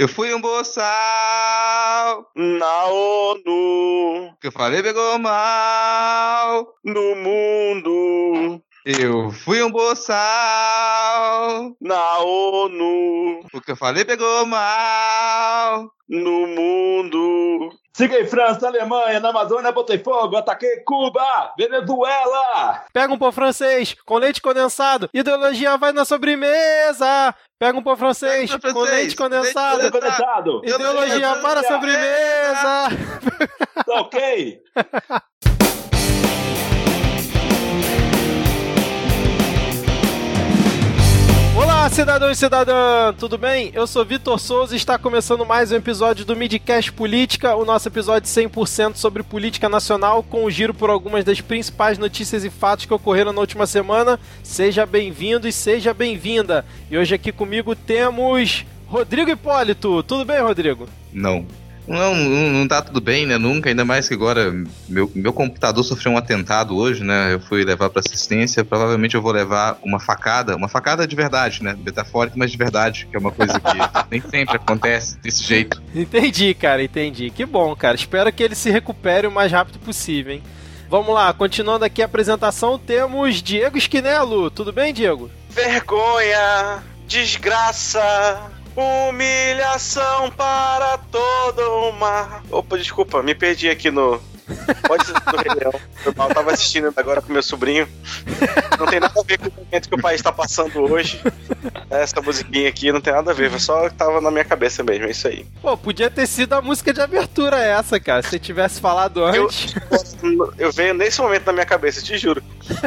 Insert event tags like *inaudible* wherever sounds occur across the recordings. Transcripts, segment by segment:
Eu fui um boçal. Na ONU. Que eu falei pegou mal. No mundo. Eu fui um boçal. Na ONU. O que eu falei pegou mal. No mundo. Siga em França, Alemanha, na Amazônia, botei fogo, ataquei Cuba, Venezuela. Pega um pão francês com leite condensado. Ideologia vai na sobremesa. Pega um pão francês, um pão com francês, leite condensado. leite Condensado. Ideologia para a sobremesa. Tá ok? *laughs* Olá, cidadão e cidadã, tudo bem? Eu sou Vitor Souza e está começando mais um episódio do Midcast Política, o nosso episódio 100% sobre política nacional, com o giro por algumas das principais notícias e fatos que ocorreram na última semana. Seja bem-vindo e seja bem-vinda. E hoje aqui comigo temos Rodrigo Hipólito. Tudo bem, Rodrigo? Não. Não, não, tá tudo bem, né? Nunca, ainda mais que agora meu, meu computador sofreu um atentado hoje, né? Eu fui levar pra assistência, provavelmente eu vou levar uma facada, uma facada de verdade, né? Metafórica, mas de verdade, que é uma coisa que *laughs* nem sempre acontece desse jeito. Entendi, cara, entendi. Que bom, cara. Espero que ele se recupere o mais rápido possível, hein? Vamos lá, continuando aqui a apresentação, temos Diego Esquinelo. Tudo bem, Diego? Vergonha. Desgraça. Humilhação para todo uma. Opa, desculpa, me perdi aqui no. Pode ser do Rei Leão. Eu mal tava assistindo agora com meu sobrinho. Não tem nada a ver com o momento que o país tá passando hoje. Essa musiquinha aqui não tem nada a ver, só tava na minha cabeça mesmo, é isso aí. Pô, podia ter sido a música de abertura essa, cara. Se tivesse falado Eu, antes. eu venho nesse momento na minha cabeça, te juro.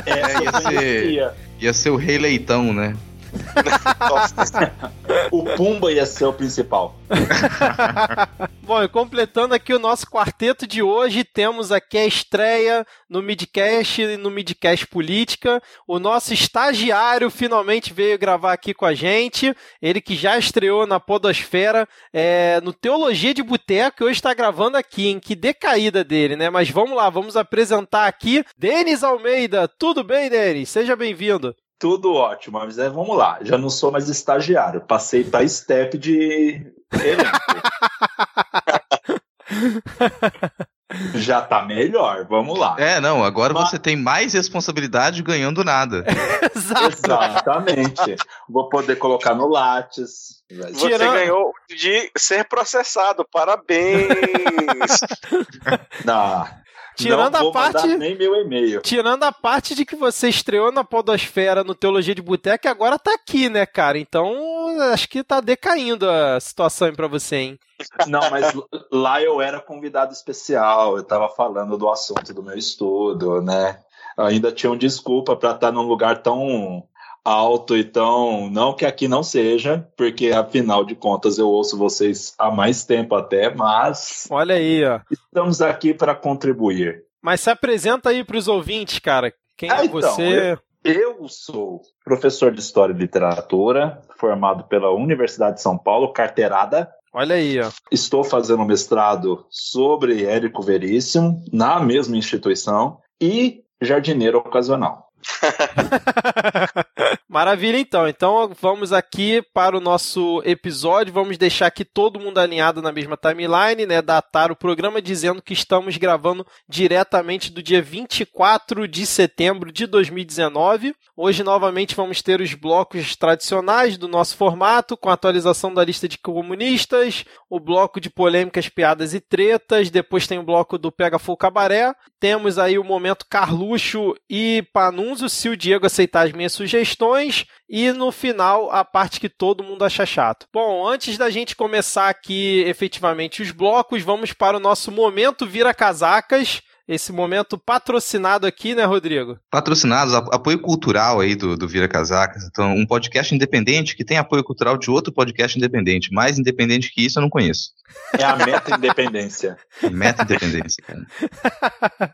É, ia ser, ia ser o Rei Leitão, né? *laughs* O Pumba ia ser o principal. *laughs* Bom, e completando aqui o nosso quarteto de hoje, temos aqui a estreia no Midcast e no Midcast Política. O nosso estagiário finalmente veio gravar aqui com a gente. Ele que já estreou na Podosfera, é, no Teologia de Boteco, e hoje está gravando aqui, em que decaída dele, né? Mas vamos lá, vamos apresentar aqui Denis Almeida. Tudo bem, Denis? Seja bem-vindo. Tudo ótimo, mas é, vamos lá. Já não sou mais estagiário. Passei para step de elenco. *laughs* Já tá melhor, vamos lá. É, não, agora Mas- você tem mais responsabilidade ganhando nada. *laughs* Exatamente. Vou poder colocar no Lattes. Você Tirando- ganhou de ser processado, parabéns! *laughs* Não, Tirando não a parte- nem meu e-mail. Tirando a parte de que você estreou na Podosfera no Teologia de Boteco e agora tá aqui, né, cara? Então, acho que tá decaindo a situação aí pra você, hein? Não, mas lá eu era convidado especial, eu tava falando do assunto do meu estudo, né? Ainda tinham desculpa para estar num lugar tão alto e tão. Não que aqui não seja, porque afinal de contas eu ouço vocês há mais tempo até, mas Olha aí, ó. estamos aqui para contribuir. Mas se apresenta aí pros ouvintes, cara. Quem Ah, é então, você? Eu sou professor de História e Literatura, formado pela Universidade de São Paulo, carteirada. Olha aí, ó. Estou fazendo um mestrado sobre Érico Veríssimo, na mesma instituição, e jardineiro ocasional. *laughs* Maravilha, então. Então vamos aqui para o nosso episódio. Vamos deixar aqui todo mundo alinhado na mesma timeline, né? Datar o programa dizendo que estamos gravando diretamente do dia 24 de setembro de 2019. Hoje, novamente, vamos ter os blocos tradicionais do nosso formato, com a atualização da lista de comunistas, o bloco de polêmicas, piadas e tretas. Depois tem o bloco do Pega Full Cabaré. Temos aí o momento Carluxo e Panunzio, se o Diego aceitar as minhas sugestões. E no final, a parte que todo mundo acha chato. Bom, antes da gente começar aqui efetivamente os blocos, vamos para o nosso momento Vira Casacas. Esse momento patrocinado aqui, né, Rodrigo? Patrocinados, apoio cultural aí do, do Vira Casacas. Então, um podcast independente que tem apoio cultural de outro podcast independente. Mais independente que isso eu não conheço. É a meta independência. *laughs* Meta independência, cara. *laughs*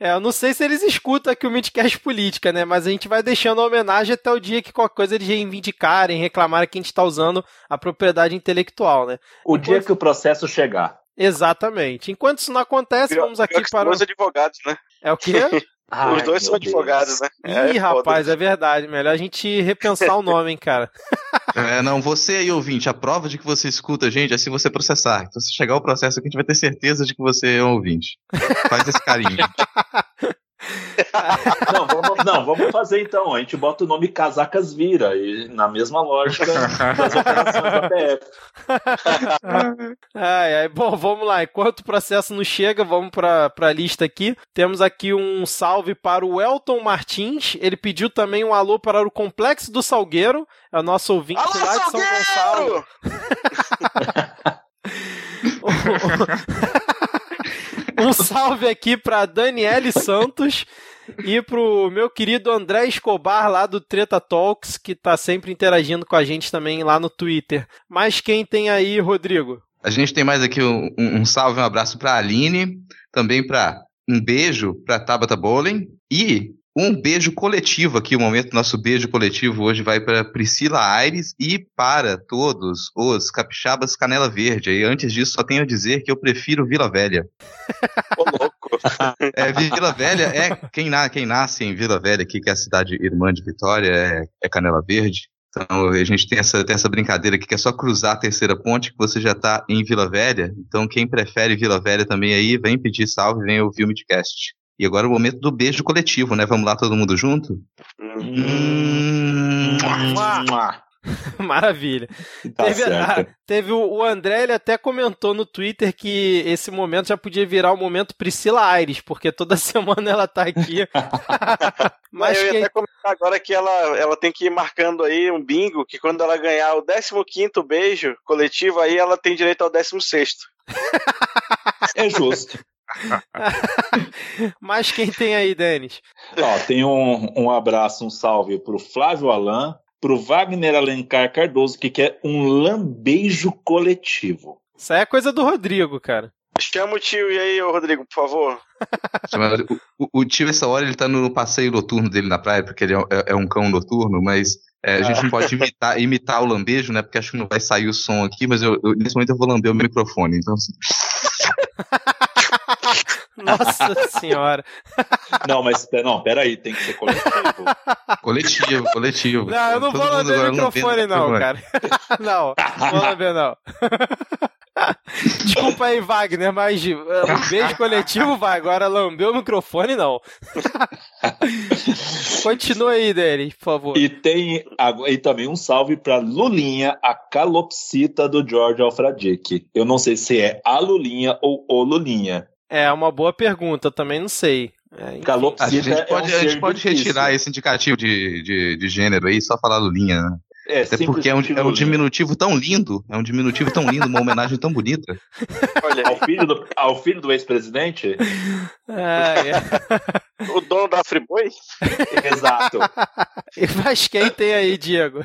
É, eu não sei se eles escutam aqui o Midcast Política, né? Mas a gente vai deixando a homenagem até o dia que qualquer coisa eles reivindicarem, reclamarem que a gente está usando a propriedade intelectual, né? O dia que o processo chegar. Exatamente. Enquanto isso não acontece, Pior- vamos aqui pior que para. os dois advogados, né? É o quê? *laughs* Os dois são advogados, né? Ih, É, rapaz, foda. é verdade. Melhor a gente repensar o nome, hein, cara. *laughs* É, não, você aí, ouvinte, a prova de que você escuta a gente é se você processar. Então, se chegar o processo aqui, a gente vai ter certeza de que você é um ouvinte. Faz esse carinho. *laughs* *laughs* não, vamos, não, vamos fazer então. A gente bota o nome Casacas Vira, e na mesma lógica das operações da PF. *laughs* ai, ai, bom, vamos lá. Enquanto o processo não chega, vamos para a lista aqui. Temos aqui um salve para o Elton Martins. Ele pediu também um alô para o Complexo do Salgueiro. É o nosso ouvinte alô, lá de São Gonçalo. *laughs* Um salve aqui para Daniele Santos e pro meu querido André Escobar lá do Treta Talks, que tá sempre interagindo com a gente também lá no Twitter. Mas quem tem aí, Rodrigo? A gente tem mais aqui um, um salve, um abraço pra Aline, também para um beijo pra Tabata Bowling e um beijo coletivo aqui, o momento nosso beijo coletivo hoje vai para Priscila Aires e para todos os capixabas Canela Verde. E antes disso, só tenho a dizer que eu prefiro Vila Velha. *laughs* Ô, louco! *laughs* É, Vila Velha é quem, na, quem nasce em Vila Velha, aqui, que é a cidade irmã de Vitória, é, é Canela Verde. Então a gente tem essa, tem essa brincadeira aqui que é só cruzar a terceira ponte que você já está em Vila Velha. Então quem prefere Vila Velha também aí, vem pedir salve, vem ouvir o Midcast. E agora é o momento do beijo coletivo, né? Vamos lá todo mundo junto? Hum. *laughs* Maravilha. Tá teve, certo. a- teve o, André, ele até comentou no Twitter que esse momento já podia virar o momento Priscila Aires, porque toda *laughs* semana ela tá aqui. *laughs* Mas eu ia quem- até comentar agora que ela, ela tem que ir marcando aí um bingo, que quando ela ganhar o 15º beijo coletivo, aí ela tem direito ao 16º. É justo. *laughs* Mas quem tem aí, Denis? Ó, tem um, um abraço, um salve pro Flávio Alain, pro Wagner Alencar Cardoso, que quer um lambejo coletivo. Isso aí é coisa do Rodrigo, cara. Chama o tio e aí, ô Rodrigo, por favor. *laughs* O- o tio, essa hora, ele tá no passeio noturno dele na praia, porque ele é, é- é um cão noturno, mas é, a gente não *laughs* pode imitar, imitar o lambejo, né? Porque acho que não vai sair o som aqui, mas eu, eu- nesse momento eu vou lamber o microfone. Então, assim, *laughs* Nossa senhora. Não, mas não, peraí, tem que ser coletivo. *laughs* coletivo, coletivo. Não, eu não Todo vou lamber o microfone, não, o cara. *laughs* Não, não vou lamber, não. Desculpa aí, Wagner, mas uh, um beijo coletivo vai. Agora lamber o microfone, não. Continua aí, Denis, por favor. E tem e também um salve pra Lulinha, a calopsita do George Alfradique. Eu não sei se é a Lulinha ou o Lulinha. É uma boa pergunta, eu também não sei. É. A gente pode, é um a gente pode retirar esse indicativo de, de, de gênero aí, só falar Lulinha, né? É, Até porque é um, é um diminutivo tão lindo, é um diminutivo tão lindo, uma homenagem tão bonita. *laughs* Olha Ao filho do, ao filho do ex-presidente? É, é. o dono da Friboi? *laughs* Exato. Mas quem tem aí, Diego?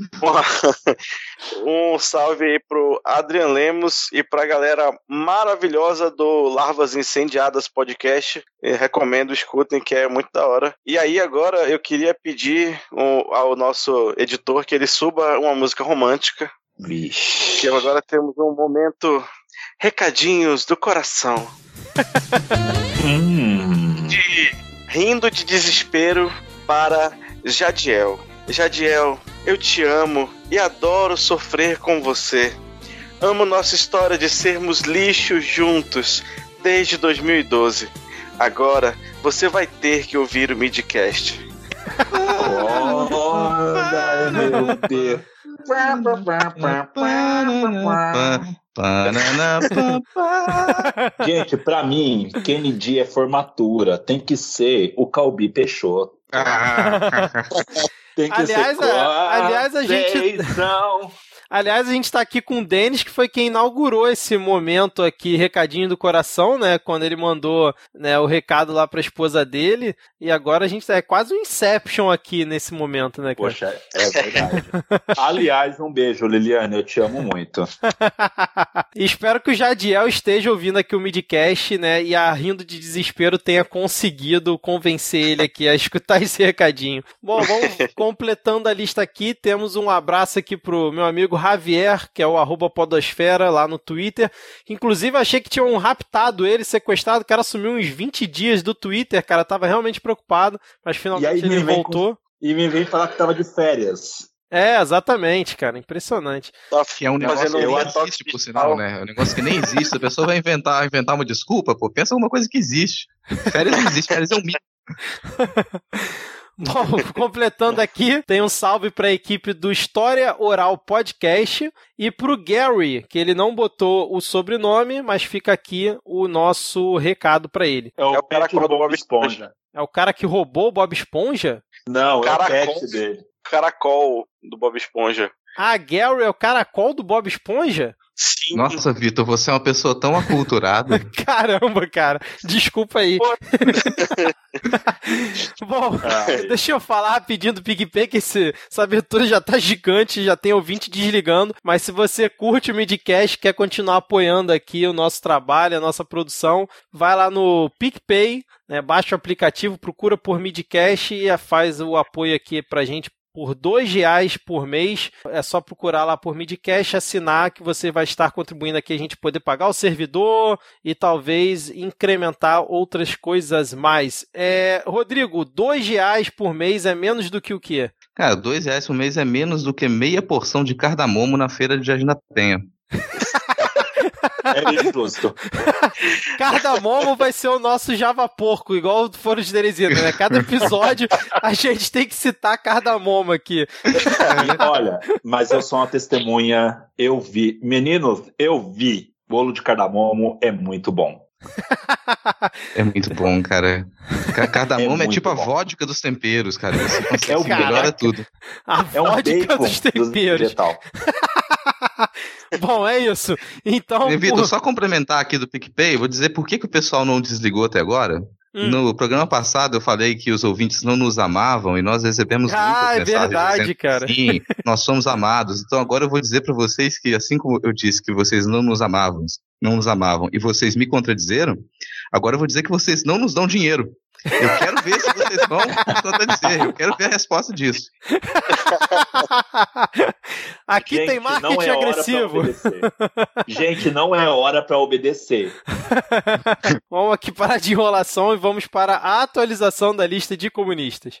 *laughs* Um salve aí pro Adrian Lemos e pra galera maravilhosa do Larvas Incendiadas Podcast. Eu recomendo, escutem, que é muito da hora. E aí, agora, eu queria pedir ao nosso editor que ele suba uma música romântica. Vixe. Que agora temos um momento Recadinhos do Coração. Hum. de rindo de desespero para Jadiel. Jadiel, eu te amo e adoro sofrer com você. Amo nossa história de sermos lixo juntos desde 2012. Agora você vai ter que ouvir o Midcast. Olha, meu Deus. Gente, pra mim, Kennedy é formatura. Tem que ser o Calbi Peixoto. *laughs* Tem que Aliás, ser. a- aliás, a gente-. Aliás, a gente tá aqui com o Denis, que foi quem inaugurou esse momento aqui, recadinho do coração, né? Quando ele mandou né, o recado lá pra esposa dele. E agora a gente tá, é quase um Inception aqui nesse momento, né, cara? Poxa, é verdade. *laughs* Aliás, um beijo, Liliane. Eu te amo muito. *laughs* Espero que o Jadiel esteja ouvindo aqui o Midcast, né? E a Rindo de Desespero tenha conseguido convencer ele aqui a escutar esse recadinho. Bom, vamos *laughs* completando a lista aqui. Temos um abraço aqui pro meu amigo Javier, que é o arroba Podosfera lá no Twitter. Inclusive, achei que tinham raptado ele, sequestrado. O cara sumiu uns 20 dias do Twitter, cara. Tava realmente preocupado, mas E finalmente aí ele vem com- voltou. E me vem falar que tava de férias. É, exatamente, cara. Impressionante. Que é um negócio que nem existe, por digital. sinal, né? É um negócio que nem existe. A pessoa vai inventar, inventar uma desculpa, pô. Pensa alguma coisa que existe. Férias não existe, férias é um mito. *laughs* Bom, *laughs* completando aqui, tem um salve para a equipe do História Oral Podcast e pro Gary, que ele não botou o sobrenome, mas fica aqui o nosso recado para ele. É o, É o cara pet do do Bob Esponja. É o cara que roubou o Bob Esponja? Não, é o pet dele. Caracol do Bob Esponja. Ah, Gary é o caracol do Bob Esponja? Sim. Nossa, Vitor, você é uma pessoa tão aculturada. *laughs* Caramba, cara. Desculpa aí. *laughs* Bom, Ai. deixa eu falar rapidinho do PicPay, que esse, essa abertura já tá gigante, já tem ouvinte desligando. Mas se você curte o Midcast, quer continuar apoiando aqui o nosso trabalho, a nossa produção, vai lá no PicPay, né, baixa o aplicativo, procura por Midcast e faz o apoio aqui pra gente por dois reais por mês. É só procurar lá por Midcast, assinar que você vai estar contribuindo aqui a gente poder pagar o servidor e talvez incrementar outras coisas mais. É, Rodrigo, dois reais por mês é menos do que o quê? Cara, dois reais por mês é menos do que meia porção de cardamomo na feira de Jardim da Penha. *laughs* É injusto. *laughs* Cardamomo vai ser o nosso Java Porco, igual o Foro de Teresina, né? Cada episódio *laughs* a gente tem que citar cardamomo aqui. *laughs* Olha, mas eu sou uma testemunha. Eu vi. Meninos, eu vi. Bolo de cardamomo é muito bom. É muito bom, cara. Ca- Cardamomo é, muito tipo a bom. vodka dos temperos, cara. Você É o se melhora tudo. A É um vodka bacon dos temperos. vegetal. *laughs* Bom, é isso. Então, Vitor, por- só complementar aqui do PicPay, vou dizer por que, que o pessoal não desligou até agora. Hum. No programa passado eu falei que os ouvintes não nos amavam e nós recebemos Ah, é muitas mensagens verdade, dizendo cara. Sim, nós somos amados. Então agora eu vou dizer pra vocês que assim como eu disse que vocês não nos amavam, não nos amavam e vocês me contradizeram, agora eu vou dizer que vocês não nos dão dinheiro. Eu quero ver se vocês vão contradizer. Eu quero ver a resposta disso. *laughs* Aqui Gente, tem não marketing é agressivo. Gente, não é hora pra obedecer. *laughs* Vamos aqui parar de enrolação e vamos para a atualização da lista de comunistas.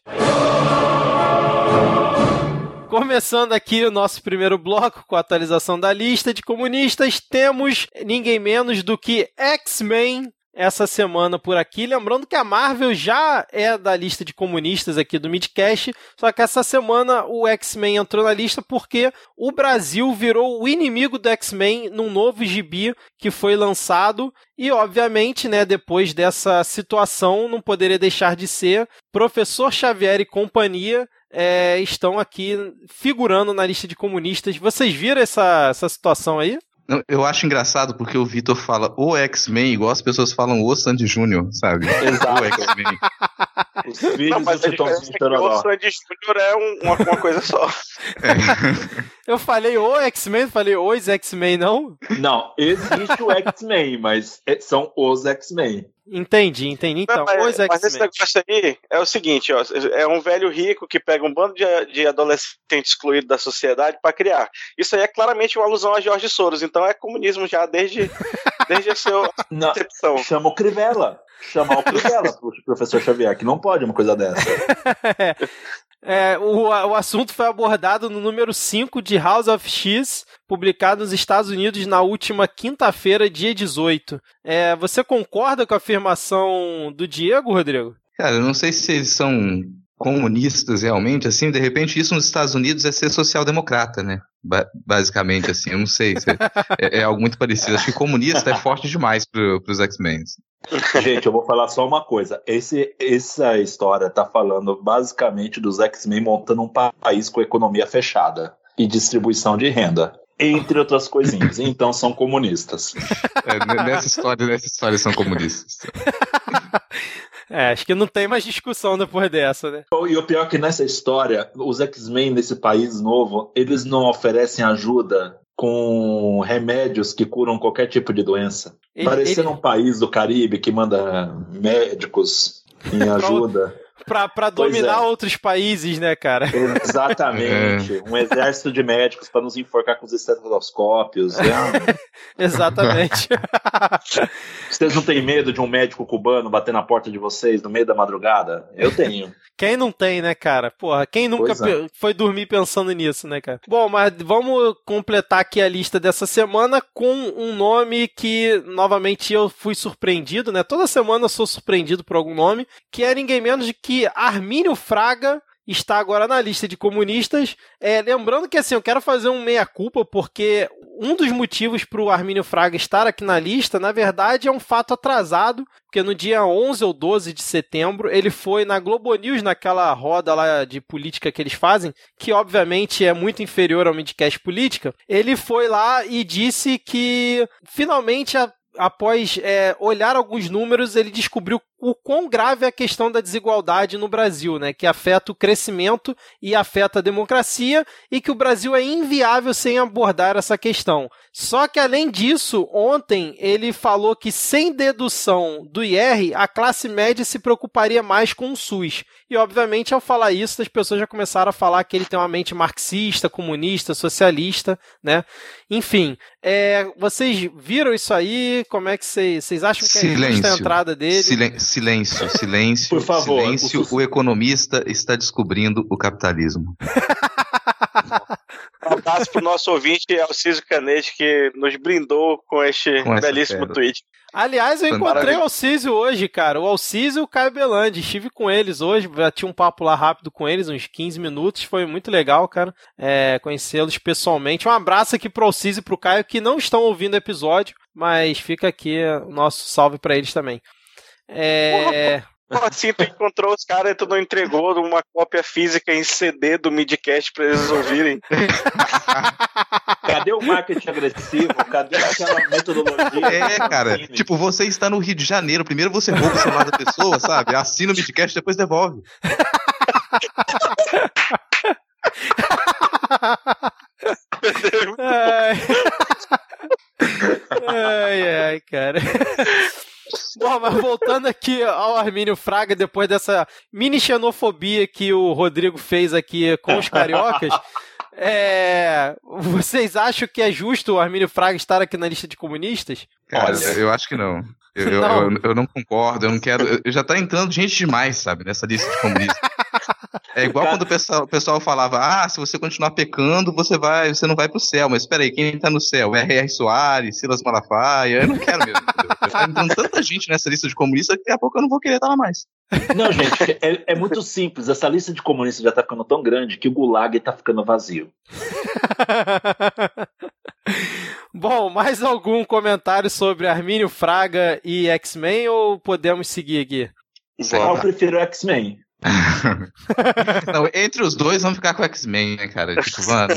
Começando aqui o nosso primeiro bloco com a atualização da lista de comunistas, temos ninguém menos do que X-Men essa semana por aqui. Lembrando que a Marvel já é da lista de comunistas aqui do Midcast, só que essa semana o X-Men entrou na lista porque o Brasil virou o inimigo do X-Men num novo gibi que foi lançado e, obviamente, né, depois dessa situação, não poderia deixar de ser Professor Xavier e companhia é, estão aqui figurando na lista de comunistas. Vocês viram essa, essa situação aí? Não, Eu acho engraçado porque o Vitor fala o X-Men igual as pessoas falam o Sandy Júnior, sabe? Exato. O X-Men. Os filhos Não, mas do Chitãozinho é que o. Sandy Júnior é um- uma, uma coisa só. Eu falei o X-Men, falei os X-Men, não? Não, existe o X-Men, mas é- são os X-Men. Entendi, entendi. Então, Não, mas, os mas esse negócio aí é o seguinte, ó, é um velho rico que pega um bando de, de adolescentes excluídos da sociedade para criar. Isso aí é claramente uma alusão a Jorge Soros, então é comunismo já desde, desde a sua *laughs* concepção. chama o Crivella. Chamar o Crivella *laughs* professor Xavier, que não pode uma coisa dessa. É, o, o assunto foi abordado no número 5 de House of X, publicado nos Estados Unidos na última quinta-feira, dia 18. É, você concorda com a afirmação do Diego, Rodrigo? Cara, eu não sei se eles são comunistas realmente, assim, de repente isso nos Estados Unidos é ser social-democrata, né? Ba- basicamente, assim, eu não sei. se- é, é algo muito parecido. Acho que comunista é forte demais pro, pros X-Men. Gente, eu vou falar só uma coisa. Esse, essa história tá falando basicamente dos X-Men montando um pa- país com economia fechada e distribuição de renda. Entre outras coisinhas. Então são comunistas. É, nessa história, nessa história são comunistas. *laughs* É, acho que não tem mais discussão depois dessa, né? E o pior é que nessa história, os X-Men nesse país novo, eles não oferecem ajuda com remédios que curam qualquer tipo de doença. Ele- Parecendo ele- um país do Caribe que manda médicos em *laughs* ajuda. Pra, pra dominar é. outros países, né, cara? Exatamente. *laughs* É. Um exército de médicos para nos enforcar com os estetoscópios. Né? *laughs* Exatamente. *laughs* Vocês não têm medo de um médico cubano bater na porta de vocês no meio da madrugada? Eu tenho. Quem não tem, né, cara? Porra, quem nunca é. foi dormir pensando nisso, né, cara? Bom, mas vamos completar aqui a lista dessa semana com um nome que, novamente, eu fui surpreendido, né? Toda semana eu sou surpreendido por algum nome, que é ninguém menos de que Armínio Fraga está agora na lista de comunistas. É, lembrando que assim, eu quero fazer um meia-culpa, porque um dos motivos para o Armínio Fraga estar aqui na lista, na verdade, é um fato atrasado, porque no dia 11 ou 12 de setembro ele foi na Globo News, naquela roda lá de política que eles fazem, que obviamente é muito inferior ao Midcast Política. Ele foi lá e disse que finalmente a após é, olhar alguns números, ele descobriu o quão grave é a questão da desigualdade no Brasil, né? Que afeta o crescimento e afeta a democracia e que o Brasil é inviável sem abordar essa questão. Só que além disso, ontem ele falou que sem dedução do IR, a classe média se preocuparia mais com o SUS. E obviamente, ao falar isso, as pessoas já começaram a falar que ele tem uma mente marxista, comunista, socialista, né? Enfim, é, vocês viram isso aí? Como é que vocês, vocês acham que é a entrada dele? Silêncio silêncio, *laughs* silêncio. Por favor. Silêncio, o, o economista está descobrindo o capitalismo. *laughs* Um abraço pro nosso ouvinte Alciso Canete, que nos brindou com este com belíssimo tweet. Aliás, eu encontrei o Alcísio hoje, cara. O Alcísio e o Caio Belandi. Estive com eles hoje, bati um papo lá rápido com eles, uns 15 minutos. Foi muito legal, cara, é, conhecê-los pessoalmente. Um abraço aqui pro Alcísio e pro Caio, que não estão ouvindo o episódio, mas fica aqui o nosso salve para eles também. É. Como assim tu encontrou os caras e tu não entregou uma cópia física em CD do Midcast pra eles ouvirem? *laughs* Cadê o marketing agressivo? Cadê aquela metodologia? É, cara. Tipo, você está no Rio de Janeiro. Primeiro você rouba o celular da pessoa, sabe? Assina o Midcast depois devolve. ai. ai, ai, cara. Bom, mas voltando aqui ao Armínio Fraga, depois dessa mini xenofobia que o Rodrigo fez aqui com os cariocas, *laughs* é... vocês acham que é justo o Armínio Fraga estar aqui na lista de comunistas? Cara, eu acho que não. Eu não. Eu, eu, não concordo, eu não quero. Eu já tá entrando gente demais, sabe, nessa lista de comunistas. É igual quando o pessoal, o pessoal falava: ah, se você continuar pecando, você vai, você não vai pro céu. Mas espera aí, quem tá no céu? É R.R. Soares, Silas Malafaia. Eu não quero mesmo. tá entrando tanta gente nessa lista de comunistas que daqui a pouco eu não vou querer estar lá mais. Não, gente, é, é muito simples. Essa lista de comunistas já tá ficando tão grande que o Gulag tá ficando vazio. *laughs* Bom, mais algum comentário sobre Armínio Fraga e X-Men ou podemos seguir aqui? Eu prefiro X-Men. *laughs* *laughs* Não, entre os dois, vamos ficar com X-Men, né, cara? Tipo, mano.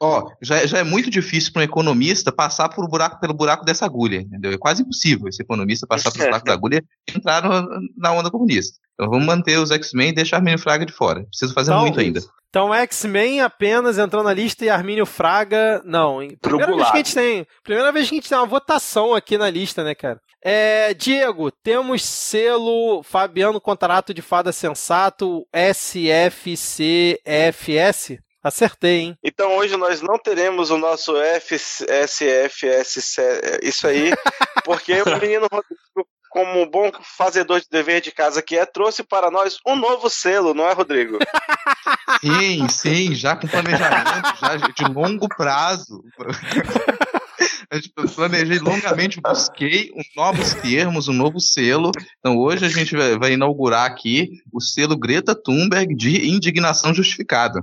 Ó, já, já é muito difícil para um economista passar por buraco, pelo buraco dessa agulha, entendeu? É quase impossível esse economista passar pelo buraco da agulha e entrar no, na onda comunista. Então vamos manter os X-Men e deixar Armínio Fraga de fora. Preciso fazer então, muito ainda. Então X-Men apenas entrando na lista e Armínio Fraga, não. Primeira vez que a gente tem, primeira vez que a gente tem uma votação aqui na lista, né, cara? É, Diego, temos selo Fabiano Contrato de Fada Sensato SFCFS? Acertei, hein? Então hoje nós não teremos o nosso FSFS, isso aí, *laughs* porque o menino Rodrigo como um bom fazedor de dever de casa que é, trouxe para nós um novo selo, não é, Rodrigo? Sim, sim, já com planejamento, já de longo prazo. *laughs* Eu planejei longamente, busquei novos termos, um novo selo. Então hoje a gente vai, vai inaugurar aqui o selo Greta Thunberg de indignação justificada.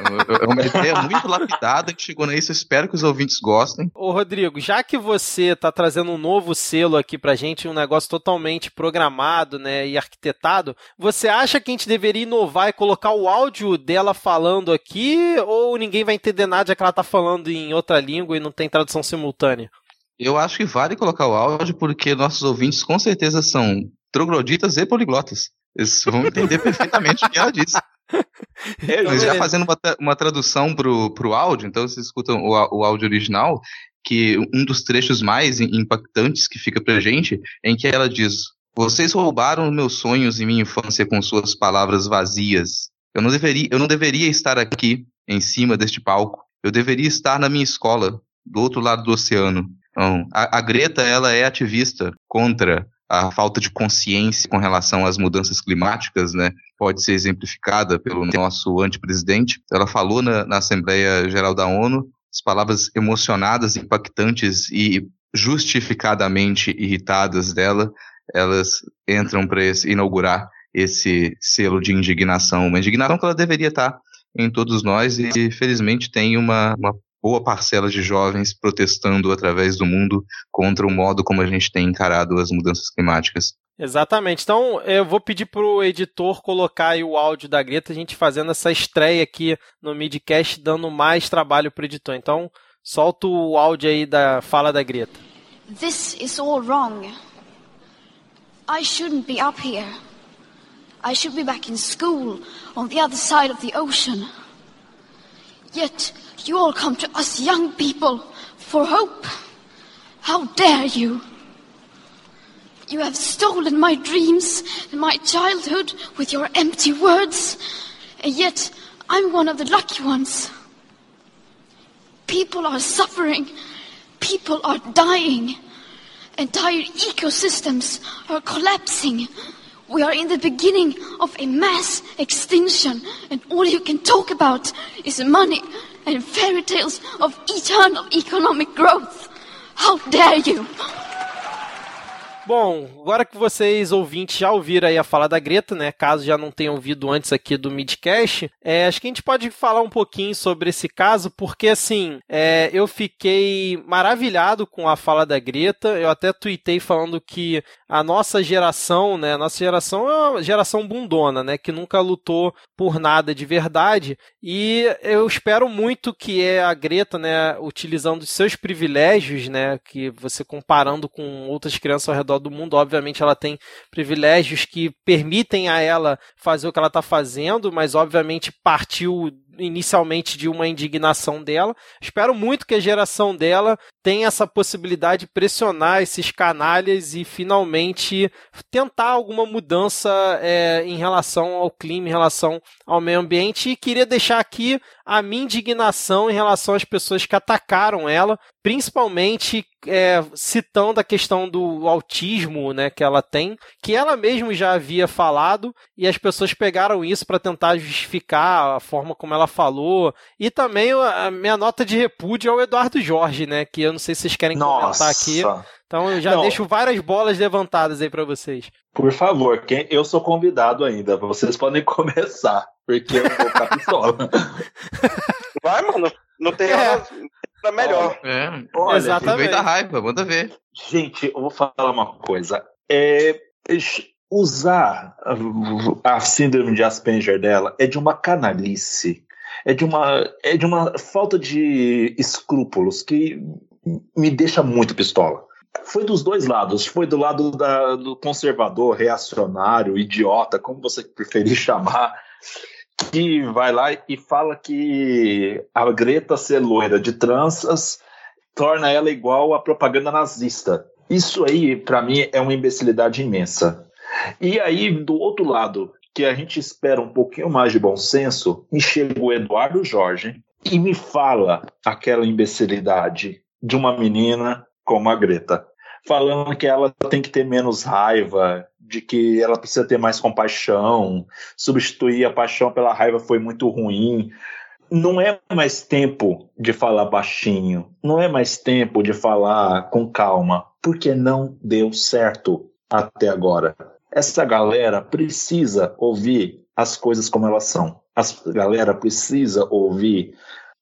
Então, é uma ideia muito lapidada que chegou nisso. Espero que os ouvintes gostem. Ô Rodrigo, já que você está trazendo um novo selo aqui pra gente, um negócio totalmente programado, né, e arquitetado, você acha que a gente deveria inovar e colocar o áudio dela falando aqui ou ninguém vai entender nada já que ela tá falando em outra língua e não tem tradução simultânea? Simultânea? Eu acho que vale colocar o áudio porque nossos ouvintes com certeza são trogloditas e poliglotas. Eles vão entender *laughs* perfeitamente o que ela disse. É, já fazendo uma, uma tradução pro, pro áudio, então vocês escutam o, o áudio original, que um dos trechos mais impactantes que fica pra gente é em que ela diz: Vocês roubaram meus sonhos e minha infância com suas palavras vazias. Eu não deveria, eu não deveria estar aqui, em cima deste palco. Eu deveria estar na minha escola, do outro lado do oceano. Então, a, a Greta, ela é ativista contra a falta de consciência com relação às mudanças climáticas, né, pode ser exemplificada pelo nosso antepresidente. Ela falou na, na Assembleia Geral da ONU as palavras emocionadas, impactantes e justificadamente irritadas dela, elas entram para inaugurar esse selo de indignação, uma indignação que ela deveria estar em todos nós e felizmente tem uma, uma boa parcela de jovens protestando através do mundo contra o modo como a gente tem encarado as mudanças climáticas. Exatamente. Então, eu vou pedir pro editor colocar aí o áudio da Greta, a gente fazendo essa estreia aqui no Midcast, dando mais trabalho pro editor. Então, solta o áudio aí da fala da Greta. This is all wrong. I shouldn't be up here. I should be back in school on the other side of the ocean. Yet you all come to us young people for hope. How dare you? You have stolen my dreams and my childhood with your empty words, and yet I'm one of the lucky ones. People are suffering, people are dying, entire ecosystems are collapsing. We are in the beginning of a mass extinction, and all you can talk about is money and fairy tales of eternal economic growth. How dare you! Bom, agora que vocês ouvintes já ouviram aí a fala da Greta, né? Caso já não tenham ouvido antes aqui do Midcast, é, acho que a gente pode falar um pouquinho sobre esse caso, porque assim, é, eu fiquei maravilhado com a fala da Greta. Eu até tuitei falando que a nossa geração, né? Nossa geração é uma geração bundona, né? Que nunca lutou por nada de verdade. E eu espero muito que é a Greta, né? Utilizando os seus privilégios, né? Que você comparando com outras crianças ao redor do mundo. Obviamente, ela tem privilégios que permitem a ela fazer o que ela está fazendo, mas obviamente partiu inicialmente de uma indignação dela. Espero muito que a geração dela tenha essa possibilidade de pressionar esses canalhas e finalmente tentar alguma mudança é, em relação ao clima, em relação ao meio ambiente. E queria deixar aqui a minha indignação em relação às pessoas que atacaram ela, principalmente é, citando a questão do autismo né, que ela tem, que ela mesma já havia falado, e as pessoas pegaram isso para tentar justificar a forma como ela falou. E também a minha nota de repúdio ao Eduardo Jorge, né? Que eu não sei se vocês querem Nossa. comentar aqui. Então eu já Não. deixo várias bolas levantadas aí para vocês. Por favor, quem, eu sou convidado ainda. Vocês podem *laughs* começar, porque eu vou ficar pistola. *laughs* Vai, mano. Não tem É. nada pra melhor. É, Olha, Exatamente. aproveita a raiva, manda ver. Gente, eu vou falar uma coisa. É, usar a, a síndrome de Asperger dela é de uma canalice, é de uma, é de uma falta de escrúpulos que me deixa muito pistola. Foi dos dois lados, foi do lado da- do conservador, reacionário, idiota, como você preferir *laughs* chamar, que vai lá e fala que a Greta ser loira de tranças torna ela igual à propaganda nazista. Isso aí, pra mim, é uma imbecilidade imensa. E aí, do outro lado, que a gente espera um pouquinho mais de bom senso, me chega o Eduardo Jorge e me fala aquela imbecilidade de uma menina como a Greta, falando que ela tem que ter menos raiva, de que ela precisa ter mais compaixão, substituir a paixão pela raiva foi muito ruim. Não é mais tempo de falar baixinho, não é mais tempo de falar com calma, porque não deu certo até agora. Essa galera precisa ouvir as coisas como elas são. A galera precisa ouvir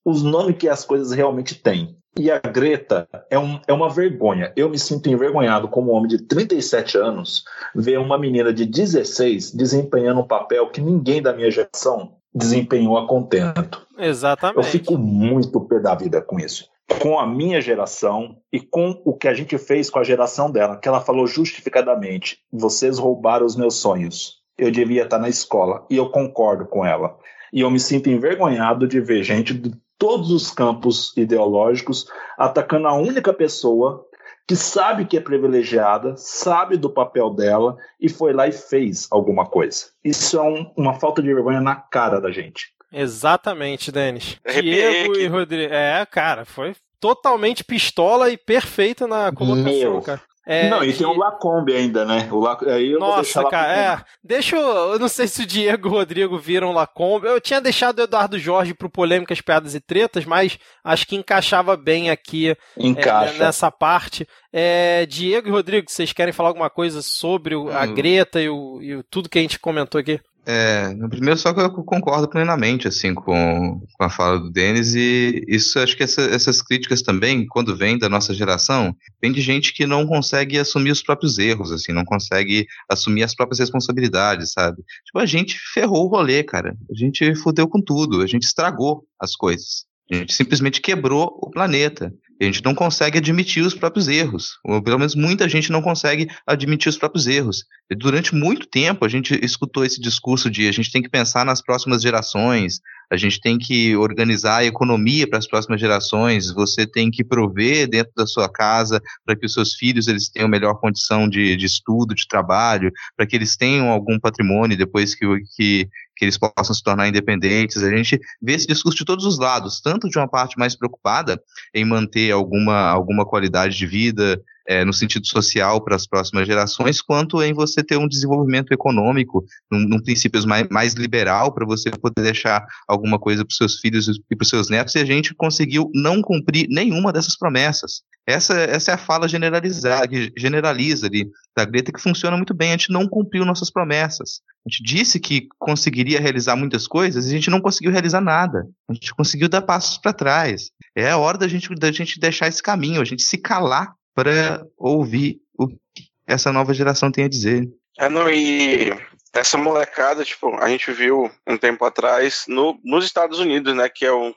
os nomes que as coisas realmente têm. E a Greta é, um, é uma vergonha. Eu me sinto envergonhado como homem de 37 anos ver uma menina de 16 desempenhando um papel que ninguém da minha geração desempenhou a contento. Eu Exatamente. fico muito pé da vida com isso. Com a minha geração e com o que a gente fez com a geração dela, que ela falou justificadamente: vocês roubaram os meus sonhos. Eu devia estar na escola. E eu concordo com ela. E eu me sinto envergonhado de ver gente todos os campos ideológicos atacando a única pessoa que sabe que é privilegiada, sabe do papel dela e foi lá e fez alguma coisa. Isso é um, uma falta de vergonha na cara da gente. Exatamente, Denis. Diego e Rodrigo. É, cara, foi totalmente pistola e perfeita na colocação, Meu. cara. É, não, e tem o Lacombe ainda, né? O La... Aí eu Nossa, cara, é. Deixa eu. Eu não sei se o Diego e o Rodrigo viram o Lacombe. Eu tinha deixado o Eduardo Jorge pro Polêmicas, Piadas e Tretas, mas acho que encaixava bem aqui é, nessa parte. É, Diego e Rodrigo, vocês querem falar alguma coisa sobre a hum. Greta e, o, e tudo que a gente comentou aqui? É, no primeiro só que eu concordo plenamente assim com, com a fala do Denis e isso acho que essa, essas críticas também quando vem da nossa geração vem de gente que não consegue assumir os próprios erros assim não consegue assumir as próprias responsabilidades sabe? Tipo a gente ferrou o rolê cara. A gente fudeu com tudo a gente estragou as coisas. A gente simplesmente quebrou o planeta. A gente não consegue admitir os próprios erros. Ou pelo menos muita gente não consegue admitir os próprios erros. E durante muito tempo a gente escutou esse discurso de a gente tem que pensar nas próximas gerações, a gente tem que organizar a economia para as próximas gerações, você tem que prover dentro da sua casa para que os seus filhos eles tenham melhor condição de, de estudo, de trabalho, para que eles tenham algum patrimônio depois que, que, que eles possam se tornar independentes. A gente vê esse discurso de todos os lados, tanto de uma parte mais preocupada em manter alguma, alguma qualidade de vida, é, no sentido social para as próximas gerações, quanto em você ter um desenvolvimento econômico, num, num princípio mais, mais liberal, para você poder deixar alguma coisa para os seus filhos e para os seus netos, e a gente conseguiu não cumprir nenhuma dessas promessas. Essa, essa é a fala generalizada, que generaliza ali da Greta, que funciona muito bem. A gente não cumpriu nossas promessas. A gente disse que conseguiria realizar muitas coisas e a gente não conseguiu realizar nada. A gente conseguiu dar passos para trás. É a hora da gente, da gente deixar esse caminho, a gente se calar para ouvir o que essa nova geração tem a dizer. É, não, e essa molecada, tipo, a gente viu um tempo atrás no, nos Estados Unidos, né, que é, um,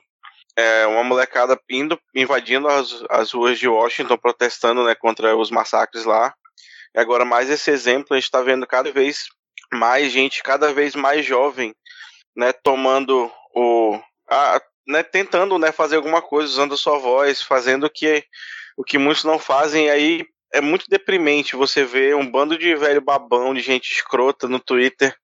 é uma molecada indo, invadindo as, as ruas de Washington, protestando, né, contra os massacres lá. E agora, mais esse exemplo, a gente está vendo cada vez mais gente, cada vez mais jovem, né, tomando o... A, né, tentando, né, fazer alguma coisa, usando a sua voz, fazendo o que o que muitos não fazem. Aí é muito deprimente você ver um bando de velho babão, de gente escrota no Twitter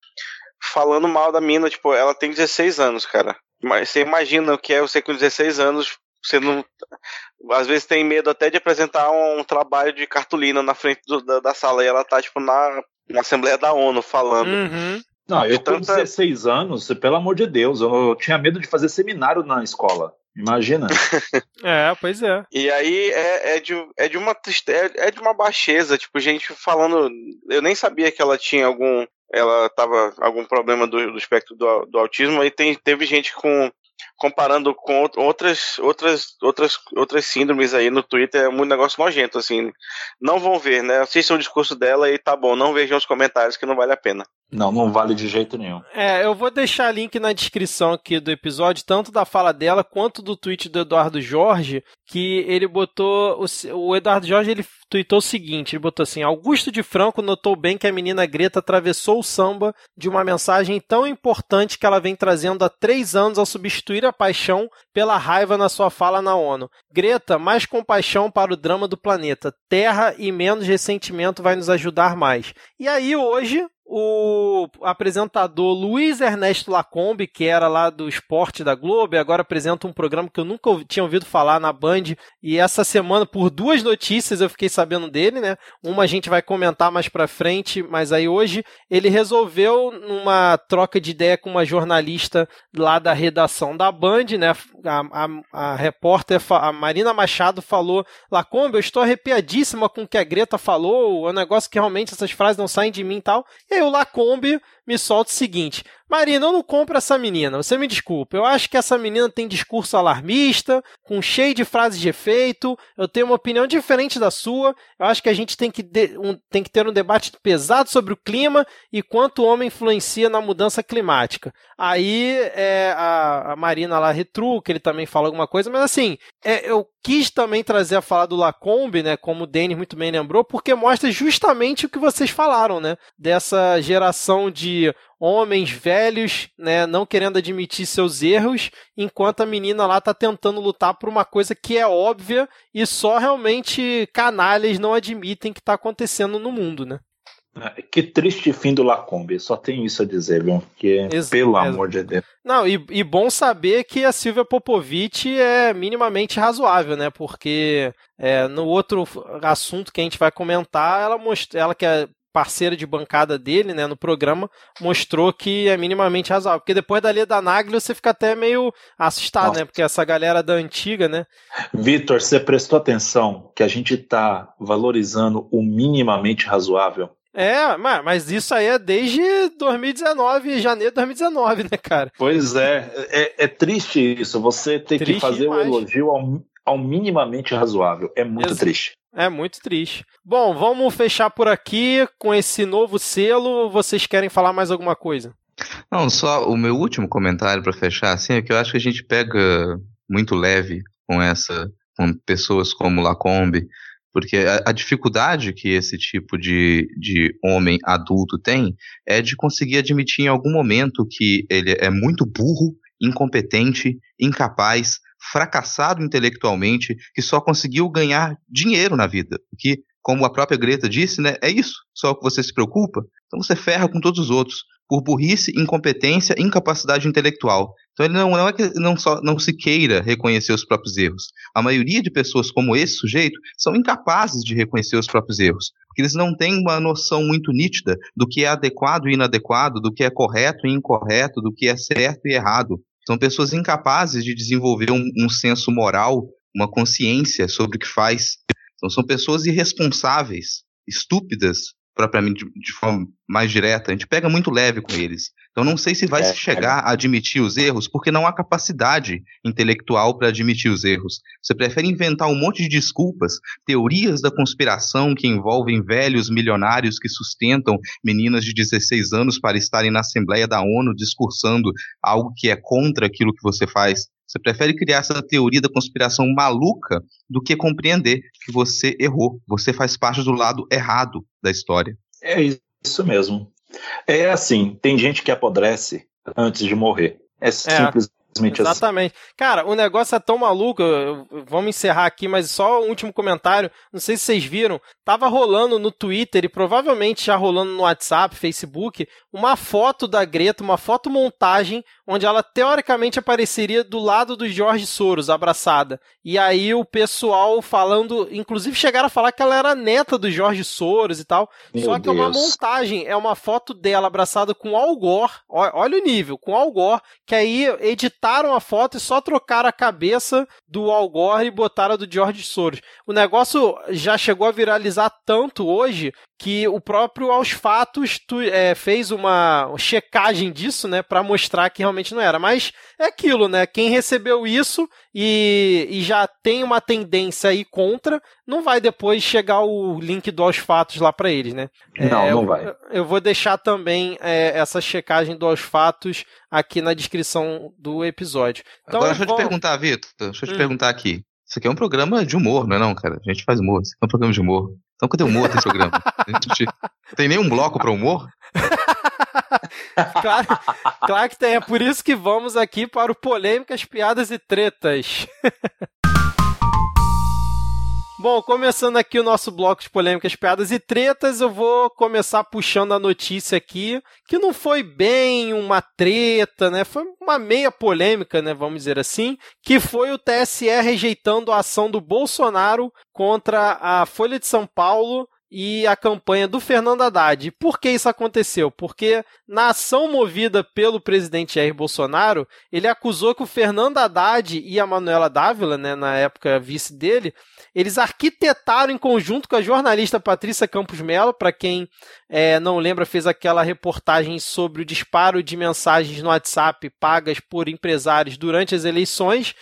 falando mal da mina. Tipo, ela tem 16 anos, cara. Mas você imagina o que é você com 16 anos, você não. Às vezes tem medo até de apresentar um, trabalho de cartolina na frente do, da, da, sala e ela tá, tipo, na, na Assembleia da ONU falando. Uhum. Não, eu com 16 anos, pelo amor de Deus, eu tinha medo de fazer seminário na escola. Imagina. *laughs* é, pois é. E aí é, é, de, é de uma tristeza, é de uma baixeza, tipo, gente falando. Eu nem sabia que ela tinha algum. Ela tava algum problema do, do espectro do, do autismo, e tem, teve gente com comparando com outras, outras, outras, outras síndromes aí no Twitter, é um negócio nojento, assim. Não vão ver, né? Assistam o discurso dela e tá bom, não vejam os comentários que não vale a pena. Não, não vale de jeito nenhum. É, eu vou deixar link na descrição aqui do episódio, tanto da fala dela quanto do tweet do Eduardo Jorge, que ele botou. O, o Eduardo Jorge ele tweetou o seguinte: ele botou assim: Augusto de Franco notou bem que a menina Greta atravessou o samba de uma mensagem tão importante que ela vem trazendo há três anos ao substituir a paixão pela raiva na sua fala na ONU. Greta, mais compaixão para o drama do planeta. Terra e menos ressentimento vai nos ajudar mais. E aí, hoje, o apresentador Luiz Ernesto Lacombe, que era lá do esporte da Globo, agora apresenta um programa que eu nunca tinha ouvido falar na Band. E essa semana, por duas notícias, eu fiquei sabendo dele, né? Uma a gente vai comentar mais pra frente, mas aí hoje ele resolveu, numa troca de ideia com uma jornalista lá da redação da Band, né? A, a, a repórter, a Marina Machado, falou: Lacombe, eu estou arrepiadíssima com o que a Greta falou, é um negócio que realmente essas frases não saem de mim e tal. E aí o Lacombe me solta o seguinte: Marina, eu não compro essa menina. Você me desculpa. Eu acho que essa menina tem discurso alarmista, com cheio de frases de efeito. Eu tenho uma opinião diferente da sua. Eu acho que a gente tem que, um, tem que ter um debate pesado sobre o clima e quanto o homem influencia na mudança climática. Aí é, a, a Marina lá retruca, ele também fala alguma coisa, mas assim, é, eu quis também trazer a fala do Lacombe, né, como o Denis muito bem lembrou, porque mostra justamente o que vocês falaram, né, dessa geração de de homens velhos, né, não querendo admitir seus erros, enquanto a menina lá tá tentando lutar por uma coisa que é óbvia e só realmente canalhas não admitem que tá acontecendo no mundo, né? É, que triste fim do Lacombe, só tenho isso a dizer, viu? Que, Ex pelo amor de Deus. Não, e, e, bom saber que a Silvia Popovic é minimamente razoável, né? Porque é, no outro assunto que a gente vai comentar, ela, most... ela que é parceira de bancada dele, né, no programa, mostrou que é minimamente razoável. Porque depois da da Nagli você fica até meio assustado, né? Nossa. né? Porque essa galera da antiga, né? Vitor, você prestou atenção que a gente está valorizando o minimamente razoável? É, mas isso aí é desde 2019, janeiro de 2019, né, cara? Pois é, é, é triste isso, você ter triste que fazer o um elogio ao, ao minimamente razoável. É muito Ex triste. É muito triste. Bom, vamos fechar por aqui com esse novo selo. Vocês querem falar mais alguma coisa? Não, só o meu último comentário para fechar, assim, é que eu acho que a gente pega muito leve com essa, com pessoas como Lacombe, porque a, a, dificuldade que esse tipo de, de homem adulto tem é de conseguir admitir em algum momento que ele é muito burro, incompetente, incapaz, fracassado intelectualmente, que só conseguiu ganhar dinheiro na vida. Que, como a própria Greta disse, né, é isso, só que você se preocupa. Então você ferra com todos os outros, por burrice, incompetência, incapacidade intelectual. Então ele não, não é que não, só, não se queira reconhecer os próprios erros. A maioria de pessoas como esse sujeito são incapazes de reconhecer os próprios erros. Porque eles não têm uma noção muito nítida do que é adequado e inadequado, do que é correto e incorreto, do que é certo e errado. São pessoas incapazes de desenvolver um, um senso moral, uma consciência sobre o que faz. Então, são pessoas irresponsáveis, estúpidas, propriamente de, de, forma mais direta. A gente pega muito leve com eles. Então não sei se vai é, chegar é. a admitir os erros, porque não há capacidade intelectual para admitir os erros. Você prefere inventar um monte de desculpas, teorias da conspiração que envolvem velhos milionários que sustentam meninas de 16 anos para estarem na Assembleia da ONU discursando algo que é contra aquilo que você faz. Você prefere criar essa teoria da conspiração maluca do que compreender que você errou. Você faz parte do lado errado da história. É isso mesmo. É assim, tem gente que apodrece antes de morrer. É, é. simples Exatamente. Assim. Cara, o negócio é tão maluco. Vamos encerrar aqui, mas só um último comentário. Não sei se vocês viram. Tava rolando no Twitter e provavelmente já rolando no WhatsApp, Facebook, uma foto da Greta, uma foto montagem, onde ela teoricamente apareceria do lado do George Soros, abraçada. E aí o pessoal falando, inclusive chegaram a falar que ela era neta do George Soros e tal. Meu só que Deus. é uma montagem, é uma foto dela abraçada com Al Gore. Olha o nível, com Al Gore, que aí editaram a foto e só trocaram a cabeça do Al Gore e botaram a do George Soros. O negócio já chegou a viralizar tanto hoje que o próprio Aos Fatos tu, é, fez uma checagem disso, né, para mostrar que realmente não era. Mas é aquilo, né? Quem recebeu isso e, e já tem uma tendência aí contra, não vai depois chegar o link do Aos Fatos lá para eles, né? Não, é, não vai. Eu, eu vou deixar também é, essa checagem do Aos Fatos aqui na descrição do episódio. Então, Agora, deixa eu te perguntar, Vitor. Deixa eu te hum. perguntar aqui. Isso aqui é um programa de humor, não é não, cara? A gente faz humor. Isso é um programa de humor. Então cadê o humor desse programa? Não tem nenhum bloco para humor? *laughs* claro, claro que tem. É por isso que vamos aqui para o Polêmicas, Piadas e Tretas. *laughs* Bom, começando aqui o nosso bloco de polêmicas, piadas e tretas, eu vou começar puxando a notícia aqui, que não foi bem uma treta, né? Foi uma meia polêmica, né? Vamos dizer assim, que foi o TSE rejeitando a ação do Bolsonaro contra a Folha de São Paulo e a campanha do Fernando Haddad. Por que isso aconteceu? Porque na ação movida pelo presidente Jair Bolsonaro, ele acusou que o Fernando Haddad e a Manuela Dávila, né, na época vice dele, eles arquitetaram em conjunto com a jornalista Patrícia Campos Melo, para quem é, não lembra, fez aquela reportagem sobre o disparo de mensagens no WhatsApp pagas por empresários durante as eleições.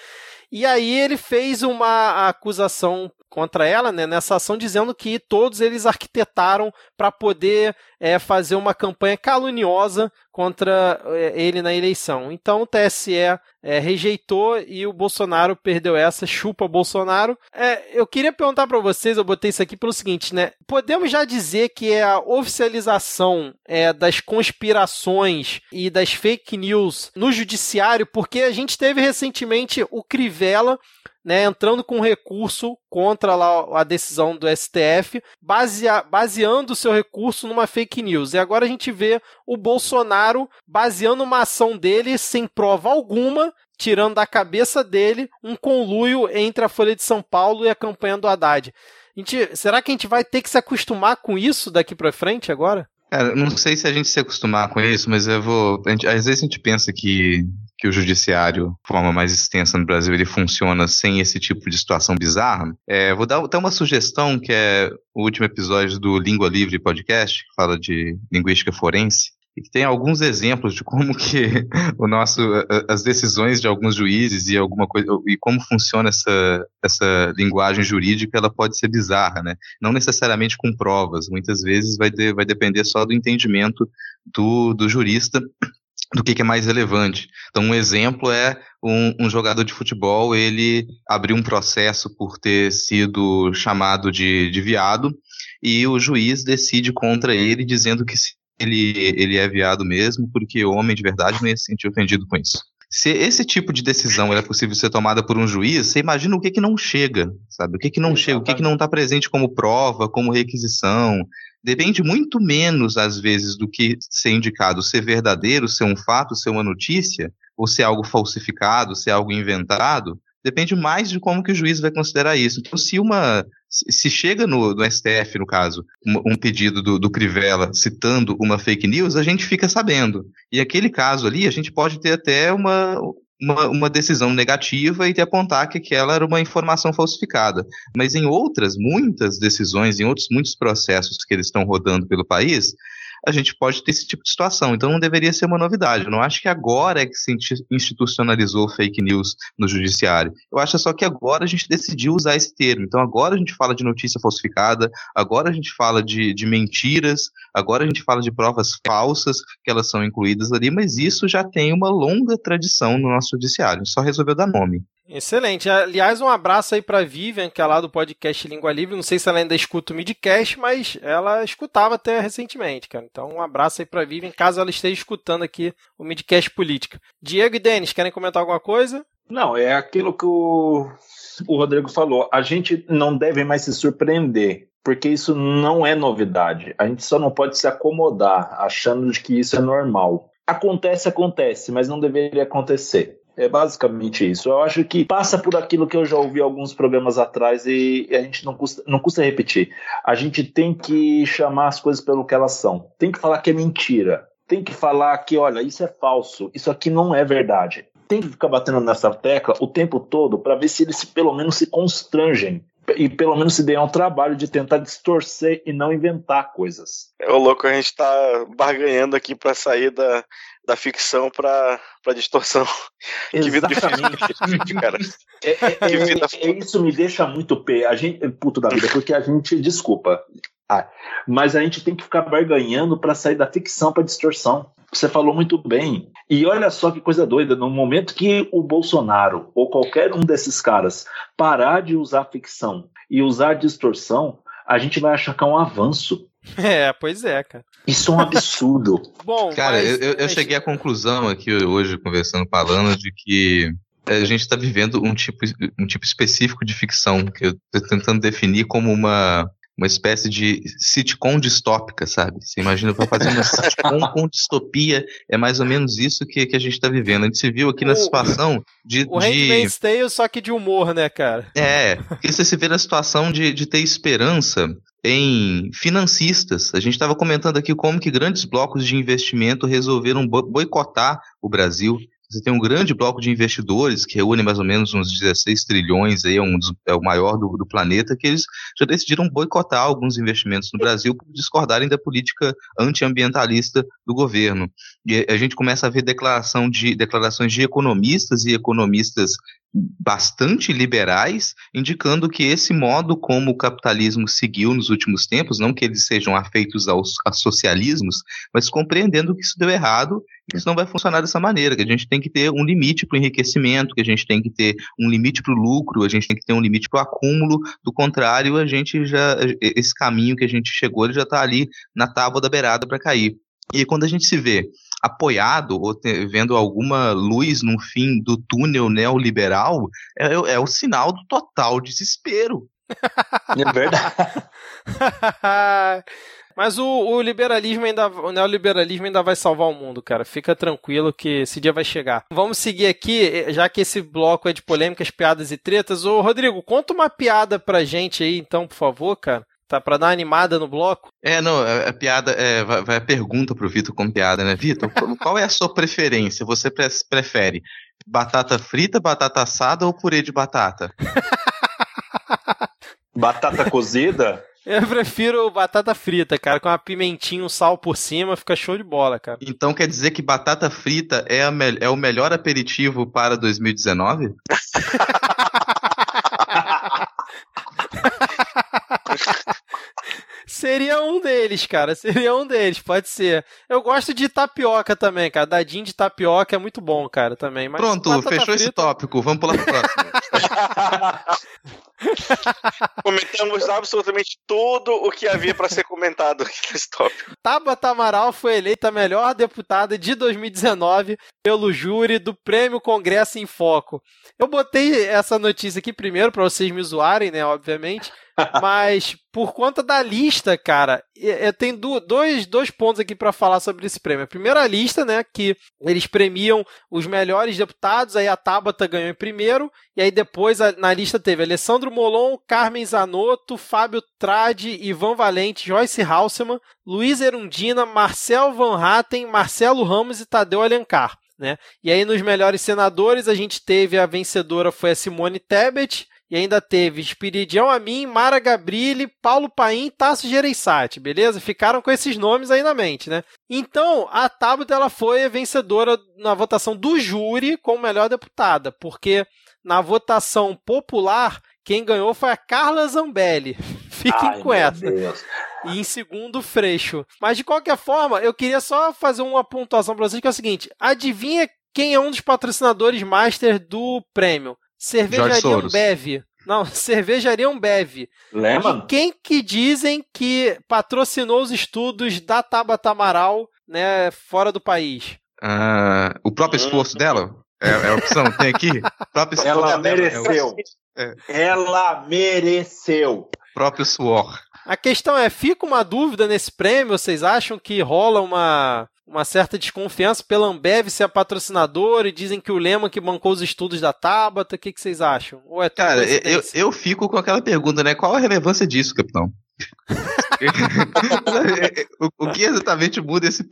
E aí ele fez uma acusação contra ela, né, nessa ação, dizendo que todos eles arquitetaram para poder é, fazer uma campanha caluniosa contra é, ele na eleição. Então o TSE é, rejeitou e o Bolsonaro perdeu essa, chupa Bolsonaro. É, eu queria perguntar para vocês, eu botei isso aqui pelo seguinte, né? Podemos já dizer que é a oficialização é, das conspirações e das fake news no judiciário, porque a gente teve recentemente o Crivella né, entrando com recurso contra lá a decisão do STF, basea, baseando o seu recurso numa fake news. E agora a gente vê o Bolsonaro baseando uma ação dele sem prova alguma, tirando da cabeça dele um conluio entre a Folha de São Paulo e a campanha do Haddad. Gente, será que a gente vai ter que se acostumar com isso daqui para frente agora? Cara, não sei se a gente se acostumar com isso, mas eu vou. Gente, às vezes a gente pensa que que o judiciário, de forma mais extensa no Brasil, ele funciona sem esse tipo de situação bizarra, é, vou dar até uma sugestão, que é o último episódio do Língua Livre Podcast, que fala de linguística forense, e que tem alguns exemplos de como *laughs* que o nosso as decisões de alguns juízes e alguma coisa e como funciona essa essa linguagem jurídica ela pode ser bizarra né? Não necessariamente com provas muitas vezes vai de, vai depender só do entendimento do, do jurista do que, que, é mais relevante. Então, um exemplo é um, um, jogador de futebol, ele abriu um processo por ter sido chamado de, de viado, e o juiz decide contra ele, dizendo que ele, ele é viado mesmo, porque o homem de verdade não ia se sentir ofendido com isso. Se esse tipo de decisão é possível ser tomada por um juiz, você imagina o que, que não chega, sabe? O que, que não Exatamente. chega, o que, que não está presente como prova, como requisição, depende muito menos, às vezes, do que ser indicado ser verdadeiro, ser um fato, ser uma notícia, ou ser algo falsificado, ser algo inventado, depende mais de como que o juiz vai considerar isso. Então, se uma se chega no, no STF, no caso, um, um pedido do, do, Crivella citando uma fake news, a gente fica sabendo. E aquele caso ali, a gente pode ter até uma, uma, uma, decisão negativa e te apontar que aquela era uma informação falsificada. Mas em outras, muitas decisões, em outros muitos processos que eles estão rodando pelo país, a gente pode ter esse tipo de situação. Então não deveria ser uma novidade. Eu não acho que agora é que se institucionalizou fake news no judiciário. Eu acho só que agora a gente decidiu usar esse termo. Então agora a gente fala de notícia falsificada, agora a gente fala de, de mentiras, agora a gente fala de provas falsas que elas são incluídas ali, mas isso já tem uma longa tradição no nosso judiciário. Só resolveu dar nome. Excelente. Aliás, um abraço aí para Vivian, que é lá do podcast Língua Livre. Não sei se ela ainda escuta o Midcast, mas ela escutava até recentemente, cara. Então, um abraço aí para Vivian, caso ela esteja escutando aqui o Midcast Política. Diego e Denis, querem comentar alguma coisa? Não, é aquilo que o, o Rodrigo falou. A gente não deve mais se surpreender, porque isso não é novidade. A gente só não pode se acomodar achando que isso é normal. Acontece, acontece, mas não deveria acontecer. É basicamente isso. Eu acho que passa por aquilo que eu já ouvi alguns programas atrás e a gente não custa, não custa repetir. A gente tem que chamar as coisas pelo que elas são. Tem que falar que é mentira. Tem que falar que, olha, isso é falso. Isso aqui não é verdade. Tem que ficar batendo nessa tecla o tempo todo para ver se eles pelo menos se constrangem e pelo menos se deem ao trabalho de tentar distorcer e não inventar coisas. É o louco, a gente tá barganhando aqui para sair da, da ficção para pra distorção. Exatamente. *laughs* Que vida difícil, cara. É, é, *laughs* que vida é, é, isso me deixa muito pé. A gente, puto da vida, porque a gente, desculpa, ah, mas a gente tem que ficar barganhando para sair da ficção para distorção. Você falou muito bem. E olha só que coisa doida, no momento que o Bolsonaro ou qualquer um desses caras parar de usar ficção e usar distorção, a gente vai achar que é um avanço. *laughs* É, pois é, cara. Isso é um absurdo. *laughs* Bom, cara, mas, eu, eu cheguei à conclusão aqui hoje, conversando com a Lana, de que a gente está vivendo um tipo, um tipo específico de ficção, que eu estou tentando definir como uma, uma espécie de sitcom distópica, sabe? Você imagina para fazer uma sitcom *laughs* com distopia, é mais ou menos isso que, que a gente está vivendo. A gente se viu aqui na situação de. O Handmaid's Tale, só que de humor, né, cara? É, porque você se vê na situação de, de ter esperança em financistas. A gente estava comentando aqui como que grandes blocos de investimento resolveram boicotar o Brasil você tem um grande bloco de investidores que reúne mais ou menos uns 16 trilhões, aí, é, um dos, é o maior do, do, planeta, que eles já decidiram boicotar alguns investimentos no Brasil por discordarem da política antiambientalista do governo. E a gente começa a ver declaração de, declarações de economistas e economistas bastante liberais, indicando que esse modo como o capitalismo seguiu nos últimos tempos, não que eles sejam afeitos aos, socialismos, mas compreendendo que isso deu errado que isso não vai funcionar dessa maneira, que a gente tem que ter um limite para o enriquecimento, que a gente tem que ter um limite para o lucro, a gente tem que ter um limite para o acúmulo, do contrário, a gente já, esse caminho que a gente chegou, ele já está ali na tábua da beirada para cair. E quando a gente se vê apoiado ou te, vendo alguma luz no fim do túnel neoliberal, é, é, é o sinal do total desespero. É verdade. *laughs* Mas o, o, liberalismo ainda, o neoliberalismo ainda vai salvar o mundo, cara. Fica tranquilo que esse dia vai chegar. Vamos seguir aqui, já que esse bloco é de polêmicas, piadas e tretas. Ô, Rodrigo, conta uma piada pra gente aí, então, por favor, cara. Tá pra dar uma animada no bloco? É, não, a, é, a piada, é, vai, vai, a pergunta pro Vitor como piada, né? Vitor, *laughs* qual é a sua preferência? Você pre prefere batata frita, batata assada ou purê de batata? *laughs* batata cozida? Eu prefiro batata frita, cara, com uma pimentinha, um sal por cima, fica show de bola, cara. Então quer dizer que batata frita é, a é o melhor aperitivo para 2019? *laughs* *laughs* Seria um deles, cara. Seria um deles, pode ser. Eu gosto de tapioca também, cara. Dadinho de tapioca é muito bom, cara, também. Mas Pronto, fechou frita... esse tópico. Vamos pular pro próximo. *laughs* *laughs* Comentamos absolutamente tudo o que havia para ser comentado aqui nesse tópico. Tabata Amaral foi eleita a melhor deputada de 2019 pelo júri do Prêmio Congresso em Foco. Eu botei essa notícia aqui primeiro para vocês me zoarem, né, obviamente. *laughs* Mas por conta da lista, cara, eu tenho dois, dois pontos aqui para falar sobre esse prêmio. A primeira lista, né, que eles premiam os melhores deputados, aí a Tabata ganhou em primeiro, e aí depois na lista teve Alessandro Molon, Carmen Zanotto, Fábio Tradi, Ivan Valente, Joyce Halseman, Luiz Erundina, Marcel Van Hatten, Marcelo Ramos e Tadeu Alencar. Né? E aí nos melhores senadores a gente teve a vencedora foi a Simone Tebet, e ainda teve Espiridião Amin, Mara Gabrilli, Paulo Paim Tasso Gereissati, beleza? Ficaram com esses nomes aí na mente, né? Então, a Tabata ela foi a vencedora na votação do júri como melhor deputada, porque na votação popular, quem ganhou foi a Carla Zambelli. *laughs* Fiquem Ai, com essa. E em segundo, Freixo. Mas de qualquer forma, eu queria só fazer uma pontuação para vocês, que é o seguinte: adivinha quem é um dos patrocinadores master do prêmio? Cervejaria Ambev. Não, *laughs* cervejaria Ambev. Lehman? E quem que dizem que patrocinou os estudos da Tabata Amaral, né, fora do país? Ah, o próprio esforço dela? É, é a opção, tem aqui? Ela mereceu. É. Ela mereceu. Próprio suor. A questão é, fica uma dúvida nesse prêmio? Vocês acham que rola uma uma certa desconfiança pela Ambev ser a patrocinadora e dizem que o Lema que bancou os estudos da Tabata. O que, que vocês acham? Ou é Cara, eu, eu fico com aquela pergunta, né? Qual a relevância disso, capitão? *laughs* o, o, que exatamente muda esse,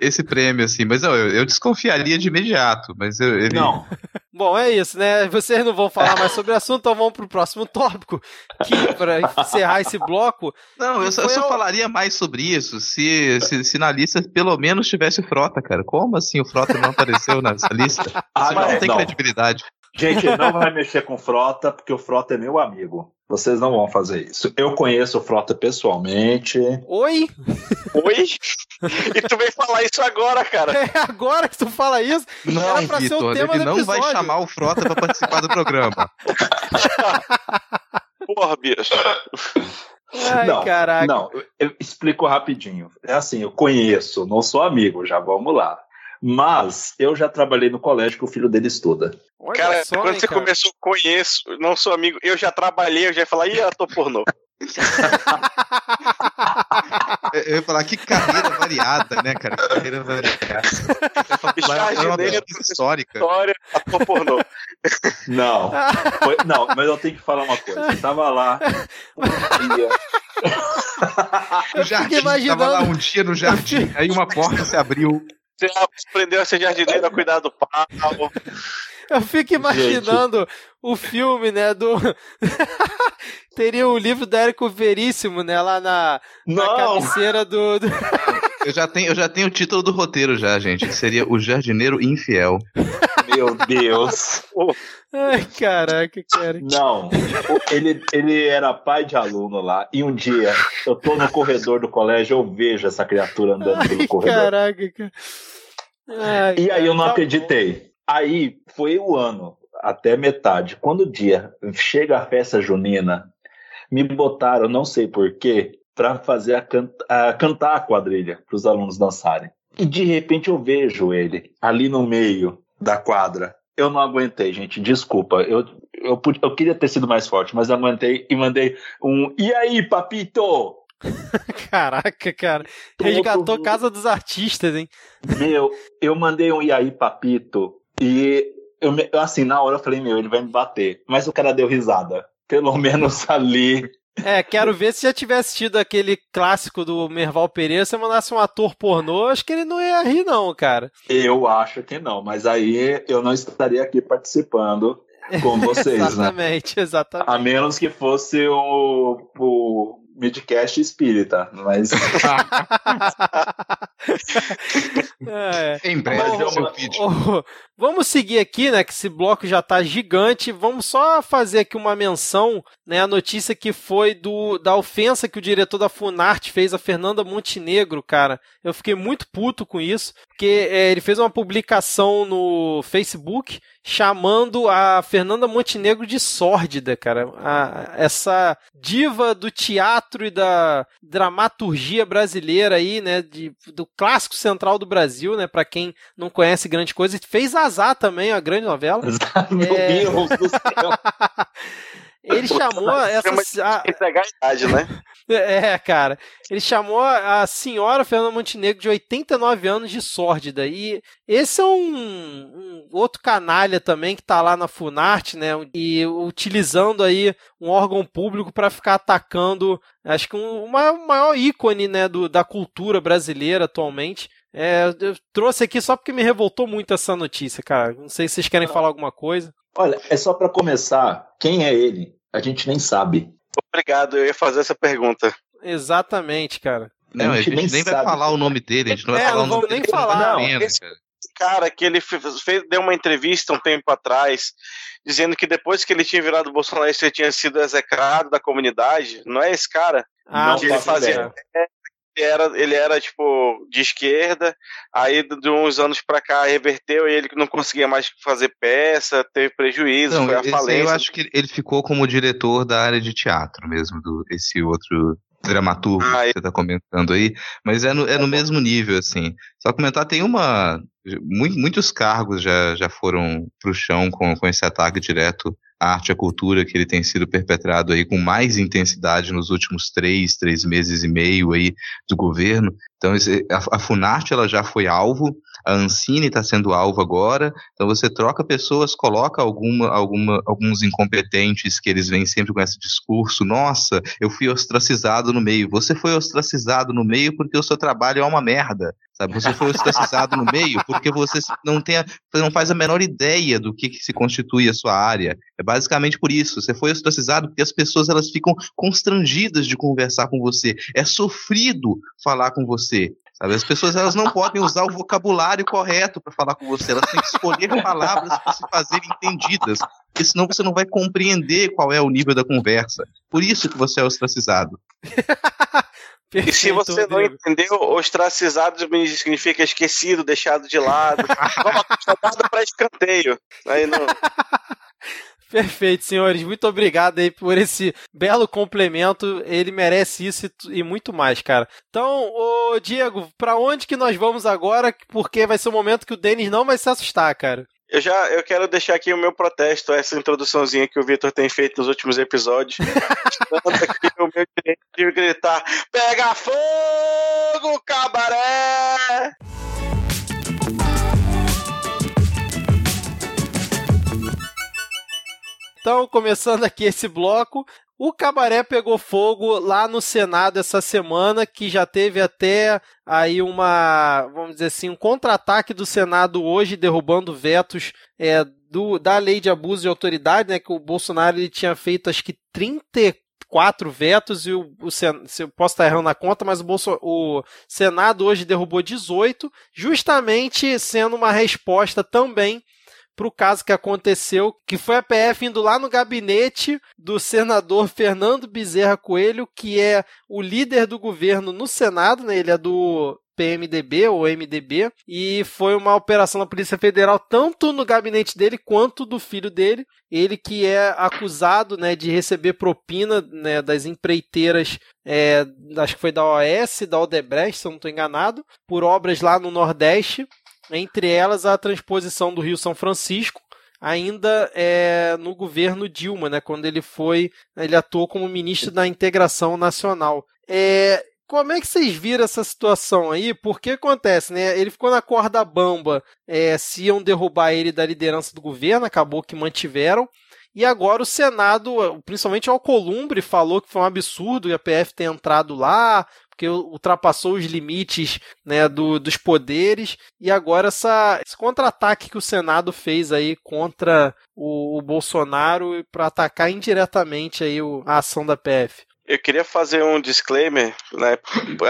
esse prêmio, assim? Mas eu, eu desconfiaria de imediato, mas eu, ele... Não. Bom, é isso, né? Vocês não vão falar mais sobre o assunto, então vamos pro próximo tópico, que para encerrar esse bloco... Não, eu só, eu só falaria mais sobre isso se, se, se, na lista pelo menos tivesse Frota, cara. Como assim o Frota não apareceu nessa lista? Ah, não, não tem não. credibilidade. Gente, não vai mexer com Frota, porque o Frota é meu amigo. Vocês não vão fazer isso. Eu conheço o Frota pessoalmente. Oi? Oi? E tu vem falar isso agora, cara? É agora que tu fala isso? Não, Vitor, ele não vai chamar o Frota para participar do programa. *laughs* Porra, bicho. Ai, não, caraca. não, eu explico rapidinho. É assim, eu conheço, não sou amigo, já vamos lá. Mas eu já trabalhei no colégio que o filho dele estuda. Olha cara, só, quando hein, você cara. começou, conheço, não sou amigo, eu já trabalhei, eu já ia falar, ih, ator pornô. *laughs* eu ia falar que carreira variada, né, cara? Carreira variada. Jardineiro, é histórica. História, ator pornô. Não, foi, não, mas eu tenho que falar uma coisa. Eu tava lá *laughs* um dia. No jardim, imaginando... tava lá um dia no jardim, aí uma porta se abriu. Você aprendeu a ser jardineiro a cuidar do pau. Eu fico *laughs* imaginando Gente. o filme, né, do... *laughs* Teria o livro do Érico Veríssimo, né, lá na, na cabeceira do... do... *laughs* Eu já tenho, eu já tenho o título do roteiro já, gente, que seria O Jardineiro Infiel. Meu Deus. Ai, caraca, cara. Não, ele, ele era pai de aluno lá, e um dia eu tô no corredor do colégio, eu vejo essa criatura andando Ai, pelo corredor. caraca, cara. Ai, E aí eu não tá acreditei. Aí foi o ano, até metade. Quando o dia chega a festa junina, me botaram, não sei porquê, para fazer a, can a cantar a quadrilha para os alunos dançarem. E de repente eu vejo ele ali no meio da quadra. Eu não aguentei, gente. Desculpa. Eu, eu, eu queria ter sido mais forte, mas eu aguentei e mandei um. E aí, papito? *laughs* Caraca, cara. Resgatou Casa dos Artistas, hein? Meu, eu mandei um e aí, papito, e eu, assim, na hora eu falei, meu, ele vai me bater. Mas o cara deu risada. Pelo *laughs* menos ali. É, quero ver se já tivesse tido aquele clássico do Merval Pereira, se eu mandasse um ator pornô, acho que ele não ia rir, não, cara. Eu acho que não, mas aí eu não estaria aqui participando com *laughs* vocês, né? exatamente, exatamente. A menos que fosse o, o Midcast espírita, mas *laughs* É. Em breve, Mas eu- seu feed. Vamos seguir aqui, né? Que esse bloco já tá gigante. Vamos só fazer aqui uma menção, né? A notícia que foi do da ofensa que o diretor da Funarte fez a Fernanda Montenegro, cara. Eu fiquei muito puto com isso, porque é, ele fez uma publicação no Facebook chamando a Fernanda Montenegro de sórdida, cara. A- essa diva do teatro e da dramaturgia brasileira aí, né? De, do clássico central do Brasil, né? Para quem não conhece grande coisa. Fez Azar também, a grande novela. *laughs* meu É. Deus do céu. *laughs* Ele chamou essa. a- idade, né? *laughs* é, cara. Ele chamou a senhora Fernanda Montenegro de 89 anos de sórdida. E esse é um, um outro canalha também que tá lá na Funarte, né? E utilizando aí um órgão público para ficar atacando, acho que um, o maior, o maior ícone, né, do, da cultura brasileira atualmente. É, eu trouxe aqui só porque me revoltou muito essa notícia, cara. Não sei se vocês querem falar alguma coisa. Olha, é só pra começar, quem é ele? A gente nem sabe. Obrigado, eu ia fazer essa pergunta. Exatamente, cara. Não, a gente, nem, vai sabe. falar o nome dele, a gente não vai É, falar não o nome vamos dele. nem falar. Não, pena, esse- cara. Cara, que ele fez, deu uma entrevista um tempo atrás, dizendo que depois que ele tinha virado bolsonarista, ele tinha sido execrado da comunidade. Não é esse cara? Ah, Não que ele fazia. ideia. Ele era, ele era, tipo, de esquerda, aí de uns anos pra cá reverteu e ele não conseguia mais fazer peça, teve prejuízo, Não, foi a aí eu falência. acho que ele ficou como diretor da área de teatro mesmo, do, esse outro dramaturgo Ah, que você tá comentando aí, mas é no, é no mesmo nível, assim. Só comentar, tem uma... mui- muitos cargos já, já foram pro chão com, com esse ataque direto à arte e à cultura que ele tem sido perpetrado aí com mais intensidade nos últimos três, três meses e meio aí do governo. Então, a, a Funarte, ela já foi alvo, a Ancine está sendo alvo agora, então você troca pessoas, coloca alguma, alguma, alguns incompetentes que eles vêm sempre com esse discurso, nossa, eu fui ostracizado no meio. Você foi ostracizado no meio porque o seu trabalho é uma merda. Sabe? Você foi ostracizado no meio porque você não, tem a, não faz a menor ideia do que, que se constitui a sua área. É basicamente por isso. Você foi ostracizado porque as pessoas elas ficam constrangidas de conversar com você. É sofrido falar com você. Sabe? As pessoas elas não podem usar o vocabulário correto para falar com você. Elas têm que escolher palavras para se fazerem entendidas. Porque senão você não vai compreender qual é o nível da conversa. Por isso que você é ostracizado. *laughs* E se você não entendeu, ostracizado significa esquecido, deixado de lado, *laughs* jogado para escanteio. Aí não, *laughs* Perfeito, senhores. Muito obrigado aí por esse belo complemento. Ele merece isso e e muito mais, cara. Então, ô Diego, pra onde que nós vamos agora? Porque vai ser o momento que o Denis não vai se assustar, cara. Eu já eu quero deixar aqui o meu protesto essa introduçãozinha que o Vitor tem feito nos últimos episódios. *laughs* Aqui o meu direito de gritar: Pega fogo, cabaré! Então, começando aqui esse bloco, o cabaré pegou fogo lá no Senado essa semana, que já teve até aí uma, vamos dizer assim, um contra-ataque do Senado hoje, derrubando vetos é, do, da lei de abuso de autoridade, né? Que o Bolsonaro ele tinha feito acho que 30 quatro vetos e o, o se eu posso estar errando na conta, mas o, Bolso, o Senado hoje derrubou 18, justamente sendo uma resposta também para o caso que aconteceu, que foi a PF indo lá no gabinete do senador Fernando Bezerra Coelho, que é o líder do governo no Senado, né? Ele é do PMDB ou MDB, e foi uma operação da Polícia Federal tanto no gabinete dele quanto do filho dele. Ele que é acusado né, de receber propina né, das empreiteiras, é, acho que foi da OS, da Odebrecht, se eu não estou enganado, por obras lá no Nordeste, entre elas a transposição do Rio São Francisco, ainda é, no governo Dilma, né, quando ele foi, ele atuou como ministro da Integração Nacional. É, como é que vocês viram essa situação aí? Porque acontece, né? Ele ficou na corda bamba é, se iam derrubar ele da liderança do governo, acabou que mantiveram. E agora o Senado, principalmente o Alcolumbre, falou que foi um absurdo a PF ter entrado lá, porque ultrapassou os limites né, do, dos poderes. E agora essa, esse contra-ataque que o Senado fez aí contra o, o Bolsonaro para atacar indiretamente aí o, a ação da PF. Eu queria fazer um disclaimer, né?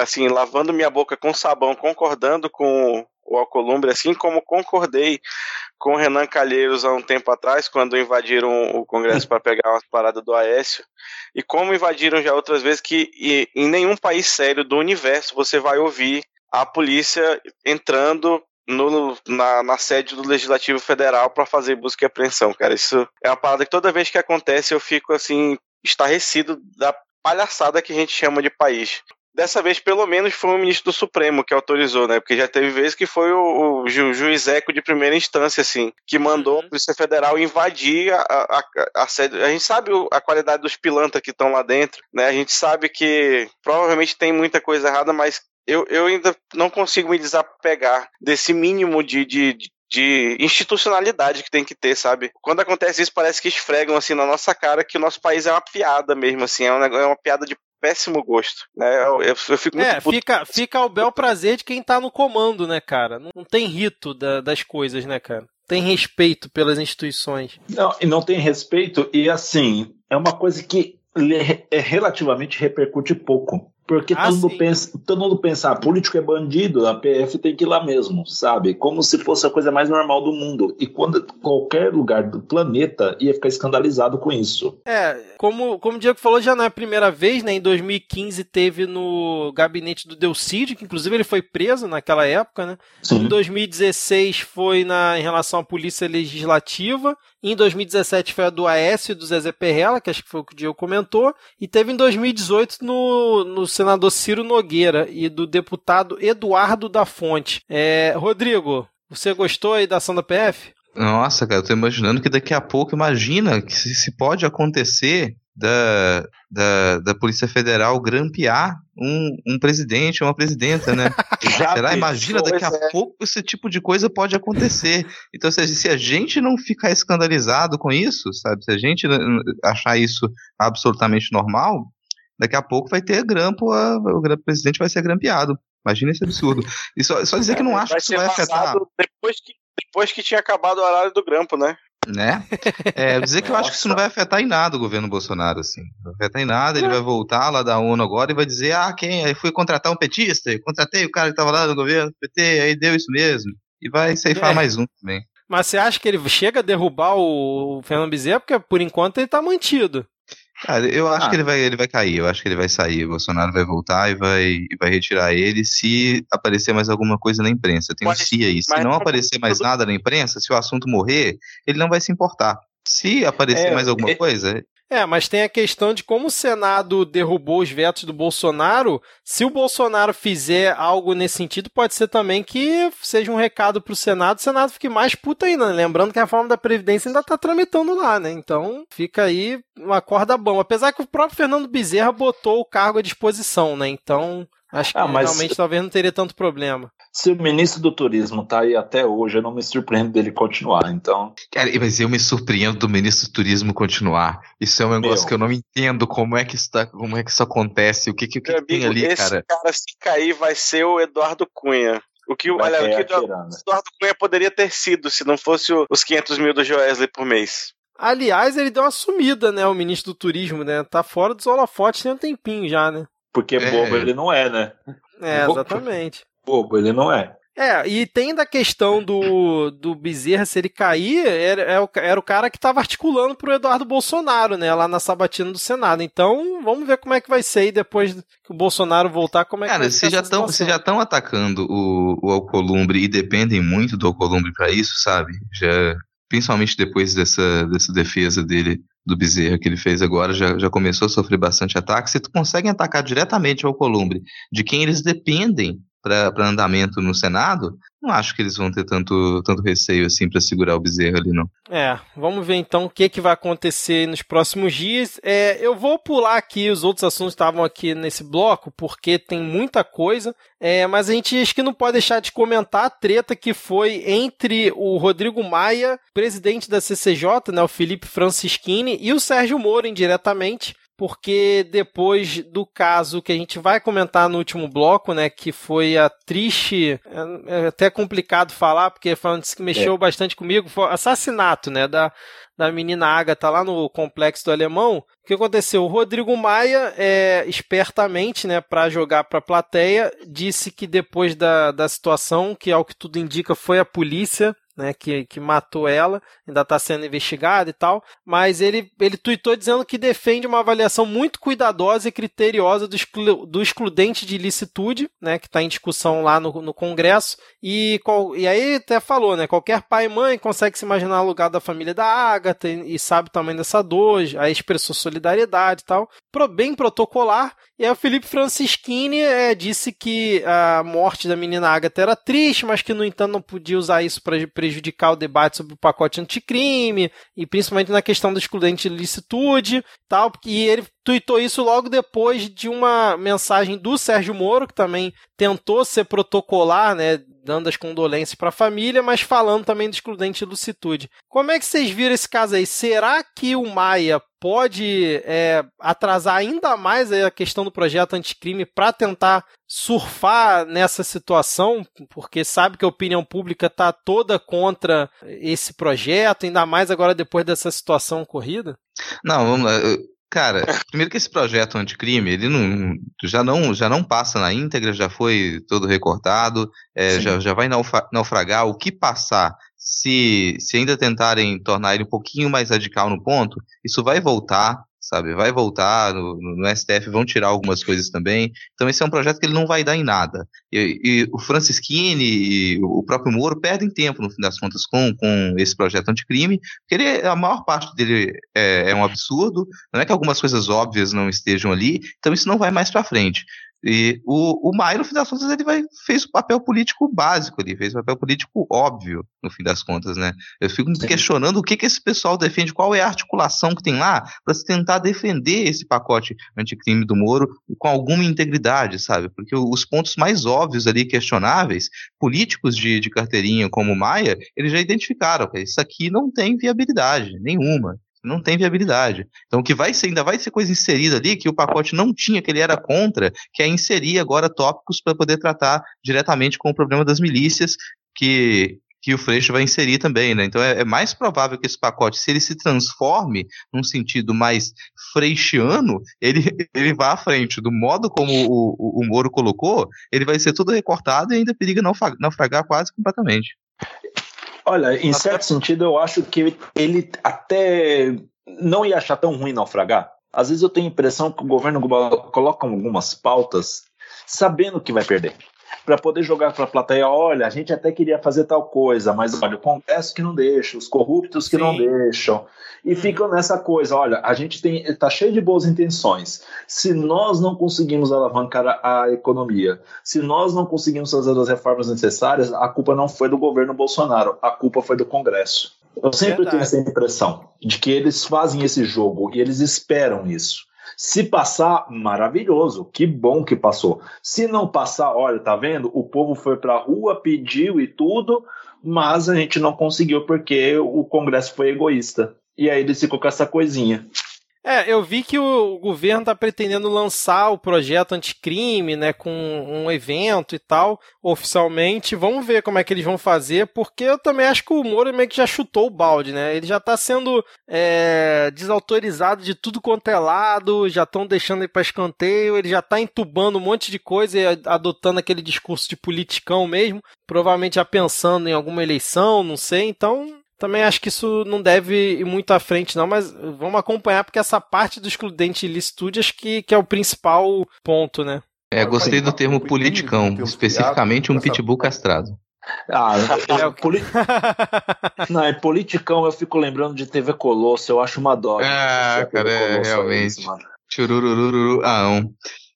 Assim, lavando minha boca com sabão, concordando com o Alcolumbre, assim como concordei com o Renan Calheiros há um tempo atrás, quando invadiram o Congresso para pegar umas paradas do Aécio, e como invadiram já outras vezes, que em nenhum país sério do universo você vai ouvir a polícia entrando no, na, na, sede do Legislativo Federal para fazer busca e apreensão, cara. Isso é uma parada que toda vez que acontece eu fico assim estarrecido da palhaçada que a gente chama de país. Dessa vez, pelo menos, foi o ministro do Supremo que autorizou, né? Porque já teve vezes que foi o, o ju, juiz eco de primeira instância, assim, que mandou uhum. a Polícia Federal invadir a, a, a, sede. A gente sabe a qualidade dos pilantras que estão lá dentro, né? A gente sabe que provavelmente tem muita coisa errada, mas eu, eu ainda não consigo me desapegar desse mínimo de, de, de institucionalidade que tem que ter, sabe? Quando acontece isso, parece que esfregam assim na nossa cara que o nosso país é uma piada mesmo, assim, é uma, é uma piada de péssimo gosto, né? Eu, eu, eu fico muito É, fica, fica ao bel prazer de quem tá no comando, né, cara? Não, não tem rito da, das coisas, né, cara? Tem respeito pelas instituições. Não, e não tem respeito, e assim, é uma coisa que é relativamente repercute pouco. Porque ah, todo, mundo pensa, todo mundo pensa, ah, político é bandido, a PF tem que ir lá mesmo, sabe? Como se fosse a coisa mais normal do mundo. E quando qualquer lugar do planeta ia ficar escandalizado com isso. É, como, como o Diego falou, já não é a primeira vez, né? Em 2015 teve no gabinete do Delcide, que inclusive ele foi preso naquela época, né? Sim. Em 2016 foi na, em relação à Polícia Legislativa. Em 2017 foi a do Aécio do Zezé Perrella, que acho que foi o que o Diego comentou. E teve em 2018 no, no senador Ciro Nogueira e do deputado Eduardo da Fonte. É, Rodrigo, você gostou aí da ação da PF? Nossa, cara, eu tô imaginando que daqui a pouco, imagina que se, se pode acontecer da, da, da Polícia Federal grampear um, um presidente uma presidenta, né? *laughs* Será? Imagina, daqui a é. pouco esse tipo de coisa pode acontecer. Então, se, se a gente não ficar escandalizado com isso, sabe? Se a gente achar isso absolutamente normal, daqui a pouco vai ter grampo, a, o presidente vai ser grampeado. Imagina esse absurdo. E só, só dizer que não acho que isso vai afetar. Depois que, depois que tinha acabado o horário do grampo, né? Né? É, dizer que eu acho que isso não vai afetar em nada o governo Bolsonaro, assim. Não vai afetar em nada, ele vai voltar lá da ONU agora e vai dizer, ah, quem? Aí fui contratar um petista, contratei o cara que tava lá no governo PT, aí deu isso mesmo. E vai ceifar é. mais um também. Mas você acha que ele chega a derrubar o Fernando Bezerra? Porque por enquanto ele tá mantido. Cara, eu acho ah. que ele vai, ele vai cair, eu acho que ele vai sair. O Bolsonaro vai voltar e vai, e vai retirar ele se aparecer mais alguma coisa na imprensa. Tem mas, um se aí. Se não aparecer mais nada na imprensa, se o assunto morrer, ele não vai se importar. Se aparecer é, mais alguma é, coisa, é, mas tem a questão de como o Senado derrubou os vetos do Bolsonaro. Se o Bolsonaro fizer algo nesse sentido, pode ser também que seja um recado para o Senado, o Senado fique mais puta ainda. Né? Lembrando que a reforma da Previdência ainda está tramitando lá, né? Então fica aí uma corda bom. Apesar que o próprio Fernando Bezerra botou o cargo à disposição, né? Então Acho que ah, mas... realmente talvez não teria tanto problema. Se o ministro do turismo tá aí até hoje, eu não me surpreendo dele continuar, então. Cara, mas eu me surpreendo do ministro do turismo continuar. Isso é um negócio Meu. que eu não entendo como é que isso, tá, como é que isso acontece, o que, que, que, que tem ali, esse cara. cara, se cair, vai ser o Eduardo Cunha. O que, olha, o que o Eduardo Cunha poderia ter sido se não fosse os 500 mil do Joesley por mês. Aliás, ele deu uma sumida, né? O ministro do turismo, né? Tá fora dos holofotes tem um tempinho já, né? Porque é. bobo ele não é, né? É, exatamente. Bobo ele não é. É, e tem da questão do, do Bezerra, se ele cair, era, é era o cara que estava articulando pro Eduardo Bolsonaro, né, lá na sabatina do Senado. Então, vamos ver como é que vai ser aí depois que o Bolsonaro voltar, como é cara, que vai ser. Cara, vocês já estão atacando o, o Alcolumbre e dependem muito do Alcolumbre para isso, sabe? Já, principalmente depois dessa, dessa defesa dele do Bezerra que ele fez agora, já, já começou a sofrer bastante ataque. Se tu consegue atacar diretamente o Alcolumbre, de quem eles dependem para andamento no Senado, não acho que eles vão ter tanto, tanto receio assim para segurar o bezerro ali, não. É, vamos ver então o que, que vai acontecer nos próximos dias. É, eu vou pular aqui, os outros assuntos estavam aqui nesse bloco, porque tem muita coisa, é, mas a gente acho que não pode deixar de comentar a treta que foi entre o Rodrigo Maia, presidente da CCJ, né, o Felipe Francischini, e o Sérgio Moro indiretamente porque depois do caso que a gente vai comentar no último bloco, né, que foi a triste, é, é até complicado falar, porque falando que mexeu é. bastante comigo, foi o assassinato, né, da, da menina Agatha lá no complexo do Alemão. O que aconteceu? O Rodrigo Maia, é, espertamente, né, para jogar para a plateia, disse que depois da, da situação, que ao que tudo indica foi a polícia né, que, que matou ela, ainda está sendo investigado e tal, mas ele, ele tuitou dizendo que defende uma avaliação muito cuidadosa e criteriosa do, exclu, do excludente de ilicitude, né, que está em discussão lá no, no Congresso, e, e aí até falou, né, qualquer pai e mãe consegue se imaginar o lugar da família da Agatha e, e sabe o tamanho dessa dor, aí expressou solidariedade e tal, pro, bem protocolar, e aí o Felipe Francischini é, disse que a morte da menina Agatha era triste, mas que no entanto não podia usar isso para prejudicar o debate sobre o pacote anticrime, e principalmente na questão da excludente licitude tal, e ele tuitou isso logo depois de uma mensagem do Sérgio Moro, que também tentou ser protocolar, né, dando as condolências para a família, mas falando também do excludente de lucitude. Como é que vocês viram esse caso aí? Será que o Maia pode é, atrasar ainda mais a questão do projeto anticrime para tentar surfar nessa situação, porque sabe que a opinião pública está toda contra esse projeto, ainda mais agora depois dessa situação ocorrida? Não, vamos. Cara, primeiro que esse projeto anticrime, ele não, já, não, já não passa na íntegra, já foi todo recortado, é, já, já vai naufragar. O que passar, se, se ainda tentarem tornar ele um pouquinho mais radical no ponto, isso vai voltar, sabe? Vai voltar no, no, STF, vão tirar algumas coisas também. Então esse é um projeto que ele não vai dar em nada. E, e o Francisquini e o próprio Moro perdem tempo, no fim das contas, com, com esse projeto anticrime, porque ele, a maior parte dele é, é um absurdo, não é que algumas coisas óbvias não estejam ali, então isso não vai mais para frente. E o, o Maia, no fim das contas, ele vai, fez o papel político básico, ele fez o papel político óbvio, no fim das contas, né? Eu fico me questionando o que, que esse pessoal defende, qual é a articulação que tem lá para se tentar defender esse pacote anticrime do Moro com alguma integridade, sabe? Porque os pontos mais óbvios ali, questionáveis, políticos de, de carteirinha como o Maia, eles já identificaram, que isso aqui não tem viabilidade nenhuma não tem viabilidade. Então, o que vai ser, ainda vai ser coisa inserida ali que o pacote não tinha, que ele era contra, que é inserir agora tópicos para poder tratar diretamente com o problema das milícias, que, que o Freixo vai inserir também, né? Então é, é, mais provável que esse pacote, se ele se transforme num sentido mais freixiano, ele, ele vá à frente. Do modo como o, o, o Moro colocou, ele vai ser tudo recortado e ainda periga naufragar quase completamente. Olha, em certo sentido, eu acho que ele até não ia achar tão ruim naufragar. Às vezes eu tenho a impressão que o governo coloca algumas pautas sabendo que vai perder para poder jogar para a plateia, olha, a gente até queria fazer tal coisa, mas olha, o Congresso que não deixa, os corruptos que Sim. não deixam, e hum. ficam nessa coisa, olha, a gente tem está cheio de boas intenções. Se nós não conseguimos alavancar a, a, economia, se nós não conseguimos fazer as reformas necessárias, a culpa não foi do governo Bolsonaro, a culpa foi do Congresso. Eu sempre Verdade. tenho essa impressão de que eles fazem esse jogo e eles esperam isso. Se passar, maravilhoso, que bom que passou. Se não passar, olha, tá vendo? O povo foi pra rua, pediu e tudo, mas a gente não conseguiu porque o Congresso foi egoísta. E aí ele ficou com essa coisinha. É, eu vi que o governo está pretendendo lançar o projeto anticrime, né, com um evento e tal, oficialmente. Vamos ver como é que eles vão fazer, porque eu também acho que o Moro meio que já chutou o balde, né? Ele já está sendo é, desautorizado de tudo quanto é lado, já estão deixando ele para escanteio, ele já está entubando um monte de coisa e adotando aquele discurso de politicão mesmo, provavelmente já pensando em alguma eleição, não sei. Então, também acho que isso não deve ir muito à frente, não, mas vamos acompanhar, porque essa parte do excludente ilicitude acho que, que é o principal ponto, né? É, gostei do termo politicão, especificamente um pitbull castrado. Ah, *laughs* é, poli... *laughs* não, é politicão, eu fico lembrando de TV Colosso, eu acho uma dó. Ah, cara, é, realmente. Chururururu, ah, um.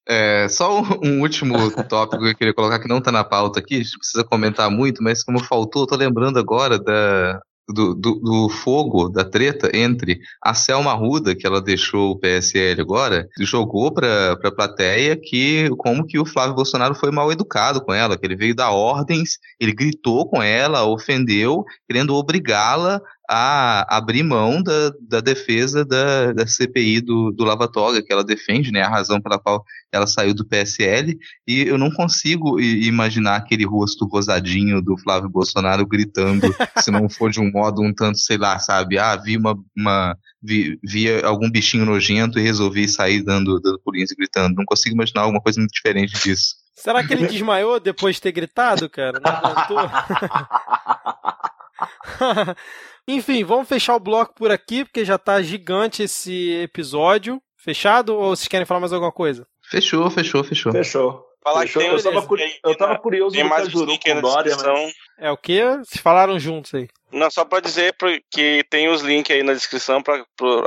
É, só um, último *laughs* tópico que eu queria colocar que não está na pauta aqui, a gente precisa comentar muito, mas como faltou, eu tô lembrando agora da, do, do, do, fogo, da treta entre a Selma Ruda, que ela deixou o PSL agora, jogou para a plateia que como que o Flávio Bolsonaro foi mal educado com ela, que ele veio dar ordens, ele gritou com ela, ofendeu, querendo obrigá-la a abrir mão da, da defesa da, da CPI do, do Lava Toga, que ela defende, né, a razão pela qual ela saiu do PSL, e eu não consigo imaginar aquele rosto rosadinho do Flávio Bolsonaro gritando, *laughs* se não for de um modo um tanto, sei lá, sabe, ah, vi uma, uma vi, via algum bichinho nojento e resolvi sair dando, dando pulinhos e gritando, não consigo imaginar alguma coisa muito diferente disso. Será que ele desmaiou depois de ter gritado, cara? Não aguentou? *laughs* *laughs* Enfim, vamos fechar o bloco por aqui, porque já tá gigante esse episódio. Fechado ou vocês querem falar mais alguma coisa? Fechou, fechou, fechou. Fechou. Falar fechou. eu, tava, eu tava curioso tem mais Cajuru com Dória, mas... É o que? Vocês falaram juntos aí. Não, só pra dizer que tem os links aí na descrição para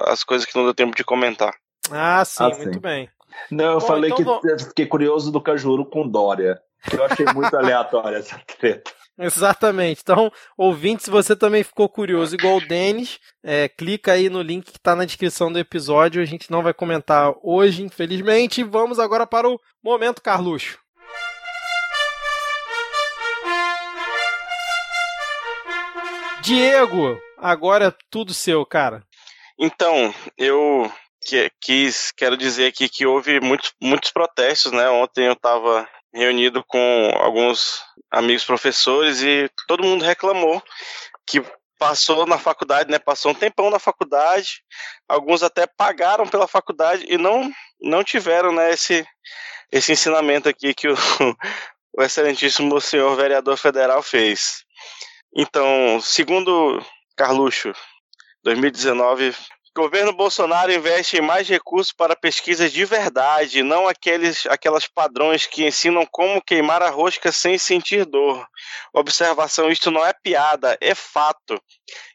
as coisas que não deu tempo de comentar. Ah, sim, ah, muito sim. bem. Não, eu Bom, falei então que vou... fiquei curioso do Cajuru com Dória. Eu achei muito *laughs* aleatória essa treta. *laughs* Exatamente. Então, ouvinte, se você também ficou curioso, igual o Denis, é, clica aí no link que está na descrição do episódio. A gente não vai comentar hoje, infelizmente. Vamos agora para o Momento Carluxo. Diego, agora é tudo seu, cara. Então, eu que, quis, quero dizer aqui que houve muitos, muitos protestos, né? Ontem eu estava reunido com alguns amigos professores e todo mundo reclamou que passou na faculdade, né? Passou um tempão na faculdade, alguns até pagaram pela faculdade e não não tiveram, né, esse esse ensinamento aqui que o, *laughs* o excelentíssimo senhor vereador federal fez. Então, segundo Carluxo, 2019 o governo Bolsonaro investe mais recursos para pesquisas de verdade, não aqueles, aquelas padrões que ensinam como queimar a rosca sem sentir dor. Observação: isto não é piada, é fato.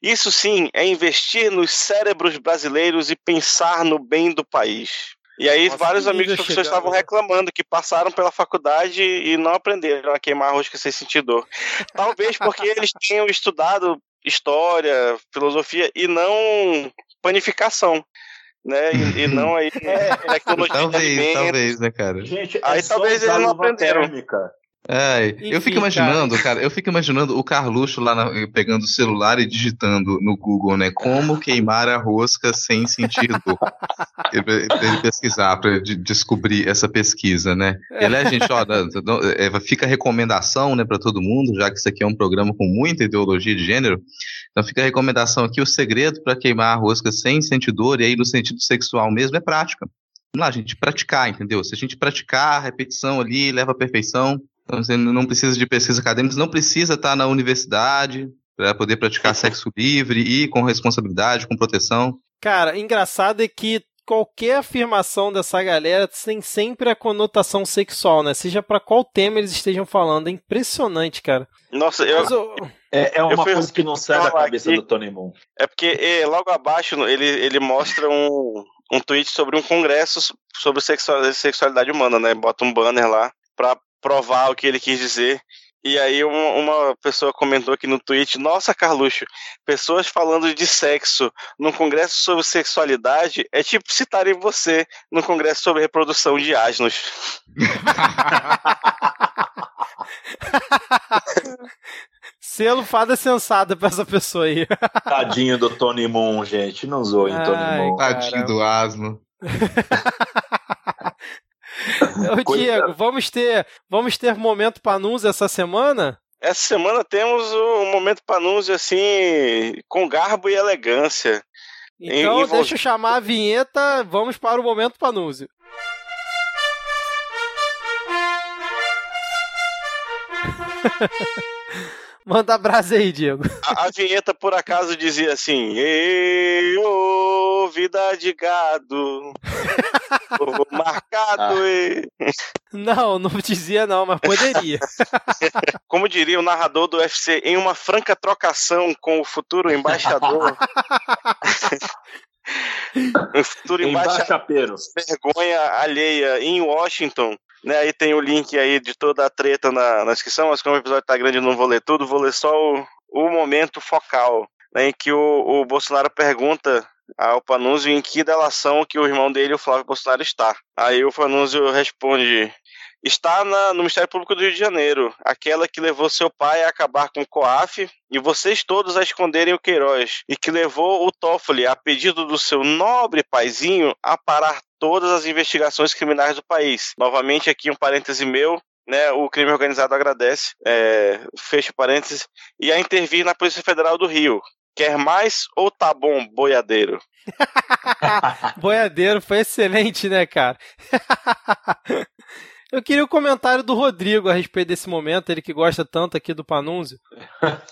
Isso sim é investir nos cérebros brasileiros e pensar no bem do país. E aí Nossa, vários amigos professores estavam né? reclamando que passaram pela faculdade e não aprenderam a queimar a rosca sem sentir dor. Talvez porque eles *laughs* tenham estudado história, filosofia e não panificação. Né? E, e *laughs* não aí é, tecnologia talvez, talvez, né, cara? Gente, aí é talvez eles não aprenderam. Térmica. É, Enfim, eu fico imaginando, cara. cara. eu fico imaginando o Carluxo lá na, pegando o celular e digitando no Google, né? Como queimar a rosca sem sentir dor. *laughs* ele pesquisar para de, descobrir essa pesquisa, né? E gente, ó, é, fica a recomendação, né, para todo mundo, já que isso aqui é um programa com muita ideologia de gênero. Então fica a recomendação aqui: o segredo para queimar a rosca sem sentir dor, e aí no sentido sexual mesmo, é prática. Vamos lá, gente, praticar, entendeu? Se a gente praticar, a repetição ali leva à perfeição. Então, você não precisa de pesquisa acadêmica, não precisa estar na universidade para poder praticar *laughs* sexo livre e com responsabilidade, com proteção. Cara, engraçado é que qualquer afirmação dessa galera tem sempre a conotação sexual, né? Seja para qual tema eles estejam falando. É impressionante, cara. Nossa, eu. eu... É, é uma coisa que não sai da cabeça aqui, do Tony Moon. É porque é, logo abaixo ele, ele mostra um, um tweet sobre um congresso sobre sexualidade humana, né? Bota um banner lá pra provar o que ele quis dizer. E aí uma, uma, pessoa comentou aqui no tweet, nossa Carluxo, pessoas falando de sexo num congresso sobre sexualidade é tipo citarem você num congresso sobre reprodução de asnos. *laughs* Selo fada sensata pra essa pessoa aí. Tadinho do Tony Moon, gente. Não zoem Tony Moon. Tadinho do asno. *laughs* *laughs* Ô, Diego, vamos ter, vamos ter momento Panunzi essa semana? Essa semana temos o momento Panunzi assim, com garbo e elegância. Então deixa eu chamar a vinheta, vamos para o momento Panunzi. *laughs* Manda brasa aí, Diego. *laughs* A, a vinheta, por acaso, dizia assim: Ei, ô, vida de gado, *laughs* marcado. e-" Não, não dizia não, mas poderia. *laughs* Como diria o narrador do UFC, em uma franca trocação com o futuro embaixador. o futuro embaixador. Vergonha alheia em Washington. Né, aí tem o link aí de toda a treta na, na descrição, mas como o episódio tá grande não vou ler tudo, vou ler só o, o momento focal, né, em que o, o Bolsonaro pergunta ao Panúzio em que delação que o irmão dele, o Flávio Bolsonaro, está. Aí o Panúzio responde, está na- no Ministério Público do Rio de Janeiro, aquela que levou seu pai a acabar com o COAF e vocês todos a esconderem o Queiroz, e que levou o Toffoli, a pedido do seu nobre paizinho, a parar todas as investigações criminais do país. Novamente, aqui um parêntese meu. Né, o crime organizado agradece, é, fecha parênteses, e a intervir na Polícia Federal do Rio. Quer mais ou tá bom, boiadeiro? *laughs* Boiadeiro foi excelente, né, cara? *laughs* Eu queria o comentário do Rodrigo a respeito desse momento, ele que gosta tanto aqui do Panunzio. *laughs*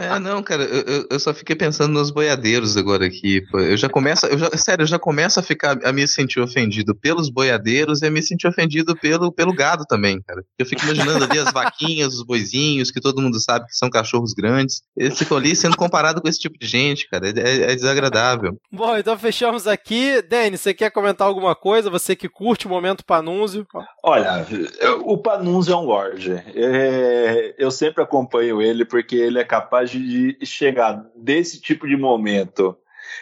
É, não, cara, eu, eu- só fiquei pensando nos boiadeiros agora aqui. pô. Eu já começo, eu já, sério, eu já começo a ficar a me sentir ofendido pelos boiadeiros e a me sentir ofendido pelo, pelo gado também, cara. Eu fico imaginando ali as vaquinhas, os boizinhos, que todo mundo sabe que são cachorros grandes. Eles ficam ali sendo comparado com esse tipo de gente, cara. É, é- é desagradável. Bom, então fechamos aqui. Dani, você quer comentar alguma coisa? Você que curte o momento Panunzio. Olha, o Panunzio é um lorde. É, eu sempre acompanho ele porque ele é capaz de chegar desse tipo de momento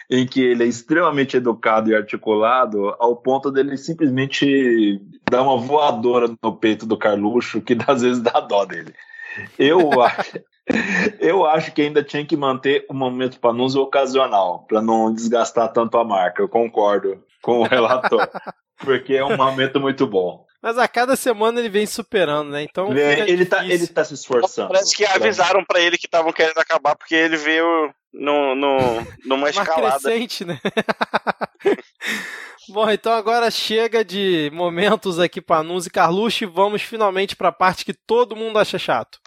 em que ele é extremamente educado e articulado ao ponto dele simplesmente dar uma voadora no peito do Carluxo que às vezes dá dó dele. Eu *laughs* acho, eu acho que ainda tinha que manter o momento Panunzio ocasional para não desgastar tanto a marca. Eu concordo com o relator. *laughs* Porque é um momento muito bom. Mas a cada semana ele vem superando, né? Então. Ele, fica ele, tá, ele tá se esforçando. Parece que avisaram pra ele que estavam querendo acabar porque ele veio no, no, *laughs* numa Uma escalada. crescente, né? *laughs* Bom, então agora chega de momentos aqui para Nunes e Carluxo e vamos finalmente para a parte que todo mundo acha chato.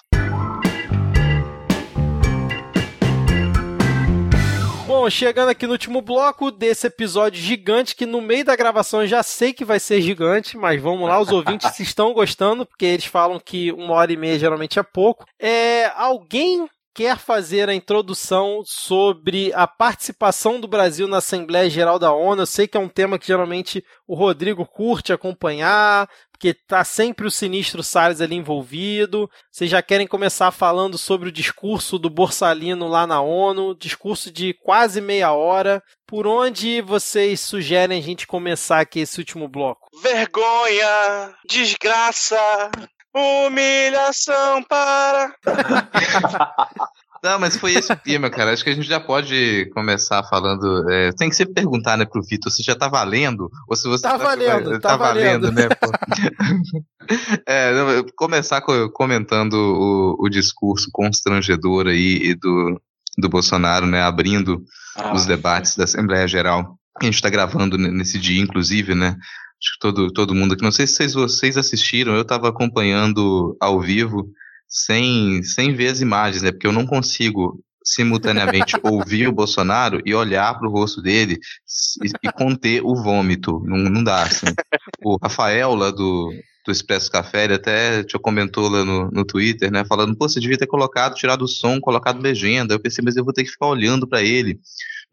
Bom, chegando aqui no último bloco desse episódio gigante, que no meio da gravação eu já sei que vai ser gigante, mas vamos lá, os ouvintes se *laughs* estão gostando, porque eles falam que uma hora e meia geralmente é pouco. É, alguém quer fazer a introdução sobre a participação do Brasil na Assembleia Geral da ONU. Eu sei que é um tema que geralmente o Rodrigo curte acompanhar, porque tá sempre o sinistro Salles ali envolvido. Vocês já querem começar falando sobre o discurso do Borsalino lá na ONU, discurso de quase meia hora. Por onde vocês sugerem a gente começar aqui esse último bloco? Vergonha, desgraça, humilhação para. *laughs* Não, mas foi esse o tema, cara. Acho que a gente já pode começar falando. é, tem que sempre perguntar, né, pro Vitor se já tá valendo ou se você Tá valendo, tá valendo. né? pô? *laughs* é, não, eu começar co- comentando o, o discurso constrangedor aí e do, do Bolsonaro, né, abrindo Ah, os debates da Assembleia Geral. A gente está gravando nesse dia, inclusive, né? Acho que todo, todo mundo aqui. Não sei se vocês, assistiram, eu estava acompanhando ao vivo sem, sem ver as imagens, né? Porque eu não consigo simultaneamente *laughs* ouvir o Bolsonaro e olhar para o rosto dele e, e conter o vômito. Não, não dá, assim. O Rafael, lá do, do Expresso Café, ele até te comentou lá no, no Twitter, né? Falando, pô, você devia ter colocado, tirado o som, colocado legenda. Eu pensei, mas eu vou ter que ficar olhando para ele.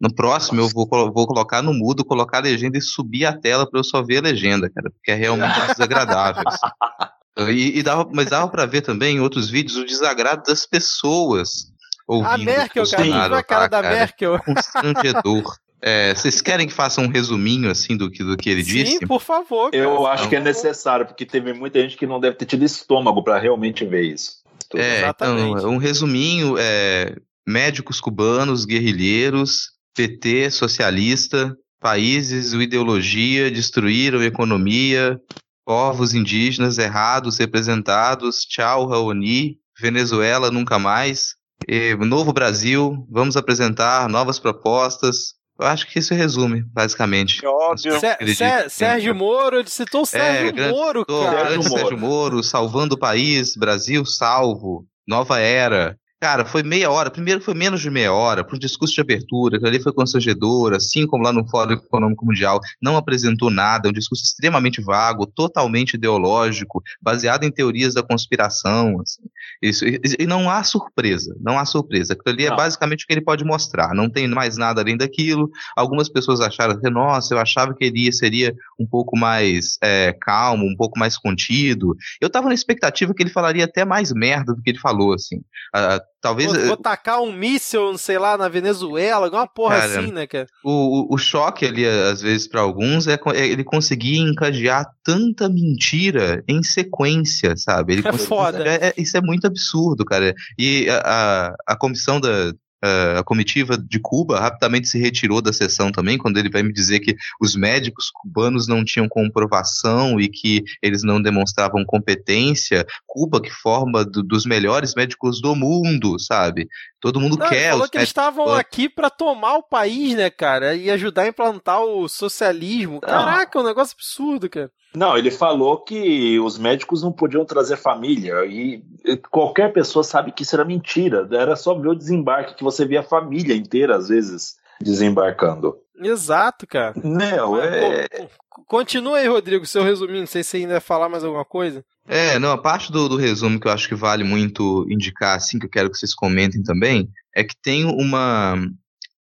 No próximo, eu vou, vou colocar no mudo, colocar a legenda e subir a tela para eu só ver a legenda, cara, porque é realmente desagradável. assim. *laughs* E, e dava, mas dava para ver também em outros vídeos o desagrado das pessoas ouvindo. A Merkel, cara, Bolsonaro viu a cara falar, da cara. Merkel? *laughs* Constrangedor. É, vocês querem que faça um resuminho assim do que, do que ele disse? Sim, por favor. cara. Eu acho que é necessário, porque teve muita gente que não deve ter tido estômago para realmente ver isso. tudo. É, Exatamente. então, um resuminho, é, médicos cubanos, guerrilheiros, PT socialista, países ou ideologia destruíram a economia, povos indígenas errados representados, tchau Raoni, Venezuela nunca mais, e, Novo Brasil, vamos apresentar novas propostas. Eu acho que isso resume, basicamente. É óbvio. Sé- Sérgio Moro, ele citou o Sérgio É, Moro, cara. Sérgio Sérgio Moro, salvando o país, Brasil salvo, nova era. Cara, foi meia hora, primeiro foi menos de meia hora, para um discurso de abertura, que ali foi constrangedor, assim como lá no Fórum Econômico Mundial, não apresentou nada, um discurso extremamente vago, totalmente ideológico, baseado em teorias da conspiração, assim. Isso, e, não há surpresa, não há surpresa. Aquilo ali é Não. basicamente o que ele pode mostrar, não tem mais nada além daquilo. Algumas pessoas acharam que, nossa, eu achava que ele seria um pouco mais é, calmo, um pouco mais contido. Eu tava na expectativa que ele falaria até mais merda do que ele falou, assim. Ah, talvez Vou, vou tacar um míssil, sei lá, na Venezuela, alguma porra Cara, assim, né, cara? o, o, choque ali, às vezes, para alguns, é, ele conseguir encadear tanta mentira em sequência, sabe? Ele É foda. é- é- isso é muito absurdo, cara. E a, a, a comissão da. A comitiva de Cuba rapidamente se retirou da sessão também, quando ele vai me dizer que os médicos cubanos não tinham comprovação e que eles não demonstravam competência. Cuba, que forma do- dos melhores médicos do mundo, sabe? Todo mundo Não, ele quer falou os que eles estavam aqui pra tomar o país, né, cara? E ajudar a implantar o socialismo. Caraca, é um negócio absurdo, cara. Não, ele falou que os médicos não podiam trazer família e qualquer pessoa sabe que isso era mentira. Era só ver o desembarque que você via a família inteira às vezes desembarcando. Exato, cara. Não, é, Co- co- Continua aí, Rodrigo, seu resuminho. Não sei se você ainda vai falar mais alguma coisa. É, não, a parte do, do resumo que eu acho que vale muito indicar, assim, que eu quero que vocês comentem também, é que tem uma.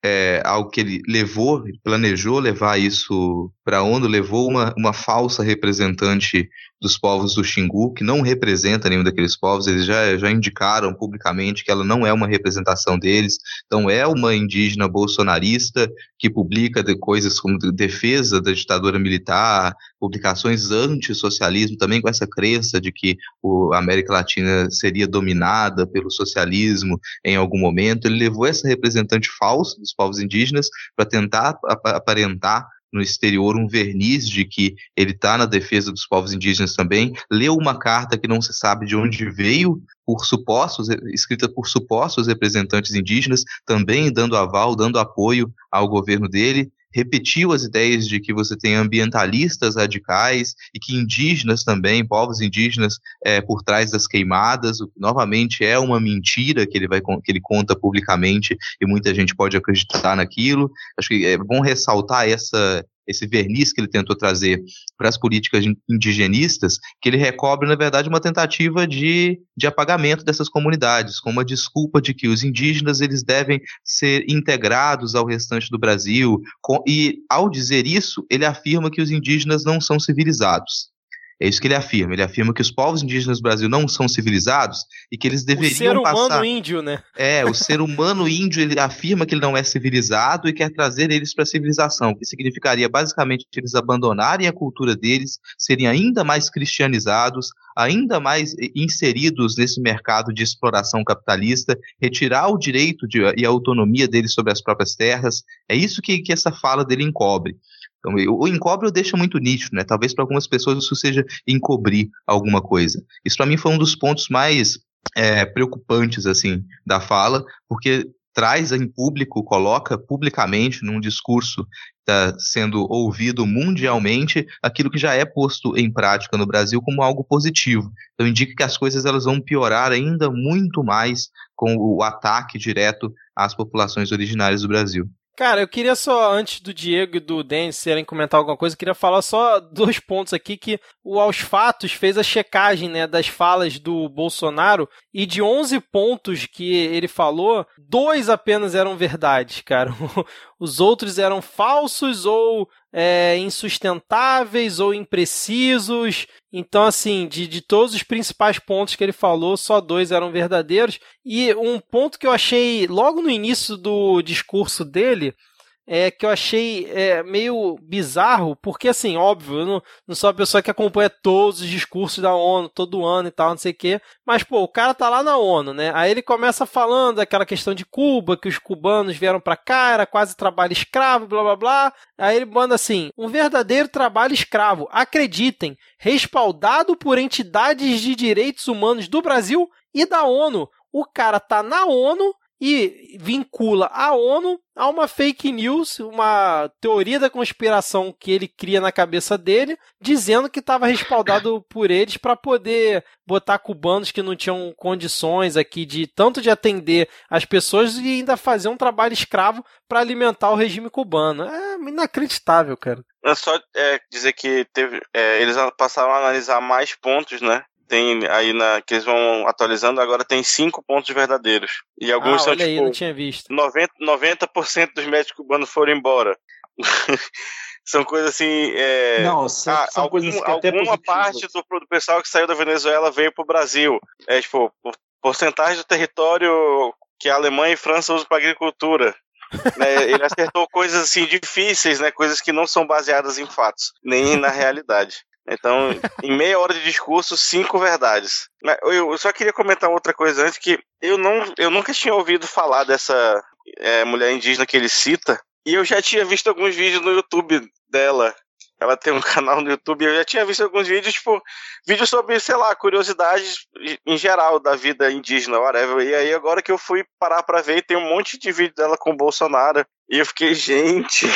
É, algo que ele levou, planejou levar isso para a ONU, levou uma, uma falsa representante dos povos do Xingu, que não representa nenhum daqueles povos, eles já, já indicaram publicamente que ela não é uma representação deles, então é uma indígena bolsonarista que publica de coisas como de- defesa da ditadura militar, publicações anti-socialismo, também com essa crença de que a América Latina seria dominada pelo socialismo em algum momento. Ele levou essa representante falsa dos povos indígenas para tentar ap- aparentar no exterior um verniz de que ele está na defesa dos povos indígenas também, leu uma carta que não se sabe de onde veio, por supostos, escrita por supostos representantes indígenas, também dando aval, dando apoio ao governo dele, repetiu as ideias de que você tem ambientalistas radicais e que indígenas também, povos indígenas, é, por trás das queimadas, o que novamente é uma mentira que ele, vai, que ele conta publicamente e muita gente pode acreditar naquilo. Acho que é bom ressaltar essa, esse verniz que ele tentou trazer para as políticas in- indigenistas, que ele recobre, na verdade, uma tentativa de, de apagamento dessas comunidades, com uma desculpa de que os indígenas eles devem ser integrados ao restante do Brasil, com- e ao dizer isso, ele afirma que os indígenas não são civilizados. É isso que ele afirma. Ele afirma que os povos indígenas do Brasil não são civilizados e que eles O deveriam ser humano passar. índio, né? É, o ser humano índio ele afirma que ele não é civilizado e quer trazer eles para a civilização, que significaria basicamente eles abandonarem a cultura deles, serem ainda mais cristianizados, ainda mais inseridos nesse mercado de exploração capitalista, retirar o direito de, e a autonomia deles sobre as próprias terras. É isso que, que essa fala dele encobre. Então, o encobre o deixa muito nítido, né? Talvez para algumas pessoas isso seja encobrir alguma coisa. Isso para mim foi um dos pontos mais é, preocupantes assim da fala, porque traz em público, coloca publicamente num discurso está sendo ouvido mundialmente aquilo que já é posto em prática no Brasil como algo positivo. Então indica que as coisas elas vão piorar ainda muito mais com o ataque direto às populações originárias do Brasil. Cara, eu queria só, antes do Diego e do Denis serem comentar alguma coisa, eu queria falar só dois pontos aqui, que o Aos Fatos fez a checagem, né, das falas do Bolsonaro, e de 11 pontos que ele falou, dois apenas eram verdades, cara. *laughs* Os outros eram falsos ou é, insustentáveis ou imprecisos. Então, assim, de, de todos os principais pontos que ele falou, só dois eram verdadeiros. E um ponto que eu achei logo no início do discurso dele é, que eu achei é, meio bizarro, porque assim, óbvio, eu não, não sou uma pessoa que acompanha todos os discursos da ONU todo ano e tal, não sei o quê, mas pô, o cara tá lá na ONU, né? Aí ele começa falando daquela questão de Cuba, que os cubanos vieram para cá, era quase trabalho escravo, blá blá blá. Aí ele manda assim: um verdadeiro trabalho escravo, acreditem, respaldado por entidades de direitos humanos do Brasil e da ONU. O cara tá na ONU e vincula a ONU a uma fake news, uma teoria da conspiração que ele cria na cabeça dele, dizendo que estava respaldado *coughs* por eles para poder botar cubanos que não tinham condições aqui de tanto de atender as pessoas e ainda fazer um trabalho escravo para alimentar o regime cubano. É inacreditável, cara. É só é, dizer que teve, é, eles passaram a analisar mais pontos, né? Tem aí na que eles vão atualizando, agora tem cinco pontos verdadeiros. E alguns ah, são olha tipo aí, não tinha visto. 90%, 90 dos médicos cubanos foram embora. *laughs* são coisas assim. É, não, são, ah, são algum, coisas que alguma parte do, do, pessoal que saiu da Venezuela veio pro Brasil. É tipo, porcentagem do território que a Alemanha e França usam para agricultura. né, *laughs* ele acertou coisas assim difíceis, né, coisas que não são baseadas em fatos, nem na realidade. Então, em meia hora de discurso, cinco verdades. Eu só queria comentar outra coisa antes, que eu, não, eu nunca tinha ouvido falar dessa é, mulher indígena que ele cita, e eu já tinha visto alguns vídeos no YouTube dela. Ela tem um *laughs* canal no YouTube, eu já tinha visto alguns vídeos, tipo, vídeos sobre, sei lá, curiosidades em geral da vida indígena, whatever. E aí, agora que eu fui parar pra ver, tem um monte de vídeo dela com o Bolsonaro. E eu fiquei, *laughs* gente,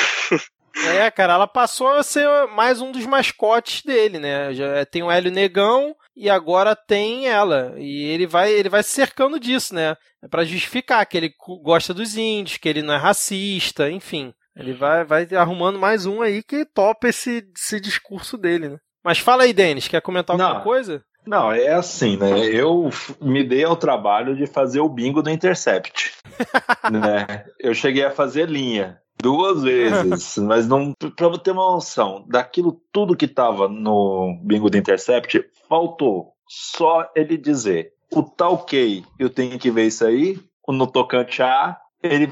É, cara, ela passou a ser mais um dos mascotes dele, né? Já tem o Hélio Negão e agora tem ela. E ele vai, ele vai se cercando disso, né? É para justificar que ele gosta dos índios, que ele não é racista, enfim. Ele vai, vai arrumando mais um aí que topa esse, esse discurso dele, né? Mas fala aí, Denis, quer comentar alguma não. coisa? Não, é assim, né? Eu me dei ao trabalho de fazer o bingo do Intercept. *laughs* né? Eu cheguei a fazer linha. Duas vezes, *laughs* mas não. Pra você ter uma noção, daquilo tudo que tava no bingo do Intercept, faltou só ele dizer: o tal K, eu tenho que ver isso aí, no tocante a. Ele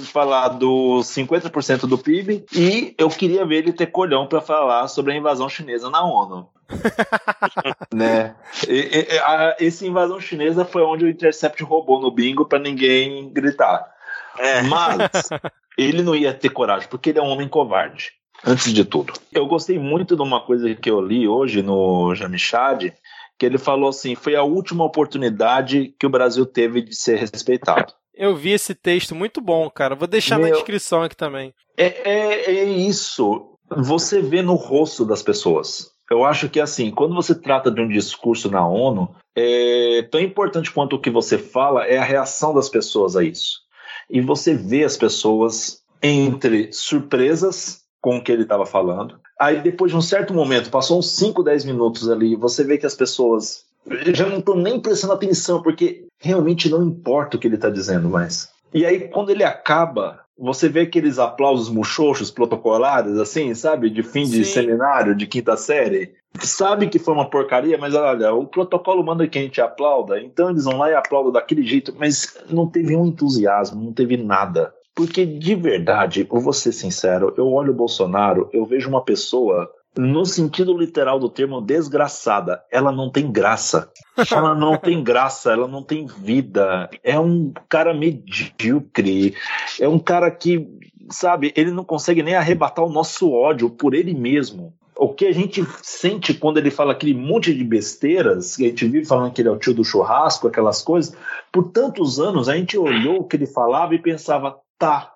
falar dos 50% do PIB e eu queria ver ele ter colhão para falar sobre a invasão chinesa na ONU. *laughs* né? E, e, a, essa invasão chinesa foi onde o Intercept roubou no bingo para ninguém gritar. É. Mas *laughs* ele não ia ter coragem, porque ele é um homem covarde, antes de tudo. Eu gostei muito de uma coisa que eu li hoje no Jamichad, que ele falou assim: foi a última oportunidade que o Brasil teve de ser respeitado. Eu vi esse texto muito bom, cara. Vou deixar Meu, na descrição aqui também. É, é, é isso. Você vê no rosto das pessoas. Eu acho que assim, quando você trata de um discurso na ONU, é, tão importante quanto o que você fala é a reação das pessoas a isso e você vê as pessoas entre surpresas com o que ele estava falando. Aí depois de um certo momento, passou uns 5, 10 minutos ali, você vê que as pessoas já não estão nem prestando atenção, porque realmente não importa o que ele está dizendo mais. E aí, quando ele acaba, você vê aqueles aplausos muxoxos protocolares, assim, sabe? De fim de Sim. seminário, de quinta série. Sabe que foi uma porcaria, mas olha, o protocolo manda que a gente aplauda, então eles vão lá e aplaudam daquele jeito, mas não teve um entusiasmo, não teve nada. Porque de verdade, eu vou ser sincero, eu olho o Bolsonaro, eu vejo uma pessoa no sentido literal do termo, desgraçada. Ela não tem graça. *laughs* Ela não tem graça, ela não tem vida. É um cara medíocre. É um cara que, sabe, ele não consegue nem arrebatar o nosso ódio por ele mesmo. O que a gente sente quando ele fala aquele monte de besteiras, que a gente vive falando que ele é o tio do churrasco, aquelas coisas, por tantos anos a gente olhou o que ele falava e pensava, tá,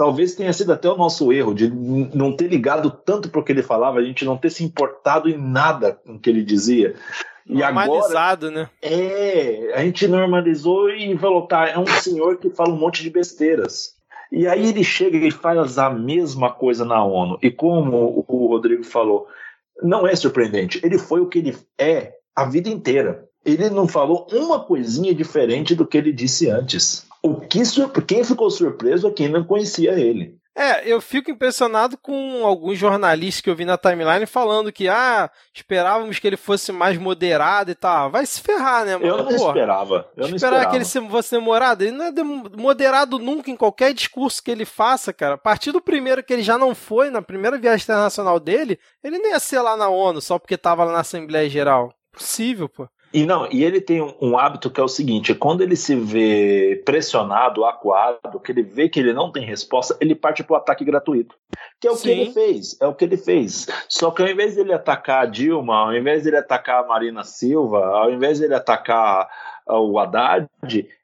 talvez tenha sido até o nosso erro de não ter ligado tanto para o que ele falava, a gente não ter se importado em nada com o que ele dizia. E Normalizado, agora, né? É, a gente normalizou e falou, tá, é um senhor que fala um monte de besteiras. E aí ele chega e faz a mesma coisa na ONU. E como o Rodrigo falou, não é surpreendente. Ele foi o que ele é a vida inteira. Ele não falou uma coisinha diferente do que ele disse antes. O que quem ficou surpreso é quem não conhecia ele. É, eu fico impressionado com alguns jornalistas que eu vi na timeline falando que, ah, esperávamos que ele fosse mais moderado e tal. Vai se ferrar, né, mano? Eu não Pô, esperava. Eu não esperava. que ele se- fosse demorado? Ele não é moderado nunca em qualquer discurso que ele faça, cara. A partir do primeiro que ele já não foi, na primeira viagem internacional dele, ele nem ia ser lá na ONU só porque tava lá na Assembleia Geral. Possível, pô. E não, e ele tem um, um hábito que é o seguinte: quando ele se vê pressionado, acuado, que ele vê que ele não tem resposta, ele parte pro ataque gratuito. Que é o que Sim. ele fez, é o que ele fez. Só que ao invés dele atacar a Dilma, ao invés dele atacar a Marina Silva, ao invés dele atacar ah, o Haddad,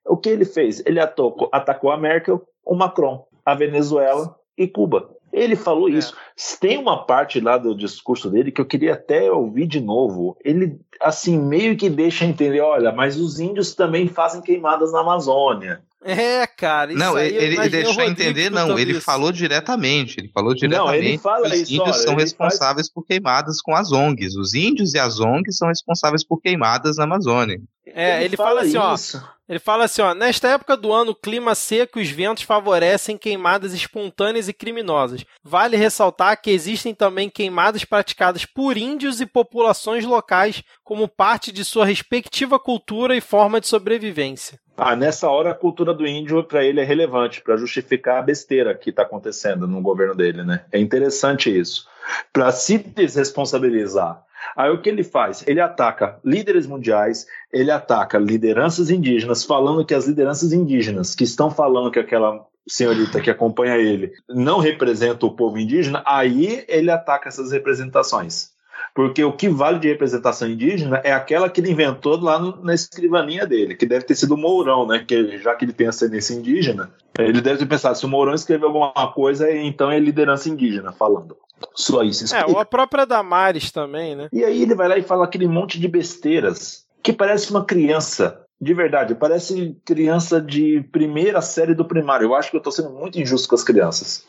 o que ele fez? Ele atacou, atacou a Merkel, o Macron, a Venezuela e Cuba. Ele falou isso. Tem uma parte lá do discurso dele que eu queria até ouvir de novo. Ele, assim, meio que deixa entender: olha, mas os índios também fazem queimadas na Amazônia. É, cara. Isso Não, aí, ele, ele deixou Rodrigo entender, não, ele isso. falou diretamente, ele falou Não, diretamente ele fala que os isso, índios olha, são ele responsáveis por queimadas com as ONGs. Os índios e as ONGs são responsáveis por queimadas na Amazônia. É, ele, fala, assim, ó. Ele fala assim, ó, nesta época do ano, o clima seco e os ventos favorecem queimadas espontâneas e criminosas. Vale ressaltar que existem também queimadas praticadas por índios e populações locais como parte de sua respectiva cultura e forma de sobrevivência. Ah, nessa hora a cultura do índio para ele é relevante para justificar a besteira que está acontecendo no governo dele, né? É interessante isso. Para se desresponsabilizar. Aí o que ele faz? Ele ataca líderes mundiais, ele ataca lideranças indígenas, falando que as lideranças indígenas que estão falando que aquela senhorita que acompanha ele não representa o povo indígena, aí ele ataca essas representações. Porque o que vale de representação indígena é aquela que ele inventou lá no- na escrivaninha dele, que deve ter sido o Mourão, né? Que já que ele tem ascendência indígena, ele deve ter pensado: se o Mourão escreveu alguma coisa, então é liderança indígena falando. Só isso. É, explica. ou a própria Damares também, né? E aí ele vai lá e fala aquele monte de besteiras que parece uma criança. De verdade, parece criança de primeira série do primário. Eu acho que eu tô sendo muito injusto com as crianças.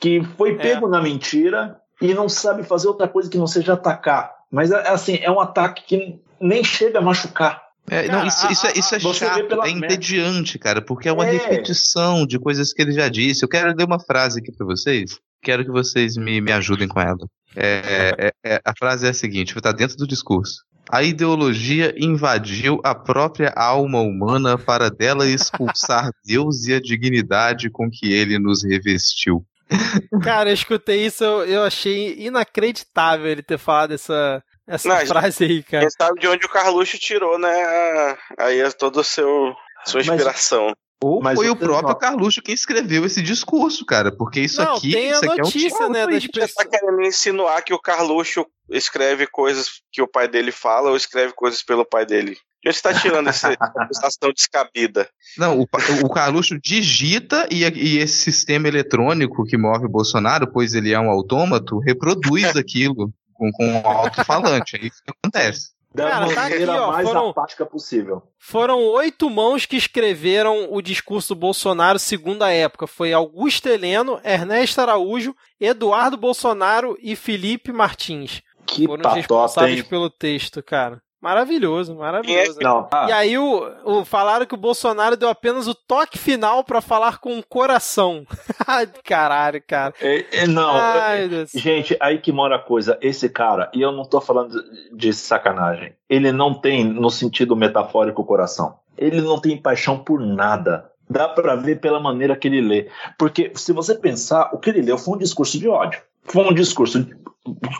Que foi pego na mentira e não sabe fazer outra coisa que não seja atacar. Mas é assim, é um ataque que nem chega a machucar. É, Cara, não, isso, a- isso é, isso é chato, é entediante, cara, porque é uma É. repetição de coisas que ele já disse. Eu quero ler uma frase aqui pra vocês, quero que vocês me, me ajudem com ela. É, é- é- a frase é a seguinte, está dentro do discurso. A ideologia invadiu a própria alma humana para dela expulsar *laughs* Deus e a dignidade com que ele nos revestiu. *laughs* Cara, eu escutei isso, eu, eu achei inacreditável ele ter falado essa, essa Não, frase aí, cara. Quem sabe de onde o Carluxo tirou, né? a- Aí é todo o seu sua Mas- inspiração. Ou Mas foi o próprio nota- Carluxo quem escreveu esse discurso, cara, porque isso Não, aqui, tem a isso aqui é um notícia, né, das Você pessoas. tá querendo insinuar que o Carluxo escreve coisas que o pai dele fala ou escreve coisas pelo pai dele? De onde você tá tirando essa acusação descabida? Não, o, o Carluxo digita e, e esse sistema eletrônico que move o Bolsonaro, pois ele é um autômato, reproduz aquilo com, com um alto-falante. É isso que acontece. Da Cara, tá maneira aqui, ó, mais foram- apática possível. Foram oito mãos que escreveram o discurso do Bolsonaro segundo a época. Foi Augusto Heleno, Ernesto Araújo, Eduardo Bolsonaro e Felipe Martins. Que Foram patota, responsáveis hein? pelo texto, cara. Maravilhoso, maravilhoso. Não, ah, E aí o, o- falaram que o Bolsonaro deu apenas o toque final pra falar com o coração. *laughs* Caralho, cara. é- é- não, Ai. Gente, aí que mora a coisa. Esse cara, e eu não tô falando de sacanagem, ele não tem, no sentido metafórico, coração. Ele não tem paixão por nada. Dá pra ver pela maneira que ele lê. Porque se você pensar, o que ele leu foi um discurso de ódio. Foi um discurso de-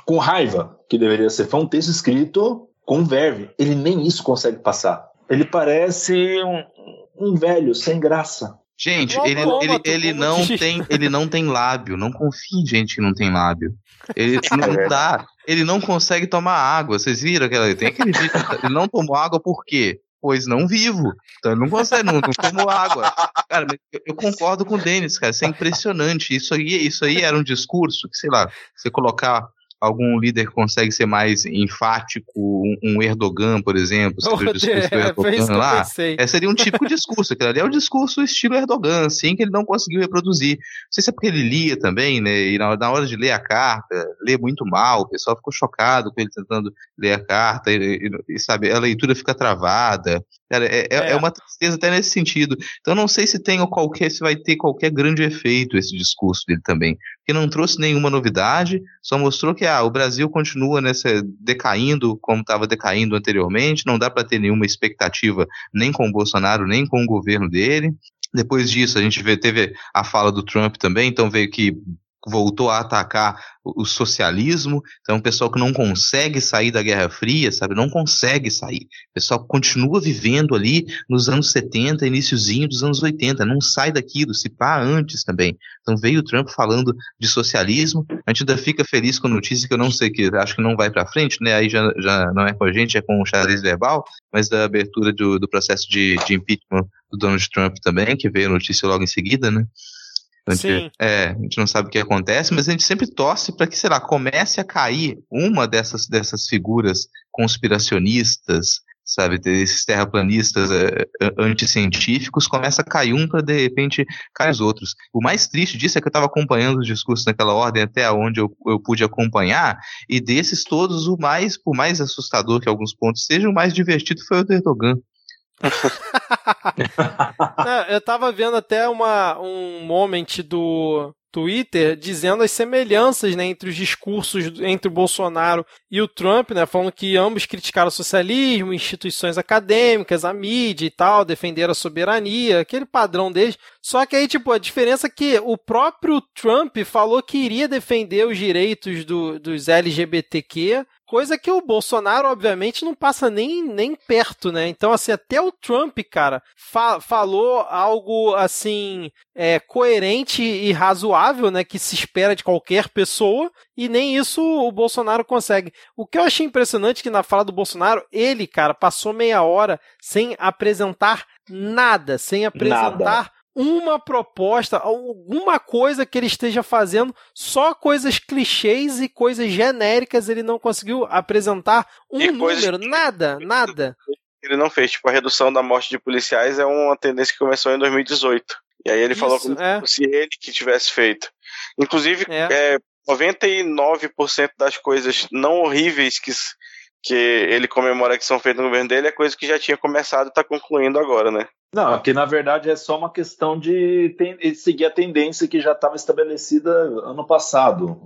com raiva, que deveria ser. Foi um texto escrito com verve. Ele nem isso consegue passar. Ele parece um, um velho, sem graça. Gente, Um ele, ele, ele, como não *laughs* tem, ele não tem lábio. Não confie em gente que não tem lábio. Ele *laughs* não verdade. dá. Ele não consegue tomar água. Vocês viram aquela. Tem aquele vídeo. Ele não tomou água por quê? Pois não vivo. Então ele não consegue, não, não tomou água. Cara, mas eu, eu concordo com o Denis, cara. Isso é impressionante. Isso aí, isso aí era um discurso que, sei lá, você colocar algum líder que consegue ser mais enfático, um, um Erdogan, por exemplo, Oh, *laughs* o discurso é, Erdogan lá, é, seria um típico discurso, aquele ali é o discurso estilo Erdogan, assim, que ele não conseguiu reproduzir. Não sei se é porque ele lia também, né, e na, na hora de ler a carta, lê muito mal, o pessoal ficou chocado com ele tentando ler a carta, e, e- e, sabe, a leitura fica travada, Cara, é, é- É. é uma tristeza até nesse sentido. Então eu não sei se tem qualquer, se vai ter qualquer grande efeito esse discurso dele também. Porque não trouxe nenhuma novidade, só mostrou que ah, o Brasil continua nessa decaindo como estava decaindo anteriormente, não dá para ter nenhuma expectativa nem com o Bolsonaro, nem com o governo dele. Depois disso, a gente vê, teve a fala do Trump também, então veio que voltou a atacar o socialismo, então o pessoal que não consegue sair da Guerra Fria, sabe, não consegue sair. O pessoal continua vivendo ali nos anos 70, iníciozinho dos anos 80, não sai daquilo, se pá antes também. Então veio o Trump falando de socialismo, a gente ainda fica feliz com a notícia que eu não sei que acho que não vai para frente, né? Aí já, já não é com a gente, é com o xadrez verbal, mas da abertura do, do processo de, de impeachment do Donald Trump também, que veio a notícia logo em seguida, né? A gente, é, a gente não sabe o que acontece, mas a gente sempre torce para que, sei lá, comece a cair uma dessas, dessas figuras conspiracionistas, sabe, esses terraplanistas é, é, anticientíficos, começa a cair um para de repente cair os outros. O mais triste disso é que eu estava acompanhando os discursos naquela ordem até onde eu, eu pude acompanhar, e desses todos, o mais, por mais assustador que alguns pontos sejam, o mais divertido foi o do Erdogan. Não, eu tava vendo até uma, um moment do Twitter dizendo as semelhanças né, entre os discursos entre o Bolsonaro e o Trump, né, falando que ambos criticaram o socialismo, instituições acadêmicas, a mídia e tal, defenderam a soberania, aquele padrão deles. Só que aí, tipo, a diferença é que o próprio Trump falou que iria defender os direitos do- dos LGBTQ, Coisa que o Bolsonaro, obviamente, não passa nem, nem perto, né? Então, assim, até o Trump, cara, fa falou algo, assim, é, coerente e razoável, né? Que se espera de qualquer pessoa, e nem isso o Bolsonaro consegue. O que eu achei impressionante é que na fala do Bolsonaro, ele, cara, passou meia hora sem apresentar nada, sem apresentar uma proposta, alguma coisa que ele esteja fazendo, só coisas clichês e coisas genéricas ele não conseguiu apresentar um E coisas número, nada, nada. Ele não fez. Tipo, a redução da morte de policiais é uma tendência que começou em 2018. E aí ele falou Isso, como é. se ele que tivesse feito. Inclusive, É. é, 99% das coisas não horríveis que, que ele comemora que são feitas no governo dele é coisa que já tinha começado e tá concluindo agora, né? Não, aqui na verdade é só uma questão de ten- seguir a tendência que já estava estabelecida ano passado.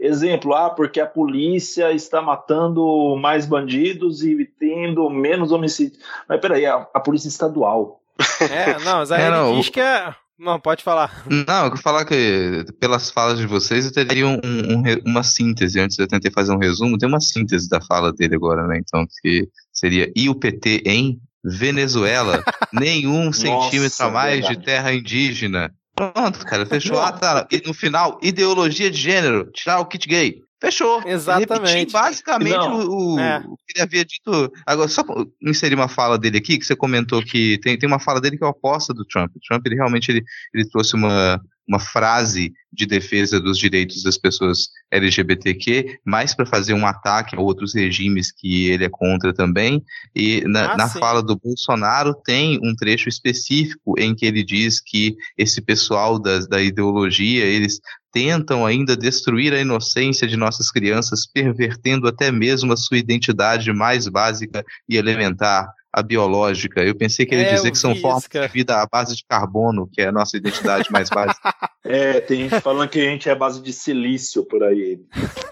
Exemplo, ah, porque a polícia está matando mais bandidos e tendo menos homicídios. Mas peraí, a, a polícia estadual. É, não, mas aí É, não, diz o- que é. Não, pode falar. Não, eu vou falar que pelas falas de vocês eu teria um- um uma síntese. Antes eu tentei fazer um resumo, tem uma síntese da fala dele agora, né? Então, que seria e o PT em Venezuela, *laughs* nenhum centímetro a mais verdade. de terra indígena. Pronto, cara, fechou. Ah, tá. E no final, ideologia de gênero, tirar o kit gay. Fechou. Exatamente. Repetir basicamente Não, o, o- é. o que ele havia dito. Agora, só inserir uma fala dele aqui, que você comentou que tem, tem uma fala dele que é oposta do Trump. O Trump, ele realmente ele, ele trouxe uma, uma frase de defesa dos direitos das pessoas LGBTQ, mais para fazer um ataque a outros regimes que ele é contra também. E na, Ah, na fala do Bolsonaro tem um trecho específico em que ele diz que esse pessoal da, da ideologia, eles tentam ainda destruir a inocência de nossas crianças, pervertendo até mesmo a sua identidade mais básica e elementar, a biológica. Eu pensei que ele ia É, dizer que são formas cara. de vida à base de carbono, que é a nossa identidade mais básica. *laughs* É, tem gente falando que a gente é base de silício por aí.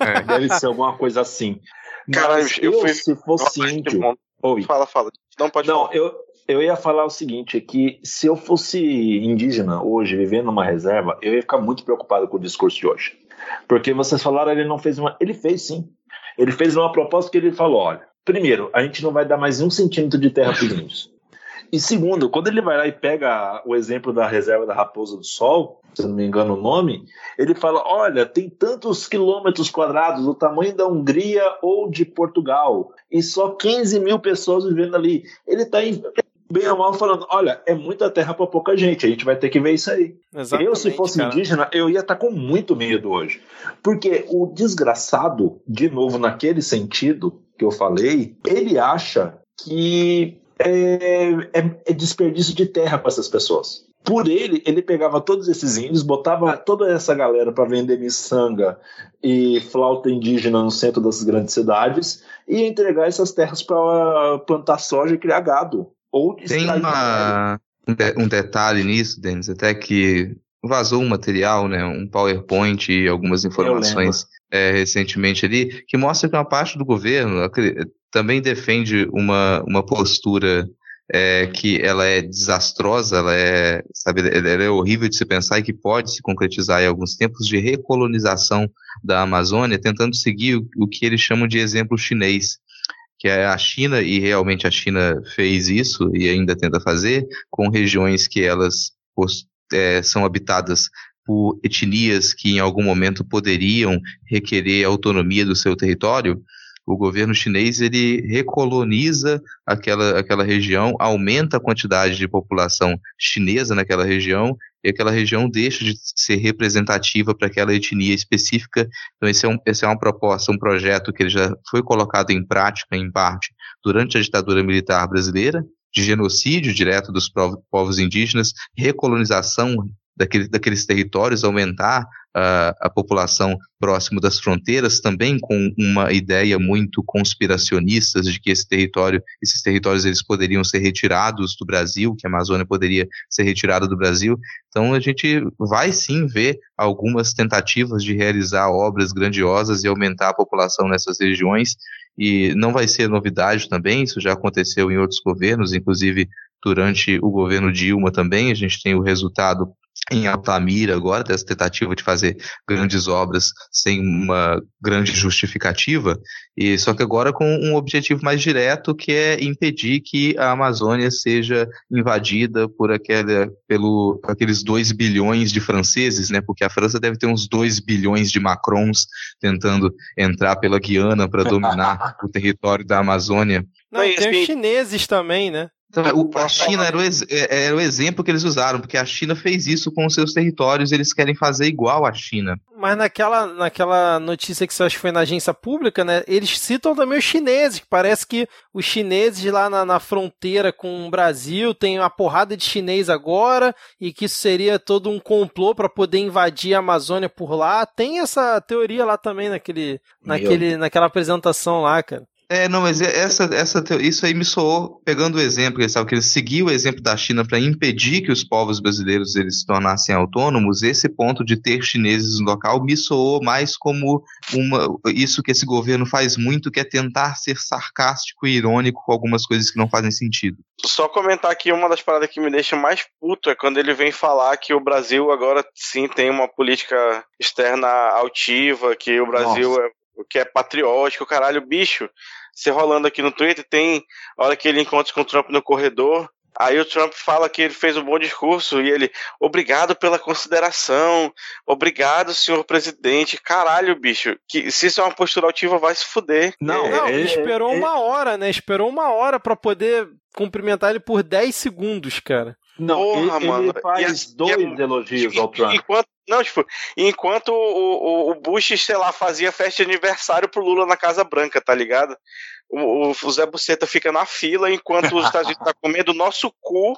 É. Deve ser alguma coisa assim. Caralho, Mas eu eu, fui- se fosse índio. Oi. Fala, fala. Não pode Não, falar. eu, eu ia falar o seguinte, é que se eu fosse indígena hoje, vivendo numa reserva, eu ia ficar muito preocupado com o discurso de hoje. Porque vocês falaram, ele não fez uma... Ele fez sim. Ele fez uma proposta que ele falou, olha, primeiro, a gente não vai dar mais um centímetro de terra para os índios. E segundo, quando ele vai lá e pega o exemplo da reserva da Raposa do Sol, se não me engano o nome, ele fala: olha, tem tantos quilômetros quadrados, o tamanho da Hungria ou de Portugal, e só 15 mil pessoas vivendo ali. Ele está bem ou mal falando, olha, é muita terra para pouca gente, a gente vai ter que ver isso aí. Exatamente, eu, se fosse cara. indígena, eu ia estar com muito medo hoje. Porque o desgraçado, de novo, naquele sentido que eu falei, ele acha que é, é- é desperdício de terra para essas pessoas. Por ele, ele pegava todos esses índios, botava toda essa galera para vender miçanga e flauta indígena no centro das grandes cidades e ia entregar essas terras para plantar soja e criar gado. Ou Tem uma, um, de- detalhe nisso, Denis, até que vazou um material, né, um PowerPoint e algumas informações é, recentemente ali, que mostra que uma parte do governo também defende uma, uma postura é, que ela é desastrosa, ela é, sabe, ela é horrível de se pensar e que pode se concretizar em alguns tempos de recolonização da Amazônia, tentando seguir o, o que eles chamam de exemplo chinês, que é a China, e realmente a China fez isso e ainda tenta fazer, com regiões que elas é, são habitadas por etnias que em algum momento poderiam requerer autonomia do seu território, o governo chinês ele recoloniza aquela, aquela região, aumenta a quantidade de população chinesa naquela região e aquela região deixa de ser representativa para aquela etnia específica. Então esse é, um, esse é uma proposta, um projeto que ele já foi colocado em prática, em parte, durante a ditadura militar brasileira, de genocídio direto dos povos indígenas, recolonização daquele, daqueles territórios, aumentar ah, a população próximo das fronteiras, também com uma ideia muito conspiracionista de que esse território, esses territórios eles poderiam ser retirados do Brasil, que a Amazônia poderia ser retirada do Brasil. Então a gente vai sim ver algumas tentativas de realizar obras grandiosas e aumentar a população nessas regiões. E não vai ser novidade também, isso já aconteceu em outros governos, inclusive durante o governo Dilma também, a gente tem o resultado em Altamira agora, dessa tentativa de fazer grandes obras sem uma grande justificativa, e só que agora com um objetivo mais direto, que é impedir que a Amazônia seja invadida por aquela, pelo, aqueles 2 bilhões de franceses, né? Porque a França deve ter uns 2 bilhões de Macrons tentando entrar pela Guiana para dominar *laughs* o território da Amazônia. Não, tem assim- os chineses também, né? Então, o- a China era o, ex- é- era o exemplo que eles usaram, porque a China fez isso com os seus territórios, eles querem fazer igual à China. Mas naquela, naquela notícia que você acha que foi na agência pública, né? Eles citam também os chineses, que parece que os chineses lá na, na fronteira com o Brasil tem uma porrada de chinês agora e que isso seria todo um complô para poder invadir a Amazônia por lá. Tem essa teoria lá também naquele, naquele, naquela apresentação lá, cara. É, não, mas essa, essa, teo- isso aí me soou, pegando o exemplo, eles que eles seguiu o exemplo da China para impedir que os povos brasileiros eles se tornassem autônomos, esse ponto de ter chineses no local me soou mais como uma, isso que esse governo faz muito, que é tentar ser sarcástico e irônico com algumas coisas que não fazem sentido. Só comentar aqui uma das paradas que me deixa mais puto é quando ele vem falar que o Brasil agora sim tem uma política externa altiva, que o Brasil Nossa. é, que é patriótico, caralho, bicho. Você rolando aqui no Twitter, tem a hora que ele encontra com o Trump no corredor. Aí o Trump fala que ele fez um bom discurso e ele, obrigado pela consideração, obrigado, senhor presidente. Caralho, bicho, que se isso é uma postura altiva, vai se fuder. Não, É, Não, é- esperou é- uma hora, né? Esperou uma hora para poder cumprimentar ele por 10 segundos, cara. Não, Porra, ele, ele mano. faz E dois é- elogios ao Trump. Enquanto, não, tipo, enquanto o, o, o Bush, sei lá, fazia festa de aniversário pro Lula na Casa Branca, tá ligado? O, o, Zé Buceta fica na fila enquanto os Estados Unidos tá *laughs* comendo o nosso cu,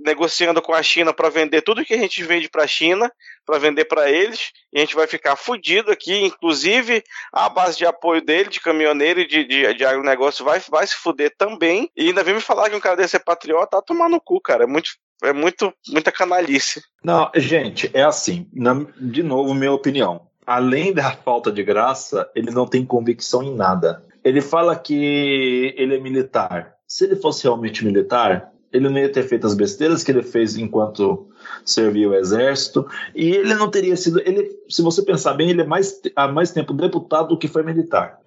negociando com a China para vender tudo que a gente vende pra China, para vender para eles, e a gente vai ficar fudido aqui, inclusive a base de apoio dele, de caminhoneiro e de, de, de agronegócio, vai, vai se fuder também. E ainda vem me falar que um cara desse é patriota, tá tomar no cu, cara. É muito, é muito, muita canalice. Não, gente, é assim. na- de novo, minha opinião. Além da falta de graça, ele não tem convicção em nada. Ele fala que ele é militar. Se ele fosse realmente militar, ele não ia ter feito as besteiras que ele fez enquanto servia o exército. E ele não teria sido. Ele, se você pensar bem, ele é mais, há mais tempo deputado do que foi militar.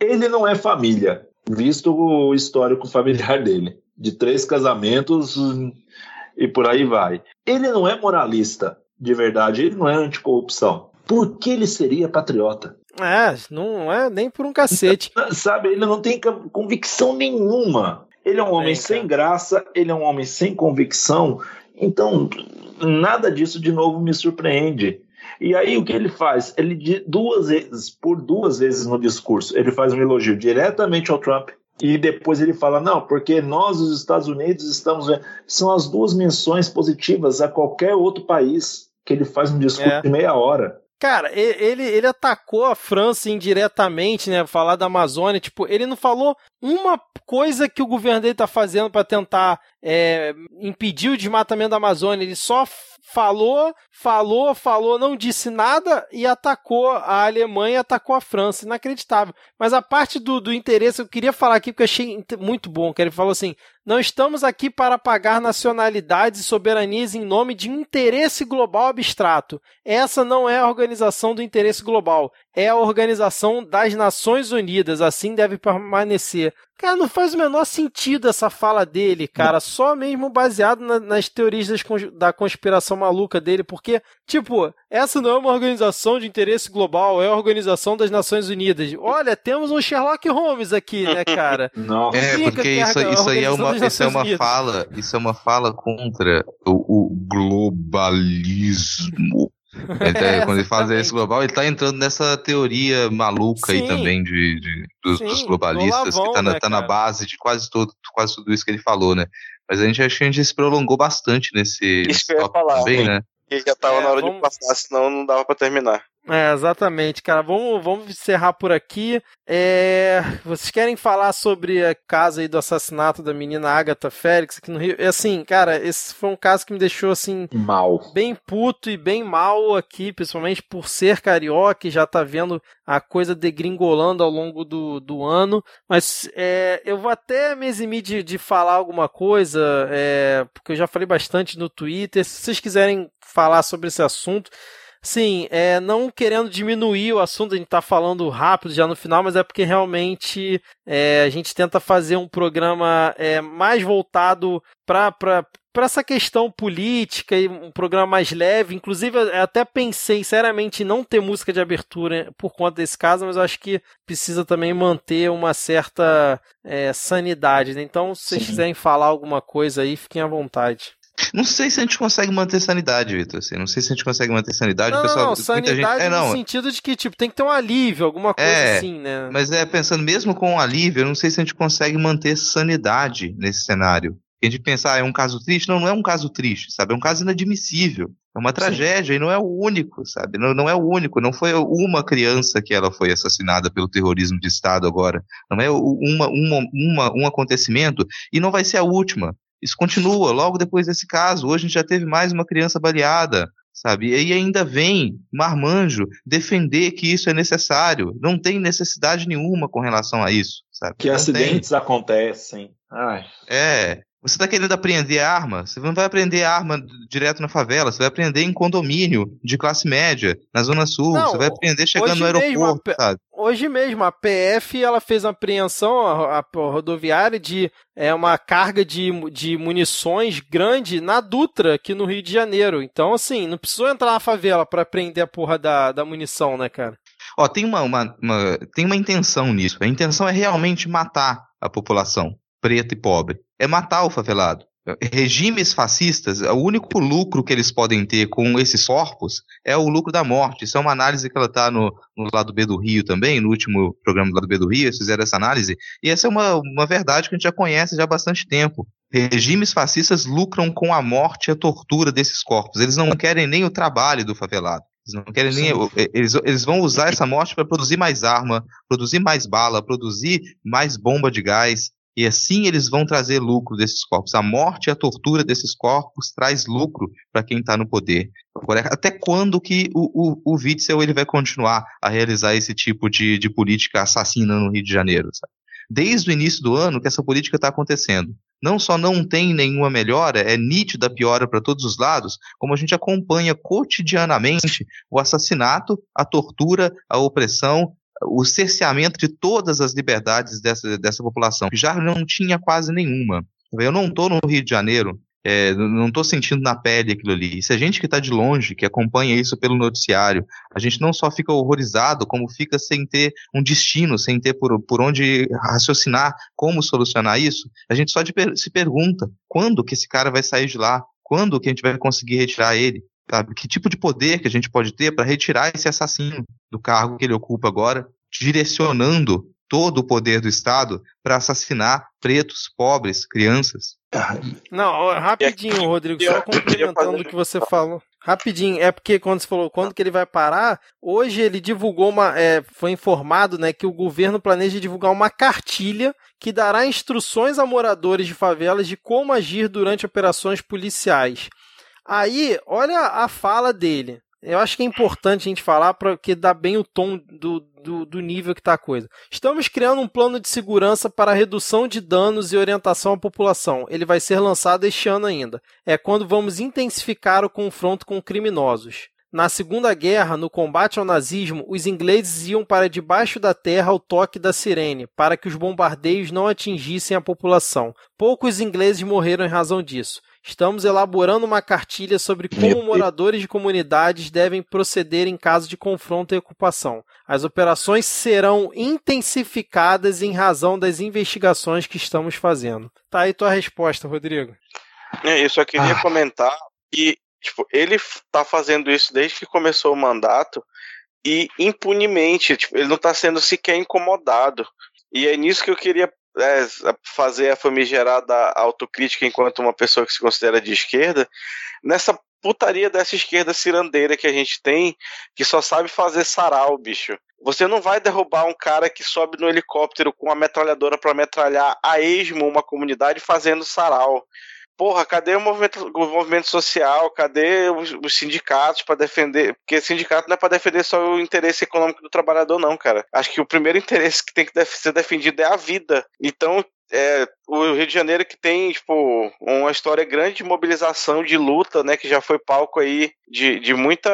Ele não é família, visto o histórico familiar dele. De três casamentos e por aí vai. Ele não é moralista, de verdade, ele não é anticorrupção. Por que ele seria patriota? É, não é nem por um cacete. *laughs* Sabe, ele não tem convicção nenhuma. Ele é um homem sem graça, ele é um homem sem convicção. Então, nada disso de novo me surpreende. E aí o que ele faz? Ele duas vezes, por duas vezes no discurso, ele faz um elogio diretamente ao Trump e depois ele fala não, porque nós os Estados Unidos estamos são as duas menções positivas a qualquer outro país que ele faz um discurso é. de meia hora. Cara, ele, ele atacou a França indiretamente, né? Falar da Amazônia. Tipo, ele não falou uma coisa que o governo dele tá fazendo para tentar é, impedir o desmatamento da Amazônia. Ele só falou, falou, falou, não disse nada e atacou a Alemanha, atacou a França. Inacreditável. Mas a parte do, do interesse, eu queria falar aqui porque eu achei muito bom, que ele falou assim: não estamos aqui para pagar nacionalidades e soberanias em nome de interesse global abstrato. Essa não é a organização do interesse global, é a organização das Nações Unidas. Assim deve permanecer. Cara, não faz o menor sentido essa fala dele, cara. Só mesmo baseado na, nas teorias das, da conspiração maluca dele, porque, tipo, essa não é uma organização de interesse global, é a organização das Nações Unidas. Olha, temos um Sherlock Holmes aqui, né, cara? *laughs* Não. É, porque isso, é isso aí é uma, isso é uma fala, isso é uma fala contra o, o globalismo. *laughs* Ele tá, é, quando ele fala esse global, ele está entrando nessa teoria maluca Sim. aí também de, de dos, Sim, dos, globalistas, Lavão, que está na, né, tá na, base de quase, todo, quase tudo isso que ele falou, né? Mas a gente acho que a gente se prolongou bastante nesse, isso nesse falar, também, né? Que já estava é, na hora vamos... de passar, senão não dava para terminar. É, exatamente, cara. Vamos, vamos encerrar por aqui. É, vocês querem falar sobre a casa aí do assassinato da menina Agatha Félix aqui no Rio? É assim, cara, esse foi um caso que me deixou assim mal, bem puto e bem mal aqui, principalmente por ser carioca e já tá vendo a coisa degringolando ao longo do, do ano. Mas é, eu vou até me eximir de, de falar alguma coisa, é, porque eu já falei bastante no Twitter. Se vocês quiserem falar sobre esse assunto. Sim, é, não querendo diminuir o assunto, a gente tá falando rápido já no final, mas é porque realmente é, a gente tenta fazer um programa é, mais voltado para para essa questão política e um programa mais leve. Inclusive, eu até pensei seriamente em não ter música de abertura por conta desse caso, mas eu acho que precisa também manter uma certa é, sanidade. Né? Então, se vocês Sim. quiserem falar alguma coisa aí, fiquem à vontade. Não sei se a gente consegue manter sanidade, Vitor. Assim, não sei se a gente consegue manter sanidade. Não, pessoal, não, sanidade gente... é, não. no sentido de que tipo, tem que ter um alívio, alguma coisa é, assim, né? Mas é, pensando mesmo com um alívio, eu não sei se a gente consegue manter sanidade nesse cenário. A gente pensar, ah, é um caso triste? Não, não é um caso triste, sabe? É um caso inadmissível. É uma tragédia Sim. e não é o único, sabe? Não, não é o único. Não foi uma criança que ela foi assassinada pelo terrorismo de Estado agora. Não é uma, uma, uma, um acontecimento e não vai ser a última. Isso continua. Logo depois desse caso, hoje a gente já teve mais uma criança baleada, sabe? E ainda vem Marmanjo defender que isso é necessário. Não tem necessidade nenhuma com relação a isso, sabe? Que não acidentes tem. acontecem. Ai. É. Você está querendo aprender arma? Você não vai aprender arma direto na favela, você vai aprender em condomínio de classe média, na Zona Sul. Não, você vai aprender chegando no aeroporto, mesmo, sabe? Hoje mesmo, a PF ela fez uma apreensão a, a, rodoviária de é, uma carga de, de munições grande na Dutra, aqui no Rio de Janeiro. Então, assim, não precisou entrar na favela para prender a porra da, da munição, né, cara? Ó, tem uma, uma, uma, tem uma intenção nisso. A intenção é realmente matar a população preta e pobre é matar o favelado. Regimes fascistas, o único lucro que eles podem ter com esses corpos é o lucro da morte. Isso é uma análise que ela está no, no, lado B do Rio também, no último programa do lado B do Rio, eles fizeram essa análise. E essa é uma, uma verdade que a gente já conhece já há bastante tempo. Regimes fascistas lucram com a morte e a tortura desses corpos. Eles não querem nem o trabalho do favelado. Eles não querem nem. Eles, eles vão usar essa morte para produzir mais arma, produzir mais bala, produzir mais bomba de gás, e assim eles vão trazer lucro desses corpos. A morte e a tortura desses corpos traz lucro para quem está no poder. Até quando que o, o, o Witzel ele vai continuar a realizar esse tipo de, de política assassina no Rio de Janeiro? Sabe? Desde o início do ano que essa política está acontecendo. Não só não tem nenhuma melhora, é nítida a piora para todos os lados, como a gente acompanha cotidianamente o assassinato, a tortura, a opressão o cerceamento de todas as liberdades dessa, dessa população, que já não tinha quase nenhuma. Eu não estou no Rio de Janeiro, é, não estou sentindo na pele aquilo ali. E se a gente que está de longe, que acompanha isso pelo noticiário, a gente não só fica horrorizado, como fica sem ter um destino, sem ter por, por onde raciocinar como solucionar isso, a gente só se pergunta quando que esse cara vai sair de lá, quando que a gente vai conseguir retirar ele, sabe? Que tipo de poder que a gente pode ter para retirar esse assassino do cargo que ele ocupa agora, direcionando todo o poder do Estado para assassinar pretos, pobres, crianças. Não, rapidinho, Rodrigo, só complementando o que você falou. Rapidinho, é porque quando você falou quando que ele vai parar, hoje ele divulgou uma, é, foi informado, né, que o governo planeja divulgar uma cartilha que dará instruções a moradores de favelas de como agir durante operações policiais. Aí, olha a fala dele. Eu acho que é importante a gente falar para que dá bem o tom do, do, do nível que está a coisa. Estamos criando um plano de segurança para redução de danos e orientação à população. Ele vai ser lançado este ano ainda. É quando vamos intensificar o confronto com criminosos. Na Segunda Guerra, no combate ao nazismo, os ingleses iam para debaixo da terra ao toque da sirene, para que os bombardeios não atingissem a população. Poucos ingleses morreram em razão disso. Estamos elaborando uma cartilha sobre como moradores de comunidades devem proceder em caso de confronto e ocupação. As operações serão intensificadas em razão das investigações que estamos fazendo. Tá aí tua resposta, Rodrigo. É, eu só queria ah. comentar que tipo, ele tá fazendo isso desde que começou o mandato e impunemente, tipo, ele não está sendo sequer incomodado. E é nisso que eu queria é, fazer a famigerada autocrítica enquanto uma pessoa que se considera de esquerda, nessa putaria dessa esquerda cirandeira que a gente tem, que só sabe fazer sarau, bicho. Você não vai derrubar um cara que sobe no helicóptero com uma metralhadora para metralhar a esmo uma comunidade fazendo sarau porra, cadê o movimento, o movimento social? Cadê os, os sindicatos para defender? Porque sindicato não é para defender só o interesse econômico do trabalhador, não, cara. Acho que o primeiro *laughs* interesse que tem que ser defendido é a vida. Então, é, o Rio de Janeiro que tem, tipo, uma história grande de mobilização, de luta, né, que já foi palco aí de, de, muita,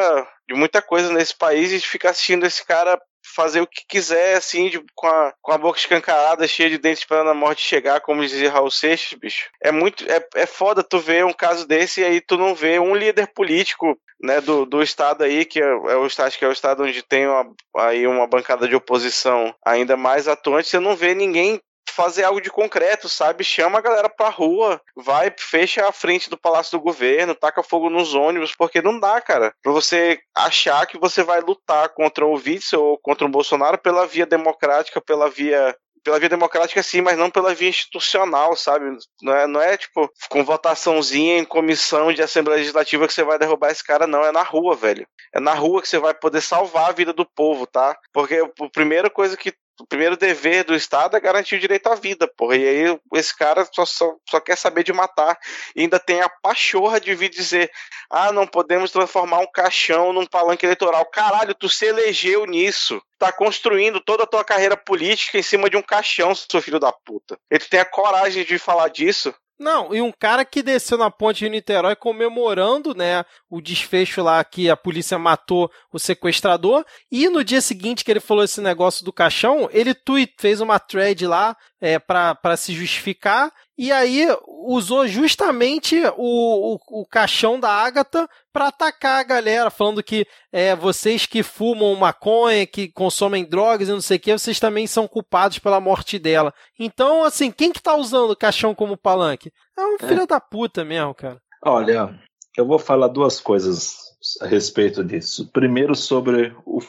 de muita coisa nesse país e ficar assistindo esse cara fazer o que quiser, assim, de, com, a, com a boca escancarada, cheia de dentes esperando a morte chegar, como dizia Raul Seixas, bicho. É muito. É, é foda tu ver um caso desse e aí tu não vê um líder político né, do, do estado aí, que é, é, o estado que é o estado onde tem uma, aí uma bancada de oposição ainda mais atuante, você não vê ninguém fazer algo de concreto, sabe? Chama a galera pra rua, vai, fecha a frente do Palácio do Governo, taca fogo nos ônibus, porque não dá, cara, pra você achar que você vai lutar contra o Witzel ou contra o Bolsonaro pela via democrática, pela via pela via democrática sim, mas não pela via institucional, sabe? Não é, não é tipo com votaçãozinha em comissão de Assembleia Legislativa que você vai derrubar esse cara, não. É na rua, velho. É na rua que você vai poder salvar a vida do povo, tá? Porque a primeira coisa que o primeiro dever do Estado é garantir o direito à vida, porra. E aí esse cara só, só, só, quer saber de matar. E ainda tem a pachorra de vir dizer: ah, não podemos transformar um caixão num palanque eleitoral. Caralho, tu se elegeu nisso. Tá construindo toda a tua carreira política em cima de um caixão, seu filho da puta. Ele tem a coragem de falar disso. Não, e um cara que desceu na ponte de Niterói comemorando, né, o desfecho lá que a polícia matou o sequestrador, e no dia seguinte que ele falou esse negócio do caixão, ele tweet, fez uma thread lá é, para se justificar, e aí usou justamente o, o, o caixão da Agatha para atacar a galera, falando que é, vocês que fumam maconha, que consomem drogas e não sei o que, vocês também são culpados pela morte dela. Então, assim, quem que tá usando o caixão como palanque? É um é. filho da puta mesmo, cara. Olha, eu vou falar duas coisas a respeito disso. Primeiro sobre o,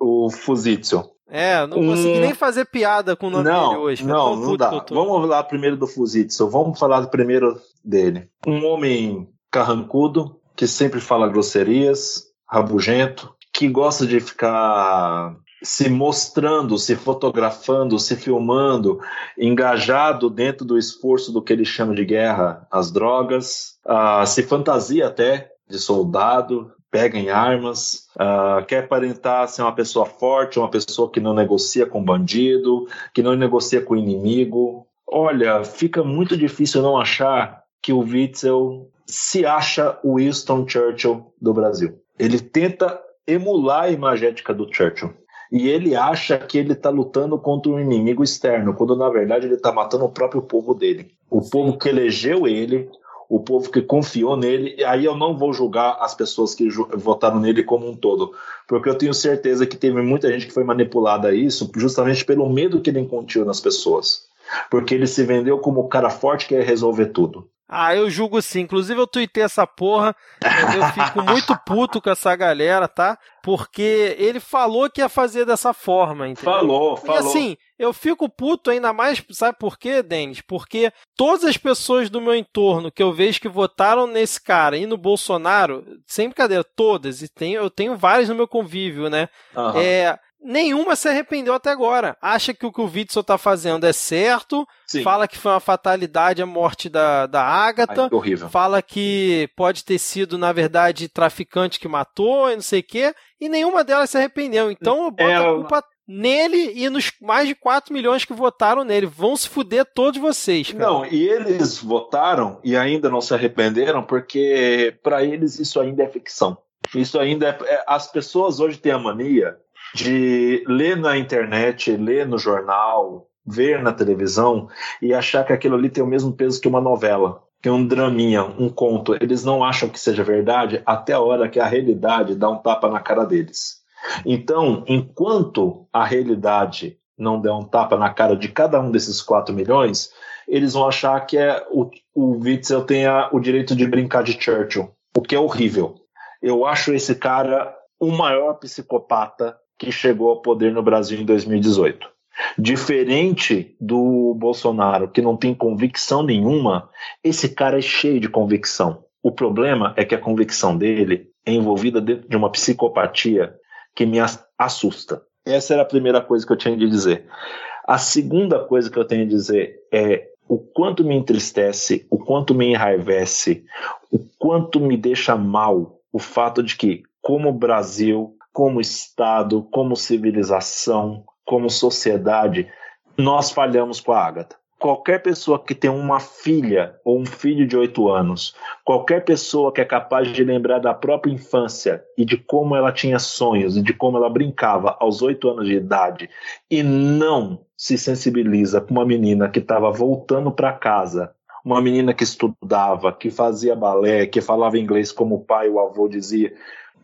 o Fuzitsu. É, não um... consegui nem fazer piada com o nome não, dele hoje. Não, não dá. Vamos falar primeiro do Fuzitsu. Vamos falar primeiro dele. Um homem carrancudo, que sempre fala grosserias, rabugento, que gosta de ficar se mostrando, se fotografando, se filmando, engajado dentro do esforço do que ele chama de guerra às drogas, uh, se fantasia até de soldado, pega em armas, uh, quer aparentar ser uma pessoa forte, uma pessoa que não negocia com bandido, que não negocia com inimigo. Olha, fica muito difícil não achar que o Witzel se acha o Winston Churchill do Brasil. Ele tenta emular a imagética do Churchill. E ele acha que ele está lutando contra um inimigo externo, quando na verdade ele está matando o próprio povo dele. O povo que elegeu ele, o povo que confiou nele, aí eu não vou julgar as pessoas que votaram nele como um todo, porque eu tenho certeza que teve muita gente que foi manipulada a isso justamente pelo medo que ele incutiu nas pessoas. Porque ele se vendeu como o cara forte que ia resolver tudo. Ah, eu julgo sim. Inclusive, eu tuitei essa porra. Eu fico muito *laughs* puto com essa galera, tá? Porque ele falou que ia fazer dessa forma, entendeu? Falou, falou. E assim, eu fico puto ainda mais, sabe por quê, Denis? Porque todas as pessoas do meu entorno que eu vejo que votaram nesse cara e no Bolsonaro, sem brincadeira, todas, e tem, eu tenho várias no meu convívio, né? Uhum. É nenhuma se arrependeu até agora. Acha que o que o Witzel tá fazendo é certo, Sim. fala que foi uma fatalidade a morte da, da Agatha, Ai, que fala que pode ter sido, na verdade, traficante que matou e não sei o quê, e nenhuma delas se arrependeu. Então eu boto é, a culpa nele e nos mais de 4 milhões que votaram nele. Vão se fuder todos vocês. Cara. Não, e eles votaram e ainda não se arrependeram porque para eles isso ainda é ficção. Isso ainda é, é, As pessoas hoje têm a mania de ler na internet, ler no jornal, ver na televisão e achar que aquilo ali tem o mesmo peso que uma novela, que um draminha, um conto. Eles não acham que seja verdade até a hora que a realidade dá um tapa na cara deles. Então, enquanto a realidade não der um tapa na cara de cada um desses 4 milhões, eles vão achar que é o, o Witzel tem o direito de brincar de Churchill, o que é horrível. Eu acho esse cara o maior psicopata que chegou ao poder no Brasil em 2018. Diferente do Bolsonaro, que não tem convicção nenhuma, esse cara é cheio de convicção. O problema é que a convicção dele é envolvida dentro de uma psicopatia que me assusta. Essa era a primeira coisa que eu tinha de dizer. A segunda coisa que eu tenho de dizer é o quanto me entristece, o quanto me enraivece, o quanto me deixa mal o fato de que, como Brasil, como Estado, como civilização, como sociedade, nós falhamos com a Ágata. Qualquer pessoa que tem uma filha ou um filho de oito anos, qualquer pessoa que é capaz de lembrar da própria infância e de como ela tinha sonhos e de como ela brincava aos oito anos de idade e não se sensibiliza com uma menina que estava voltando para casa uma menina que estudava, que fazia balé, que falava inglês como o pai e o avô dizia,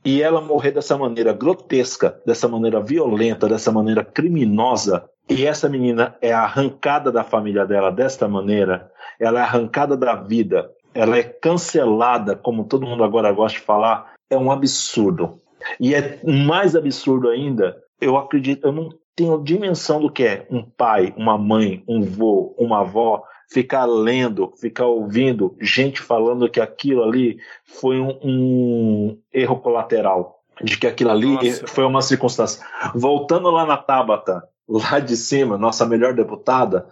e ela morrer dessa maneira grotesca, dessa maneira violenta, dessa maneira criminosa, e essa menina é arrancada da família dela desta maneira, ela é arrancada da vida, ela é cancelada, como todo mundo agora gosta de falar, é um absurdo. E é mais absurdo ainda, eu acredito, eu não tenho dimensão do que é um pai, uma mãe, um vô, uma avó ficar lendo, ficar ouvindo gente falando que aquilo ali foi um, um erro colateral, de que aquilo ali Nossa. foi uma circunstância. Voltando lá na Tabata, lá de cima, nossa melhor deputada,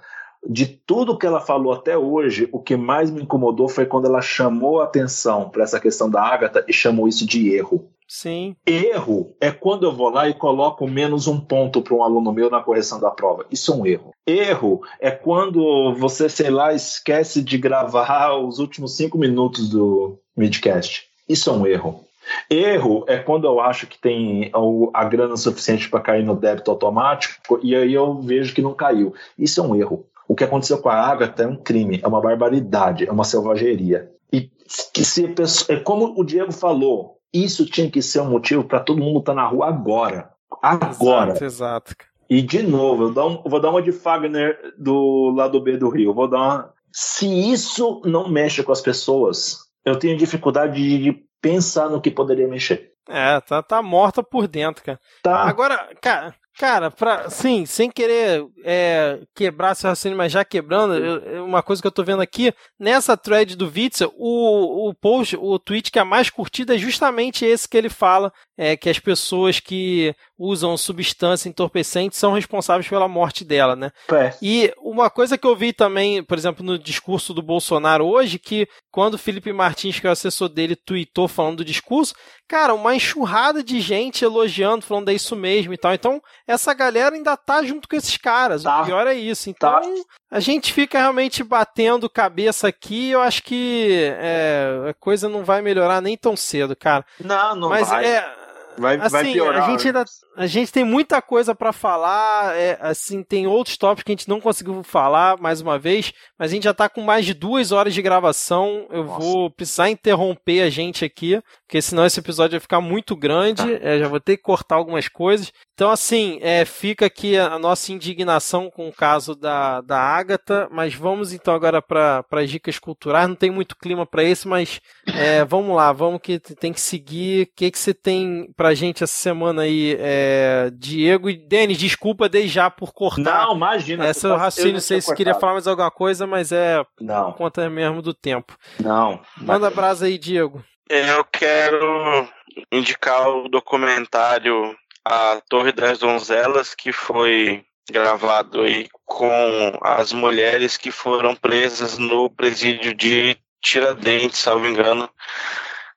de tudo que ela falou até hoje, o que mais me incomodou foi quando ela chamou a atenção para essa questão da Ágata e chamou isso de erro. Sim. Erro é quando eu vou lá e coloco menos um ponto para um aluno meu na correção da prova. Isso é um erro. Erro é quando você, sei lá, esquece de gravar os últimos cinco minutos do midcast. Isso é um erro. Erro é quando eu acho que tem a grana suficiente para cair no débito automático e aí eu vejo que não caiu. Isso é um erro. O que aconteceu com a Agatha é um crime, é uma barbaridade, é uma selvageria. E que se, é como o Diego falou, isso tinha que ser um motivo para todo mundo estar tá na rua agora. Agora. Exato, exato. E de novo, eu, um, vou dar uma de Fagner do lado B do Rio. Vou dar uma... Se isso não mexe com as pessoas, eu tenho dificuldade de pensar no que poderia mexer. É, tá, tá morta por dentro, cara. Tá. Agora, cara, Cara, pra, sim, sem querer é, quebrar seu raciocínio, mas já quebrando, eu, uma coisa que eu tô vendo aqui, nessa thread do Witzel, o, o post, o tweet que é mais curtido é justamente esse que ele fala, é, que as pessoas que usam substância entorpecente são responsáveis pela morte dela, né? É. E uma coisa que eu vi também, por exemplo, no discurso do Bolsonaro hoje, que quando o Felipe Martins, que é o assessor dele, tweetou falando do discurso, cara, uma enxurrada de gente elogiando, falando é isso mesmo e tal. Então, essa galera ainda tá junto com esses caras. Tá. O pior é isso. Então, tá. a gente fica realmente batendo cabeça aqui. Eu acho que é, a coisa não vai melhorar nem tão cedo, cara. Não, não Mas vai. É, Vai, assim, vai piorar. A gente, ainda, a gente tem muita coisa para falar, é, assim, tem outros tópicos que a gente não conseguiu falar mais uma vez, mas a gente já tá com mais de duas horas de gravação. Eu Nossa. vou precisar interromper a gente aqui, porque senão esse episódio vai ficar muito grande. É, já vou ter que cortar algumas coisas. Então, assim, é, fica aqui a nossa indignação com o caso da, da Agatha, mas vamos então agora para as dicas culturais. Não tem muito clima para isso, mas é, vamos lá, vamos que tem que seguir. O que, que você tem pra gente essa semana aí, é, Diego e Denis? Desculpa desde já por cortar. Não, imagina. Essa é o raciocínio, não sei se queria falar mais alguma coisa, mas é não. por conta mesmo do tempo. Não. Manda brasa aí, Diego. Eu quero indicar o documentário A Torre das Donzelas, que foi gravado aí com as mulheres que foram presas no presídio de Tiradentes, salvo engano,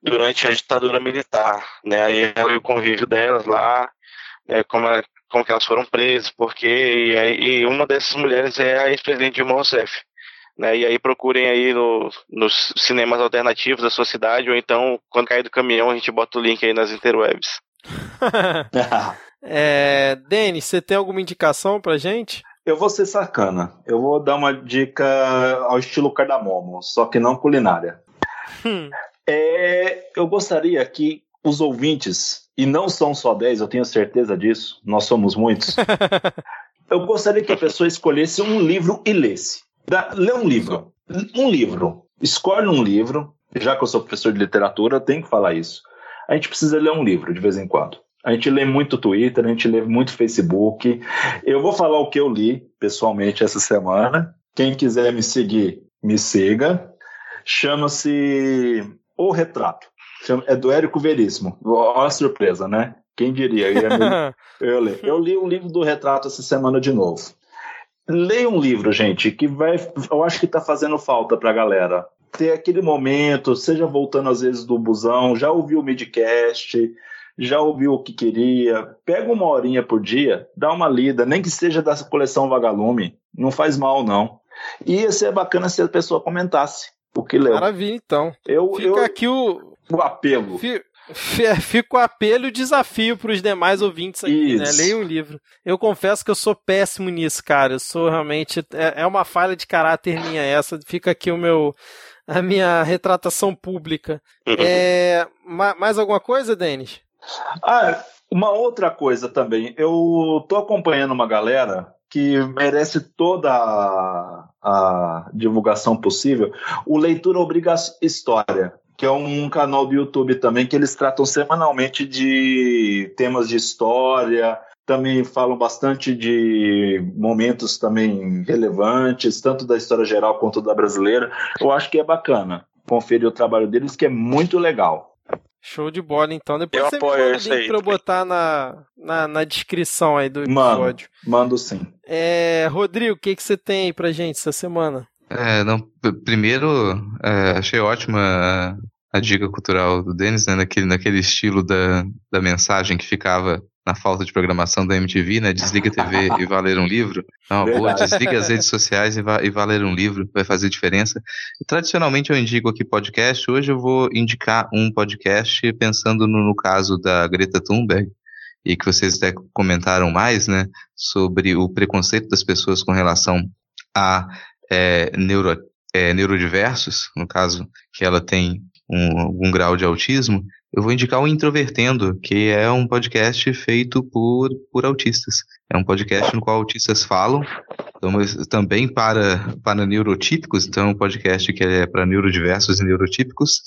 durante a ditadura militar, né? Aí o convívio delas lá, né, como, como que elas foram presas, porque e, e uma dessas mulheres é a ex-presidente Dilma Rousseff. Né, e aí procurem aí no, nos cinemas alternativos da sua cidade, ou então, quando cair do caminhão, a gente bota o link aí nas interwebs. *laughs* é, Denis, você tem alguma indicação pra gente? Eu vou ser sacana. Eu vou dar uma dica ao estilo cardamomo, só que não culinária. Hum. É, eu gostaria que os ouvintes, e não são só 10, eu tenho certeza disso, nós somos muitos. *laughs* eu gostaria que a pessoa escolhesse um livro e lesse. Da, lê um livro. Um livro. Escolhe um livro. Já que eu sou professor de literatura, eu tenho que falar isso. A gente precisa ler um livro de vez em quando. A gente lê muito Twitter, a gente lê muito Facebook. Eu vou falar o que eu li pessoalmente essa semana. Quem quiser me seguir, me siga. Chama-se O Retrato. É do Érico Veríssimo. Olha a surpresa, né? Quem diria? Eu, *laughs* eu, li. eu li o livro do Retrato essa semana de novo. Leia um livro, gente, que vai. Eu acho que está fazendo falta para a galera. Ter aquele momento, seja voltando às vezes do busão, já ouviu o midcast, já ouviu o que queria, pega uma horinha por dia, dá uma lida, nem que seja da coleção Vagalume, não faz mal não. E ia ser bacana se a pessoa comentasse o que leu. Maravilha, então. Eu, Fica eu, aqui o... o apelo. Fica o apelo e o desafio para os demais ouvintes aqui, né? Isso. né? Leia um livro. Eu confesso que eu sou péssimo nisso, cara. Eu sou realmente. É, é uma falha de caráter minha essa. Fica aqui o meu. A minha retratação pública. Uhum. É, mais alguma coisa, Denis? Ah, uma outra coisa também. Eu tô acompanhando uma galera que merece toda a, a divulgação possível. O Leitura Obriga História, que é um canal do YouTube também que eles tratam semanalmente de temas de história, também falam bastante de momentos também relevantes, tanto da história geral quanto da brasileira. Eu acho que é bacana conferir o trabalho deles, que é muito legal. Show de bola, então. Depois eu você apoio me manda o link pra eu botar na, na, na, descrição aí do episódio. Mano, mando sim. É, Rodrigo, o que, que você tem aí pra gente essa semana? É, não, primeiro, é, achei ótima a, a, dica cultural do Denis, né, naquele, naquele estilo da, da mensagem que ficava na falta de programação da MTV, né? Desliga a TV e vai ler um livro. Não, boa, desliga as redes sociais e vai, e vai ler um livro, vai fazer diferença. E, tradicionalmente eu indico aqui podcast. Hoje eu vou indicar um podcast pensando no, no caso da Greta Thunberg e que vocês até comentaram mais, né? Sobre o preconceito das pessoas com relação a é, neuro, é, neurodiversos, no caso que ela tem um, algum grau de autismo, eu vou indicar o Introvertendo, que é um podcast feito por, por autistas. É um podcast no qual autistas falam, então, também para, para neurotípicos, então é um podcast que é para neurodiversos e neurotípicos,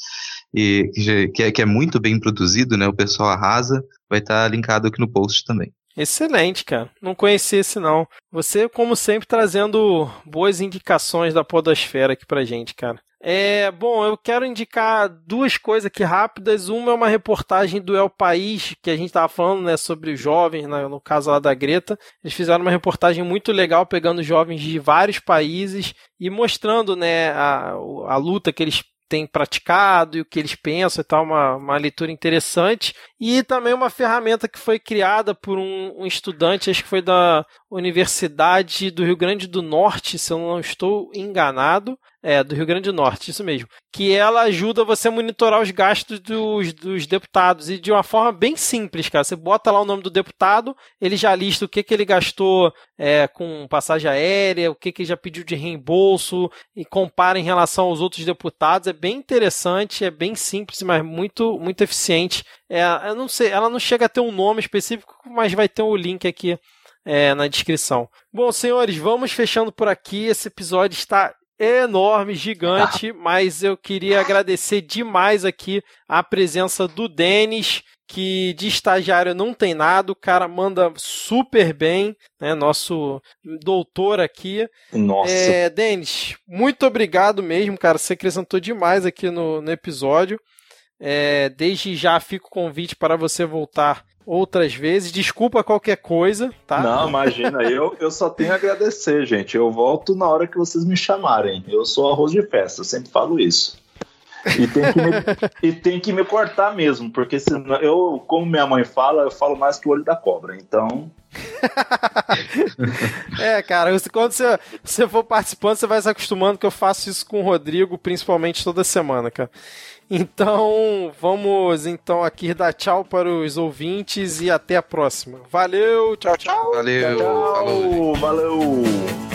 e que, é, que é muito bem produzido, né? O pessoal arrasa, vai estar linkado aqui no post também. Excelente, cara. Não conhecia esse não. Você, como sempre, trazendo boas indicações da podosfera aqui pra gente, cara. É, bom, eu quero indicar duas coisas aqui rápidas. Uma é uma reportagem do El País, que a gente estava falando né, sobre os jovens, né, no caso lá da Greta. Eles fizeram uma reportagem muito legal, pegando jovens de vários países e mostrando né, a, a luta que eles têm praticado e o que eles pensam e tal, uma, uma leitura interessante. E também uma ferramenta que foi criada por um, um, estudante, acho que foi da Universidade do Rio Grande do Norte, se eu não estou enganado, É, do Rio Grande do Norte, isso mesmo. Que ela ajuda você a monitorar os gastos dos, dos deputados e de uma forma bem simples, cara. Você bota lá o nome do deputado, ele já lista o que, que ele gastou é, com passagem aérea, o que, que ele já pediu de reembolso e compara em relação aos outros deputados. É bem interessante, é bem simples, mas muito, muito eficiente. É, eu não sei, ela não chega a ter um nome específico, mas vai ter o um link aqui é, na descrição. Bom, senhores, vamos fechando por aqui. Esse episódio está enorme, gigante, mas eu queria agradecer demais aqui a presença do Denis, que de estagiário não tem nada, o cara manda super bem, né? Nosso doutor aqui. Nossa. É, Denis, muito obrigado mesmo, cara. Você acrescentou demais aqui no, no episódio. É, desde já fica o convite para você voltar outras vezes. Desculpa qualquer coisa, tá? Não, imagina, eu, eu só tenho a agradecer, gente. Eu volto na hora que vocês me chamarem. Eu sou arroz de festa, eu sempre falo isso. E tem que me, *laughs* e tem que me cortar mesmo, porque senão eu, como minha mãe fala, eu falo mais que o olho da cobra. Então. *laughs* é, cara, quando você, você for participando, você vai se acostumando que eu faço isso com o Rodrigo, principalmente toda semana, cara. Então, vamos então aqui dar tchau para os ouvintes e até a próxima. Valeu, tchau, tchau. Valeu, tchau, falou. Valeu.